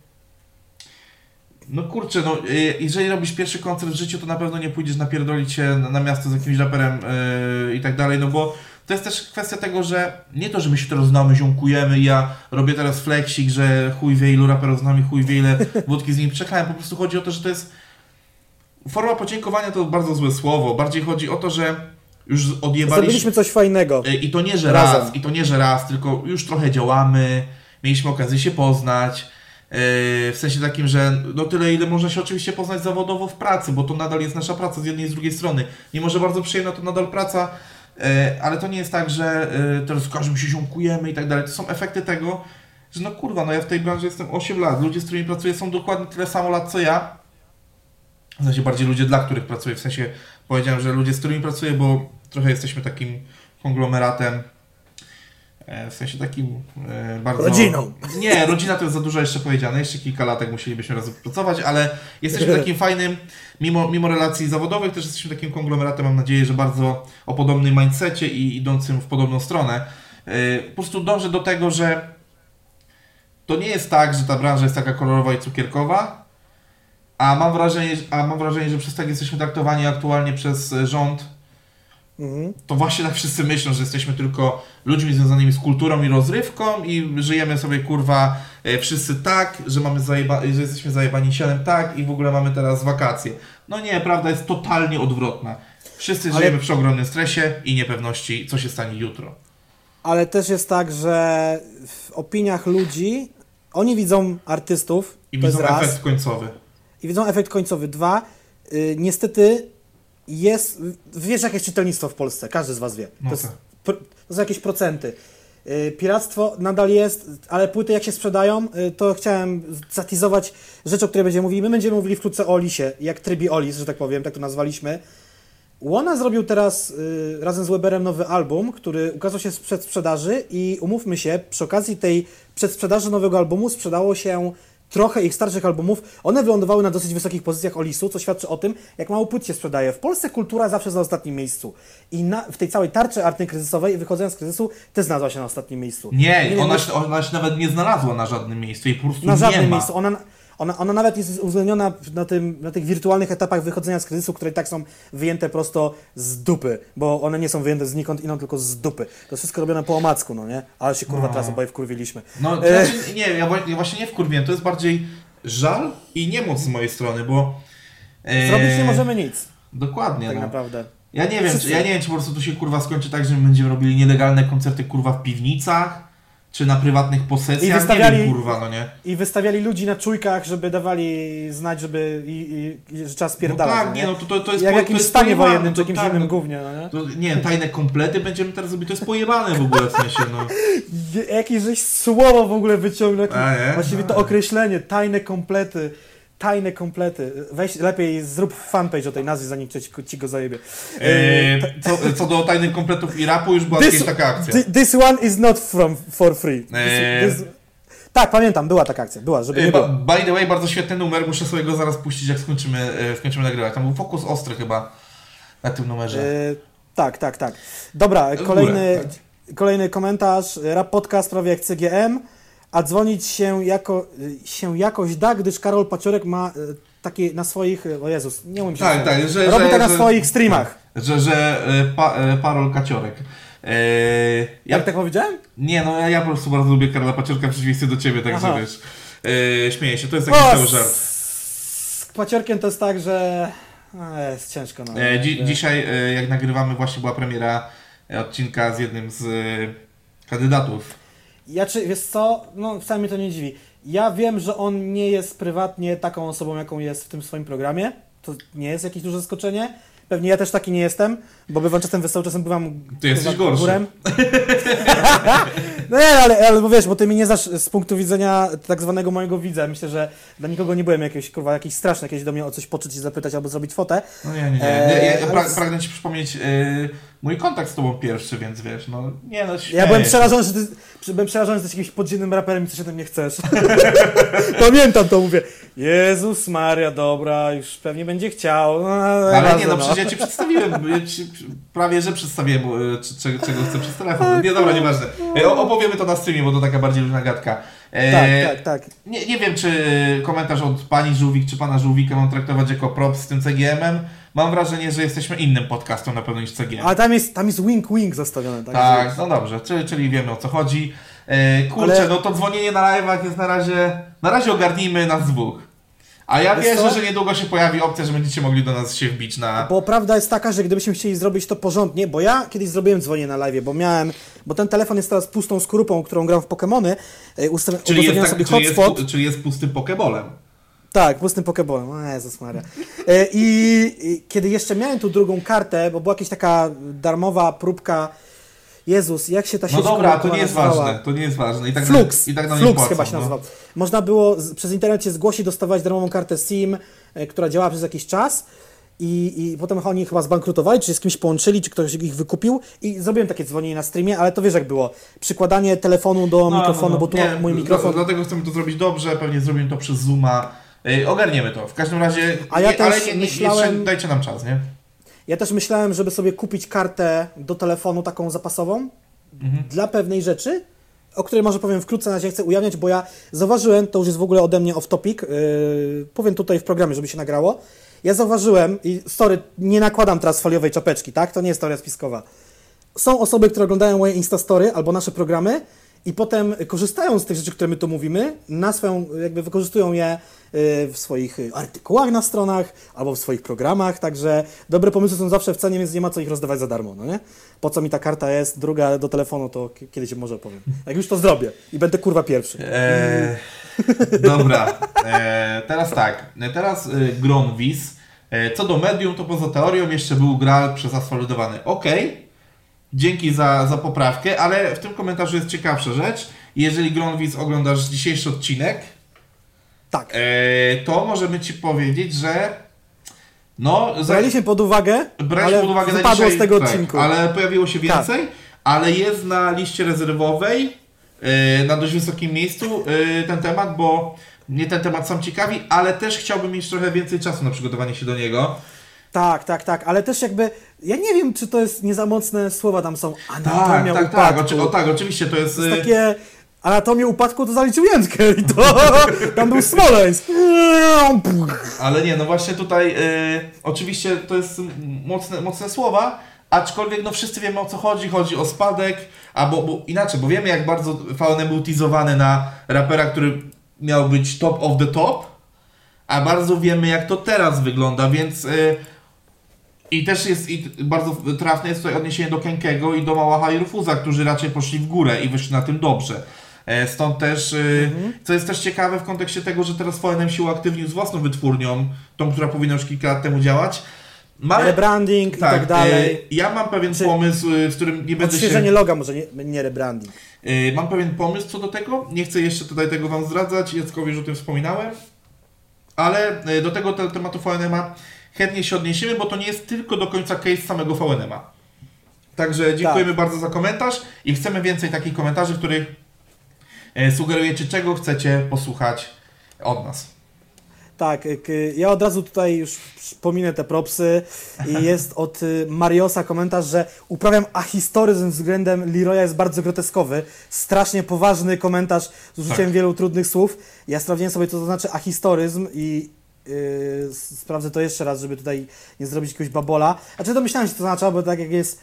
No kurczę, no, yy, jeżeli robisz pierwszy koncert w życiu, to na pewno nie pójdziesz napierdolić się na, na miasto z jakimś raperem yy, i tak dalej, no bo to jest też kwestia tego, że nie to, że my się teraz znamy, ziomkujemy, ja robię teraz fleksik, że chuj wie ilu raperów z nami, chuj wie ile wódki z nimi przekałem, po prostu chodzi o to, że to jest forma podziękowania to bardzo złe słowo, bardziej chodzi o to, że już odjebaliśmy... Zrobiliśmy coś fajnego. Y, I to nie, że Razem. raz, i to nie, że raz, tylko już trochę działamy, mieliśmy okazję się poznać. Yy, W sensie takim, że no tyle, ile można się oczywiście poznać zawodowo w pracy, bo to nadal jest nasza praca z jednej i z drugiej strony. Mimo, że bardzo przyjemna, to nadal praca. E, ale to nie jest tak, że e, teraz z każdym się ziomkujemy i tak dalej. To są efekty tego, że no kurwa, no ja w tej branży jestem 8 lat. Ludzie, z którymi pracuję są dokładnie tyle samo lat co ja. W sensie bardziej ludzie, dla których pracuję. W sensie powiedziałem, że ludzie, z którymi pracuję, bo trochę jesteśmy takim konglomeratem. E, W sensie takim e, bardzo... Rodziną. Nie, rodzina to jest za dużo jeszcze powiedziane. Jeszcze kilka latek musielibyśmy razem pracować, ale jesteśmy <laughs> takim fajnym, mimo, mimo relacji zawodowych, też jesteśmy takim konglomeratem, mam nadzieję, że bardzo o podobnym mindsetie i idącym w podobną stronę. E, Po prostu dążę do tego, że to nie jest tak, że ta branża jest taka kolorowa i cukierkowa, a mam wrażenie, a mam wrażenie że przez tak jesteśmy traktowani aktualnie przez rząd, Mhm. to właśnie tak wszyscy myślą, że jesteśmy tylko ludźmi związanymi z kulturą i rozrywką i żyjemy sobie kurwa e, wszyscy tak, że mamy zajeba- że jesteśmy zajebani sianem tak i w ogóle mamy teraz wakacje. No nie, prawda jest totalnie odwrotna. Wszyscy Ale- żyjemy przy ogromnym stresie i niepewności, co się stanie jutro. Ale też jest tak, że w opiniach ludzi oni widzą artystów, I widzą raz, efekt końcowy. i widzą efekt końcowy. Dwa, y, niestety jest, wiesz jakie jest czytelnictwo w Polsce, każdy z was wie. No to, jest, tak. to są jakieś procenty. Y, Piractwo nadal jest, ale płyty jak się sprzedają, y, to chciałem zatizować rzecz, o której będziemy mówili. My będziemy mówili wkrótce o Olisie, jak Trybi Olis, że tak powiem, tak to nazwaliśmy. Łona zrobił teraz y, razem z Weberem nowy album, który ukazał się z przedsprzedaży i umówmy się, przy okazji tej przedsprzedaży nowego albumu sprzedało się trochę ich starszych albumów. One wylądowały na dosyć wysokich pozycjach Olisu, co świadczy o tym, jak mało płyt się sprzedaje. W Polsce kultura zawsze jest na ostatnim miejscu. I na, w tej całej tarczy antykryzysowej, wychodząc z kryzysu, też znalazła się na ostatnim miejscu. Nie, wiem, ona, się, ona się nawet nie znalazła na żadnym miejscu i po prostu na nie żadnym ma. miejscu. Ona, ona, ona nawet jest uwzględniona na, tym, na tych wirtualnych etapach wychodzenia z kryzysu, które i tak są wyjęte prosto z dupy, bo one nie są wyjęte znikąd inąd, tylko z dupy. To wszystko robione po omacku, no nie? Ale się kurwa No. teraz oboje wkurwiliśmy. No, to E. znaczy, nie, ja, właśnie nie wkurwiłem, to jest bardziej żal i niemoc z mojej strony, bo... e, Zrobić nie możemy nic, Dokładnie, tak no. naprawdę. Ja nie wiem, Wszyscy. czy, ja nie wiem, czy po prostu to się kurwa skończy tak, że my będziemy robili nielegalne koncerty kurwa w piwnicach, czy na prywatnych I posesjach, wystawiali- nie wiem kurwa, no nie. I wystawiali ludzi na czujkach, żeby dawali znać, żeby i, i, i że trzeba No spierdalać. tak, no nie no, to, to, to jest Jak w po- jakimś to jest stanie pojebane, wojennym, czy to jakimś tak, innym no, gównie, no nie? to, nie wiem, tajne komplety będziemy teraz robić, to jest pojebane w ogóle w sensie, no. <laughs> Jakieś żeś słowo w ogóle wyciągnął, właściwie to określenie, tajne komplety, tajne komplety. Weź lepiej zrób fanpage o tej nazwie, zanim ci, ci go zajebie. E, co, co do tajnych kompletów i rapu, już była This- taka akcja. Thi- This one is not from, for free. This, Eee. this... Tak, pamiętam, była taka akcja, była, żeby nie E, ba- było. By the way, bardzo świetny numer, muszę sobie go zaraz puścić, jak skończymy, e, skończymy nagrywać. Tam był fokus ostry chyba na tym numerze. E, tak, tak, tak. Dobra, kolejny, górę, kolejny komentarz. Rap podcast prawie jak CGM, a dzwonić się, jako, się jakoś da, gdyż Karol Paciorek ma e, takie na swoich, e, o Jezus, nie umiem się Tak, tak, że- Robi że- to na że- swoich streamach. Że, że e, pa, e, Parol Kaciorek. E, ja, Jak tak powiedziałem? Nie, no ja, ja po prostu bardzo lubię Karola Paciorka w przeciwieństwie do ciebie, także Aha. wiesz. E, śmieję się, to jest taki cały żart. Z Paciorkiem to jest tak, że a, jest ciężko. No, E, dzi, Że- dzisiaj, e, jak nagrywamy, właśnie była premiera e, odcinka z jednym z e, kandydatów. Ja czy, wiesz co, no wcale mnie to nie dziwi. Ja wiem, że on nie jest prywatnie taką osobą, jaką jest w tym swoim programie. To nie jest jakieś duże zaskoczenie. Pewnie ja też taki nie jestem, bo bywam czasem wesoły, czasem bywam Ty jesteś gorszy. górem. <laughs> no nie, ale, ale bo wiesz, bo ty mnie nie znasz z punktu widzenia tak zwanego mojego widza. Myślę, że dla nikogo nie byłem jakieś, kurwa, jakiś straszny, jakieś do mnie o coś poczuć i zapytać albo zrobić fotę. No nie, nie, nie. E, nie ja, ja ale pra, pragnę ci przypomnieć e, mój kontakt z tobą pierwszy, więc wiesz, no nie no, Ja byłem przerażony, że ty, byłem przerażony, że jesteś jakimś podziemnym raperem i coś ode mnie chcesz. <laughs> Pamiętam to, mówię, Jezus Maria, dobra, już pewnie będzie chciał. No, Ale nie, no przecież ja ci przedstawiłem, ja ci prawie że przedstawiłem, e, czy- czego, czego chcę przez telefon. Nie, dobra, nieważne. E, Opowiemy to na streamie, bo to taka bardziej luźna gadka. E, Tak, tak, tak. Nie, nie wiem, czy komentarz od pani Żółwik, czy pana Żółwika mam traktować jako prop z tym CGM-em. Mam wrażenie, że jesteśmy innym podcastem na pewno niż CGM. Ale tam jest, tam jest wink wink zostawione, tak? Tak, no dobrze, czyli, czyli wiemy o co chodzi. E, kurczę, Ale- no to dzwonienie na live'ach jest na razie, na razie ogarnijmy nas dwóch. A ja wierzę, co? że niedługo się pojawi opcja, że będziecie mogli do nas się wbić na... Bo prawda jest taka, że gdybyśmy chcieli zrobić to porządnie, bo ja kiedyś zrobiłem dzwonię na live, bo miałem, bo ten telefon jest teraz pustą skrupą, którą gram w Pokemony, e, ustawiam Czyli jest, tak, sobie czyli, jest, hotspot. pu- czyli jest pustym pokebolem. Tak, pustym Pokebolem. O Jezus Maria. E, I, I kiedy jeszcze miałem tu drugą kartę, bo była jakaś taka darmowa próbka. Jezus, jak się ta sieć No dobra, to nie jest nazywała? ważne, to nie jest ważne. I tak Flux, i tak nie Flux płacą, chyba się no. nazywał. Można było z, przez internet się zgłosić, dostawać darmową kartę SIM, e, która działała przez jakiś czas. I, I potem oni chyba zbankrutowali, czy się z kimś połączyli, czy ktoś ich wykupił. I zrobiłem takie dzwonienie na streamie, ale to wiesz jak było. Przykładanie telefonu do No, mikrofonu, no, no. bo tu Nie, mam mój mikrofon. Dlatego chcemy to zrobić dobrze, pewnie zrobimy to przez Zooma. Ogarniemy to. W każdym razie. A ja nie, ale też nie, nie, myślałem- dajcie nam czas, nie? Ja też myślałem, żeby sobie kupić kartę do telefonu taką zapasową Mhm. dla pewnej rzeczy, o której może powiem wkrótce, na razie chcę ujawniać, bo ja zauważyłem, to już jest w ogóle ode mnie off topic, yy, powiem tutaj w programie, żeby się nagrało. Ja zauważyłem, i sorry, nie nakładam teraz foliowej czapeczki, tak? To nie jest teoria spiskowa. Są osoby, które oglądają moje Instastory albo nasze programy i potem korzystają z tych rzeczy, które my tu mówimy, na swoją, jakby wykorzystują je y, w swoich y, artykułach na stronach albo w swoich programach, także dobre pomysły są zawsze w cenie, więc nie ma co ich rozdawać za darmo, no nie? Po co mi ta karta jest, druga do telefonu, to kiedyś może opowiem. Jak już to zrobię i będę kurwa pierwszy. Eee, dobra, eee, teraz tak. E, Teraz e, Gronwis. E, co do medium, to poza teorią jeszcze był Graal przezasfaldowany. Okej, dzięki za, za poprawkę, ale w tym komentarzu jest ciekawsza rzecz. Jeżeli Gronwis oglądasz dzisiejszy odcinek, Tak. e, to możemy Ci powiedzieć, że no, za, Braliśmy pod uwagę, braliśmy ale pod uwagę wypadło dzisiaj, z tego tak, odcinku. Ale pojawiło się więcej, ale jest na liście rezerwowej yy, na dość wysokim miejscu yy, ten temat, bo mnie ten temat sam ciekawi, ale też chciałbym mieć trochę więcej czasu na przygotowanie się do niego. Tak, tak, tak, ale też jakby, ja nie wiem, czy to jest nie za mocne słowa tam są, anatomia Tak, tak, tak, upadku. oczy, o, tak, oczywiście to jest... To jest yy, takie anatomię upadku to zaliczył Jędkę i to <laughs> tam był Smoleńsk. Ale nie, no właśnie tutaj y, oczywiście to jest mocne, mocne słowa, aczkolwiek no wszyscy wiemy o co chodzi, chodzi o spadek, albo bo inaczej, bo wiemy jak bardzo VNM był teasowany na rapera, który miał być top of the top, a bardzo wiemy jak to teraz wygląda, więc y, i też jest i bardzo trafne jest tutaj odniesienie do Kenkego i do Małacha i Rufuza, którzy raczej poszli w górę i wyszli na tym dobrze. E, Stąd też, y, co jest też ciekawe w kontekście tego, że teraz VNM się uaktywnił z własną wytwórnią, tą, która powinna już kilka lat temu działać. Rebranding i tak dalej. e, Ja mam pewien Czy- pomysł, w którym nie będę się... Odświeżenie loga może, nie, nie rebranding. Mam pewien pomysł co do tego. Nie chcę jeszcze tutaj tego Wam zdradzać. Jackowi już o tym wspominałem. Ale do tego te, tematu VNM-a chętnie się odniesiemy, bo to nie jest tylko do końca case samego VNM-a. Także dziękujemy bardzo za komentarz i chcemy więcej takich komentarzy, w których y, sugerujecie, czego chcecie posłuchać od nas. Tak, ja od razu tutaj już pominę te propsy i <laughs> jest od y, Mariosa komentarz, że uprawiam ahistoryzm względem Leroya jest bardzo groteskowy. Strasznie poważny komentarz z użyciem Tak. wielu trudnych słów. Ja sprawdziłem sobie, co to znaczy ahistoryzm i yy, sprawdzę to jeszcze raz, żeby tutaj nie zrobić jakiegoś babola. Znaczy domyślałem się, co to znaczy, bo tak jak jest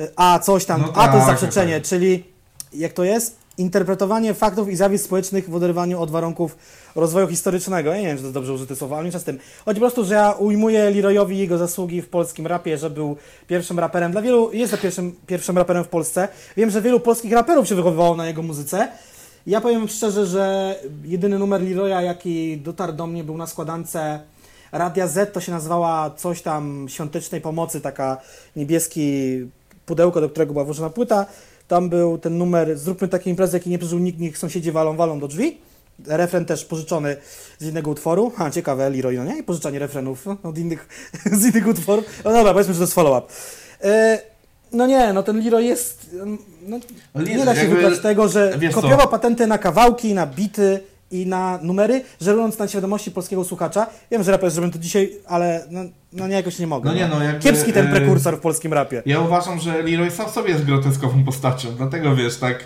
y, a coś tam, No a to jest tak, zaprzeczenie, tak. czyli jak to jest? Interpretowanie faktów i zjawisk społecznych w oderwaniu od warunków rozwoju historycznego. Ja nie wiem, czy to jest dobrze użyte słowo, ale mniejsza z tym. Chodzi po prostu, że ja ujmuję Leroyowi jego zasługi w polskim rapie, że był pierwszym raperem. Dla wielu jest to pierwszym, pierwszym raperem w Polsce. Wiem, że wielu polskich raperów się wychowywało na jego muzyce. Ja powiem szczerze, że jedyny numer Leroya, jaki dotarł do mnie, był na składance Radia Z, to się nazywała coś tam świątecznej pomocy, taka niebieski pudełko, do którego była włożona płyta. Tam był ten numer, zróbmy takie imprezy, jaki nie przeżył nikt, niech sąsiedzi walą, walą do drzwi. Refren też pożyczony z innego utworu. Ha, ciekawe, Leroy, no nie? I pożyczanie refrenów no, od innych, <laughs> z innych utworów. No dobra, powiedzmy, że to jest follow-up. E, no nie, no ten Leroy jest... No, Ale nie da się jakby- wybrać tego, że wiesz co? kopiował patenty na kawałki, na bity i na numery, żerując na świadomości polskiego słuchacza. Wiem, że raper zrobiłem to dzisiaj, ale no, no nie, jakoś nie mogę. No nie, no jakby, Kiepski ten e, prekursor w polskim rapie. Ja uważam, że Leroy sam w sobie jest groteskową postacią, dlatego wiesz, tak...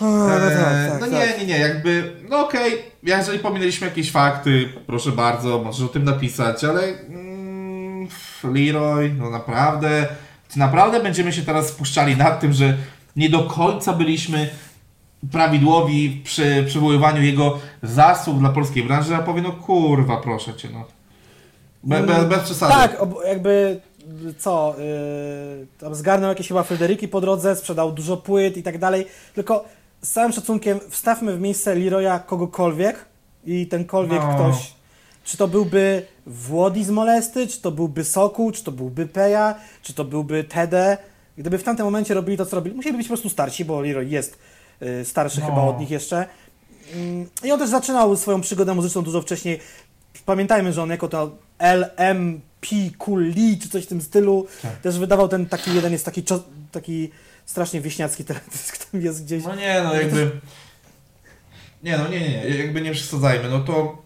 O, no tak, Eee, tak, no tak. nie, nie, nie, jakby, no okej, jeżeli pominęliśmy jakieś fakty, proszę bardzo, możesz o tym napisać, ale mm, Leroy, no naprawdę, czy naprawdę będziemy się teraz spuszczali nad tym, że nie do końca byliśmy prawidłowi przy przywoływaniu jego zasług dla polskiej branży, a powiem, no kurwa, proszę cię, no. Be, be, bez przesady. Tak, jakby co, yy, tam zgarnął jakieś chyba Fryderyki po drodze, sprzedał dużo płyt i tak dalej, tylko z całym szacunkiem wstawmy w miejsce Leroya kogokolwiek i tenkolwiek No. ktoś czy to byłby Włodi z Molesty, czy to byłby Sokół, czy to byłby Peja, czy to byłby Tede. Gdyby w tamtym momencie robili to, co robili, musieli być po prostu starsi, bo Leroy jest y, starszy No. chyba od nich jeszcze. Mm, I on też zaczynał swoją przygodę muzyczną dużo wcześniej. Pamiętajmy, że on jako to LMP Lee, czy coś w tym stylu, Tak. też wydawał ten taki, jeden jest taki, taki strasznie wieśniacki teledysk, <laughs> tam jest gdzieś. No nie, no jakby... Nie, no nie, nie, nie, jakby nie przesadzajmy, no to...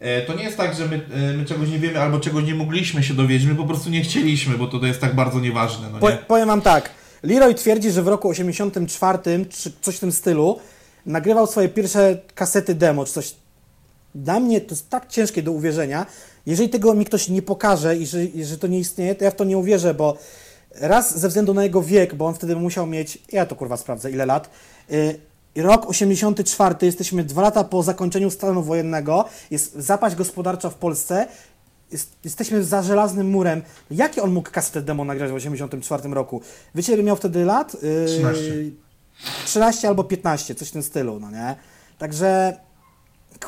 e, To nie jest tak, że my, e, my czegoś nie wiemy albo czegoś nie mogliśmy się dowiedzieć, my po prostu nie chcieliśmy, bo to, to jest tak bardzo nieważne, no Po, nie? powiem wam tak, Leroy twierdzi, że w roku 84 czy coś w tym stylu nagrywał swoje pierwsze kasety demo, czy coś. Dla mnie to jest tak ciężkie do uwierzenia. Jeżeli tego mi ktoś nie pokaże i że, i że to nie istnieje, to ja w to nie uwierzę, bo raz ze względu na jego wiek, bo on wtedy musiał mieć, ja to kurwa sprawdzę, ile lat. Rok 84, jesteśmy dwa lata po zakończeniu stanu wojennego, jest zapaść gospodarcza w Polsce, jest, jesteśmy za żelaznym murem. Jakie on mógł kasetę demo nagrać w 84 roku? Wiecie, ile miał wtedy lat? Yy, 13. 13 albo 15, coś w tym stylu, no nie? Także,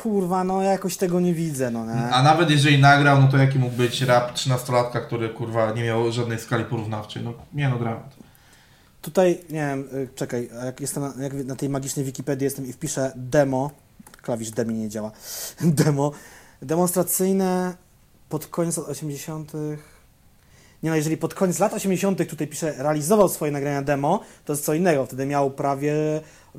kurwa, no ja jakoś tego nie widzę, no nie? A nawet jeżeli nagrał, no to jaki mógł być rap 13-latka, który kurwa nie miał żadnej skali porównawczej, no nie no dramat. Tutaj, nie wiem, y, czekaj, jak jestem na, jak na tej magicznej Wikipedii jestem i wpiszę demo, klawisz demi nie działa, <laughs> demo, demonstracyjne pod koniec lat 80. Nie no, jeżeli pod koniec lat 80. tutaj pisze, realizował swoje nagrania demo, to jest co innego, wtedy miał prawie,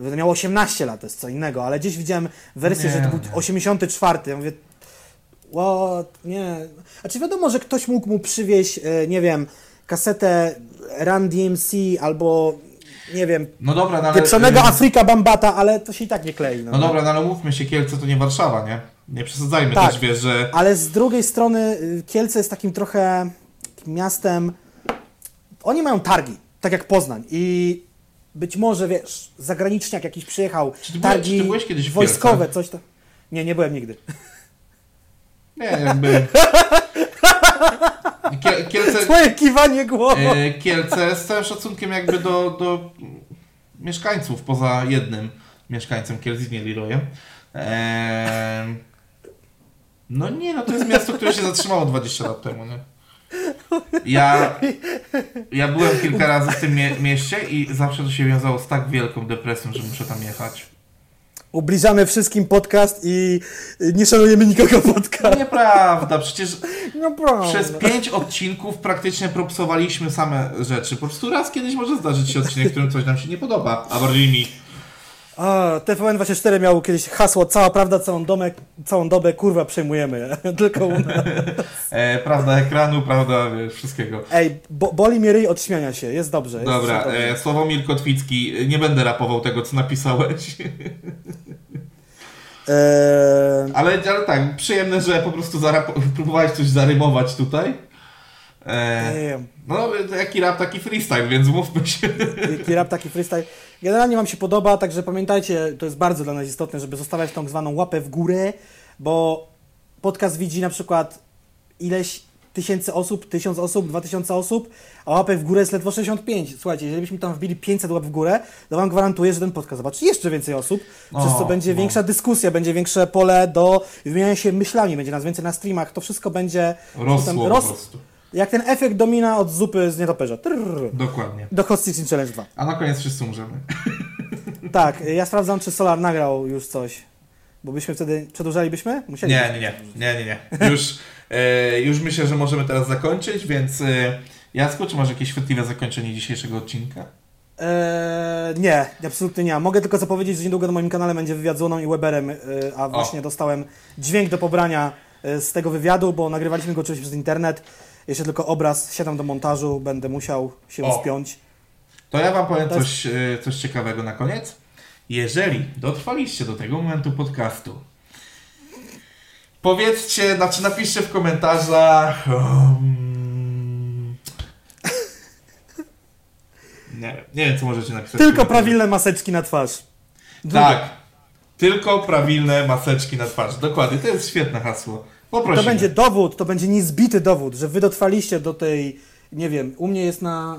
wtedy miał 18 lat, to jest co innego, ale gdzieś widziałem wersję, Nie, że to był nie. 84, ja mówię, what, nie, a czy wiadomo, że ktoś mógł mu przywieźć, e, nie wiem, kasetę Run DMC albo, nie wiem, No dobra, no ale... pieprzonego y, Afryka Bambata, ale to się i tak nie klei. No. No dobra, no ale mówmy się, Kielce to nie Warszawa, nie? Nie przesadzajmy Tak. też, wiesz, że... Ale z drugiej strony y, Kielce jest takim trochę takim miastem. Oni mają targi, tak jak Poznań. I być może, wiesz, zagraniczniak jakiś przyjechał, Czy byłeś- targi czy byłeś w wojskowe, coś tam. Nie, nie byłem nigdy. Nie, jakby... <laughs> Kie- Kielce... Twoje kiwanie głową. E, Kielce z całym szacunkiem jakby do, do mieszkańców, poza jednym mieszkańcem Kielc, nie Leroyem. Eee, no nie, no to jest miasto, które się zatrzymało 20 lat temu, nie? Ja, ja byłem kilka razy w tym mie- mieście i zawsze to się wiązało z tak wielką depresją, że muszę tam jechać. Ubliżamy wszystkim podcast i nie szanujemy nikogo podcast. nieprawda, przecież No przez pięć odcinków praktycznie propsowaliśmy same rzeczy. Po prostu raz kiedyś może zdarzyć się odcinek, w którym coś nam się nie podoba, a bardziej mi. A, TVN24 miał kiedyś hasło cała prawda, całą, domek, całą dobę, kurwa, przejmujemy. <laughs> Tylko u nas. <laughs> E, prawda ekranu, prawda wiesz, wszystkiego. Ej, bo, boli mnie ryj od śmiania się, jest dobrze. Jest Dobra, dobrze. e, Sławomir Kotwicki, nie będę rapował tego, co napisałeś. Eee, <laughs> Ale, ale tak, przyjemne, że po prostu próbowałeś coś zarymować tutaj. E. no, jaki rap, taki freestyle, więc mówmy się. Jaki rap, taki freestyle. Generalnie Wam się podoba, także pamiętajcie, to jest bardzo dla nas istotne, żeby zostawiać tą zwaną łapę w górę, bo podcast widzi na przykład ileś tysięcy osób, tysiąc osób, dwa tysiące osób, a łapek w górę jest ledwo 65. Słuchajcie, jeżeli byśmy tam wbili 500 łap w górę, to Wam gwarantuję, że ten podcast zobaczy jeszcze więcej osób, przez co O, będzie no. większa dyskusja, będzie większe pole do wymieniania się myślami, będzie nas więcej na streamach, to wszystko będzie Rosło po prostu. Jak ten efekt domina od zupy z nietoperza. Trrr. Dokładnie. Do Hot Stitching Challenge 2. A na koniec wszyscy umrzemy. <laughs> Tak, ja sprawdzam, czy Solar nagrał już coś. Bo byśmy wtedy. Przedłużalibyśmy? Musieli. Nie, nie, nie, nie, nie, nie. Już, e, już myślę, że możemy teraz zakończyć, więc e, Jacku, czy masz jakieś chwytliwe zakończenie dzisiejszego odcinka? Eee, nie, absolutnie nie. Mogę tylko zapowiedzieć, że niedługo na moim kanale będzie wywiad z Łoną i Weberem, e, a właśnie dostałem dźwięk do pobrania e, z tego wywiadu, bo nagrywaliśmy go oczywiście przez internet. Jeszcze tylko obraz, siadam do montażu, będę musiał się O. spiąć. To ja wam powiem coś, e, coś ciekawego na koniec. Jeżeli dotrwaliście do tego momentu podcastu, powiedzcie, znaczy napiszcie w komentarzach. Um... <laughs> Nie, nie wiem, co możecie napisać. Tylko prawilne maseczki na twarz. Tak. Tylko prawilne maseczki na twarz. Dokładnie, to jest świetne hasło. To Poprosimy. będzie dowód, to będzie niezbity dowód, że wy dotrwaliście do tej, nie wiem, u mnie jest na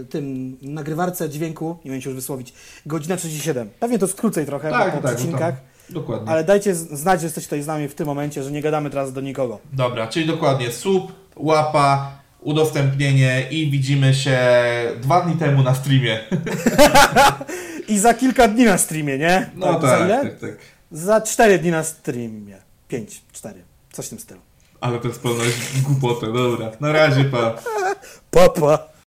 y, tym nagrywarce dźwięku, nie wiem się już wysłowić, godzina 37. Pewnie to jest krócej trochę Tak, po, po tak, przecinkach. Dokładnie. Ale dajcie znać, że jesteście tutaj z nami w tym momencie, że nie gadamy teraz do nikogo. Dobra, czyli dokładnie sub, łapa, udostępnienie i widzimy się dwa dni temu na streamie. <laughs> I za kilka dni na streamie, nie? No tak, Za ile? tak, tak. Za cztery dni na streamie. Pięć, cztery. Coś w tym stylu. Ale to jest pełność głupoty, dobra. Na razie, pa. <laughs> Papa.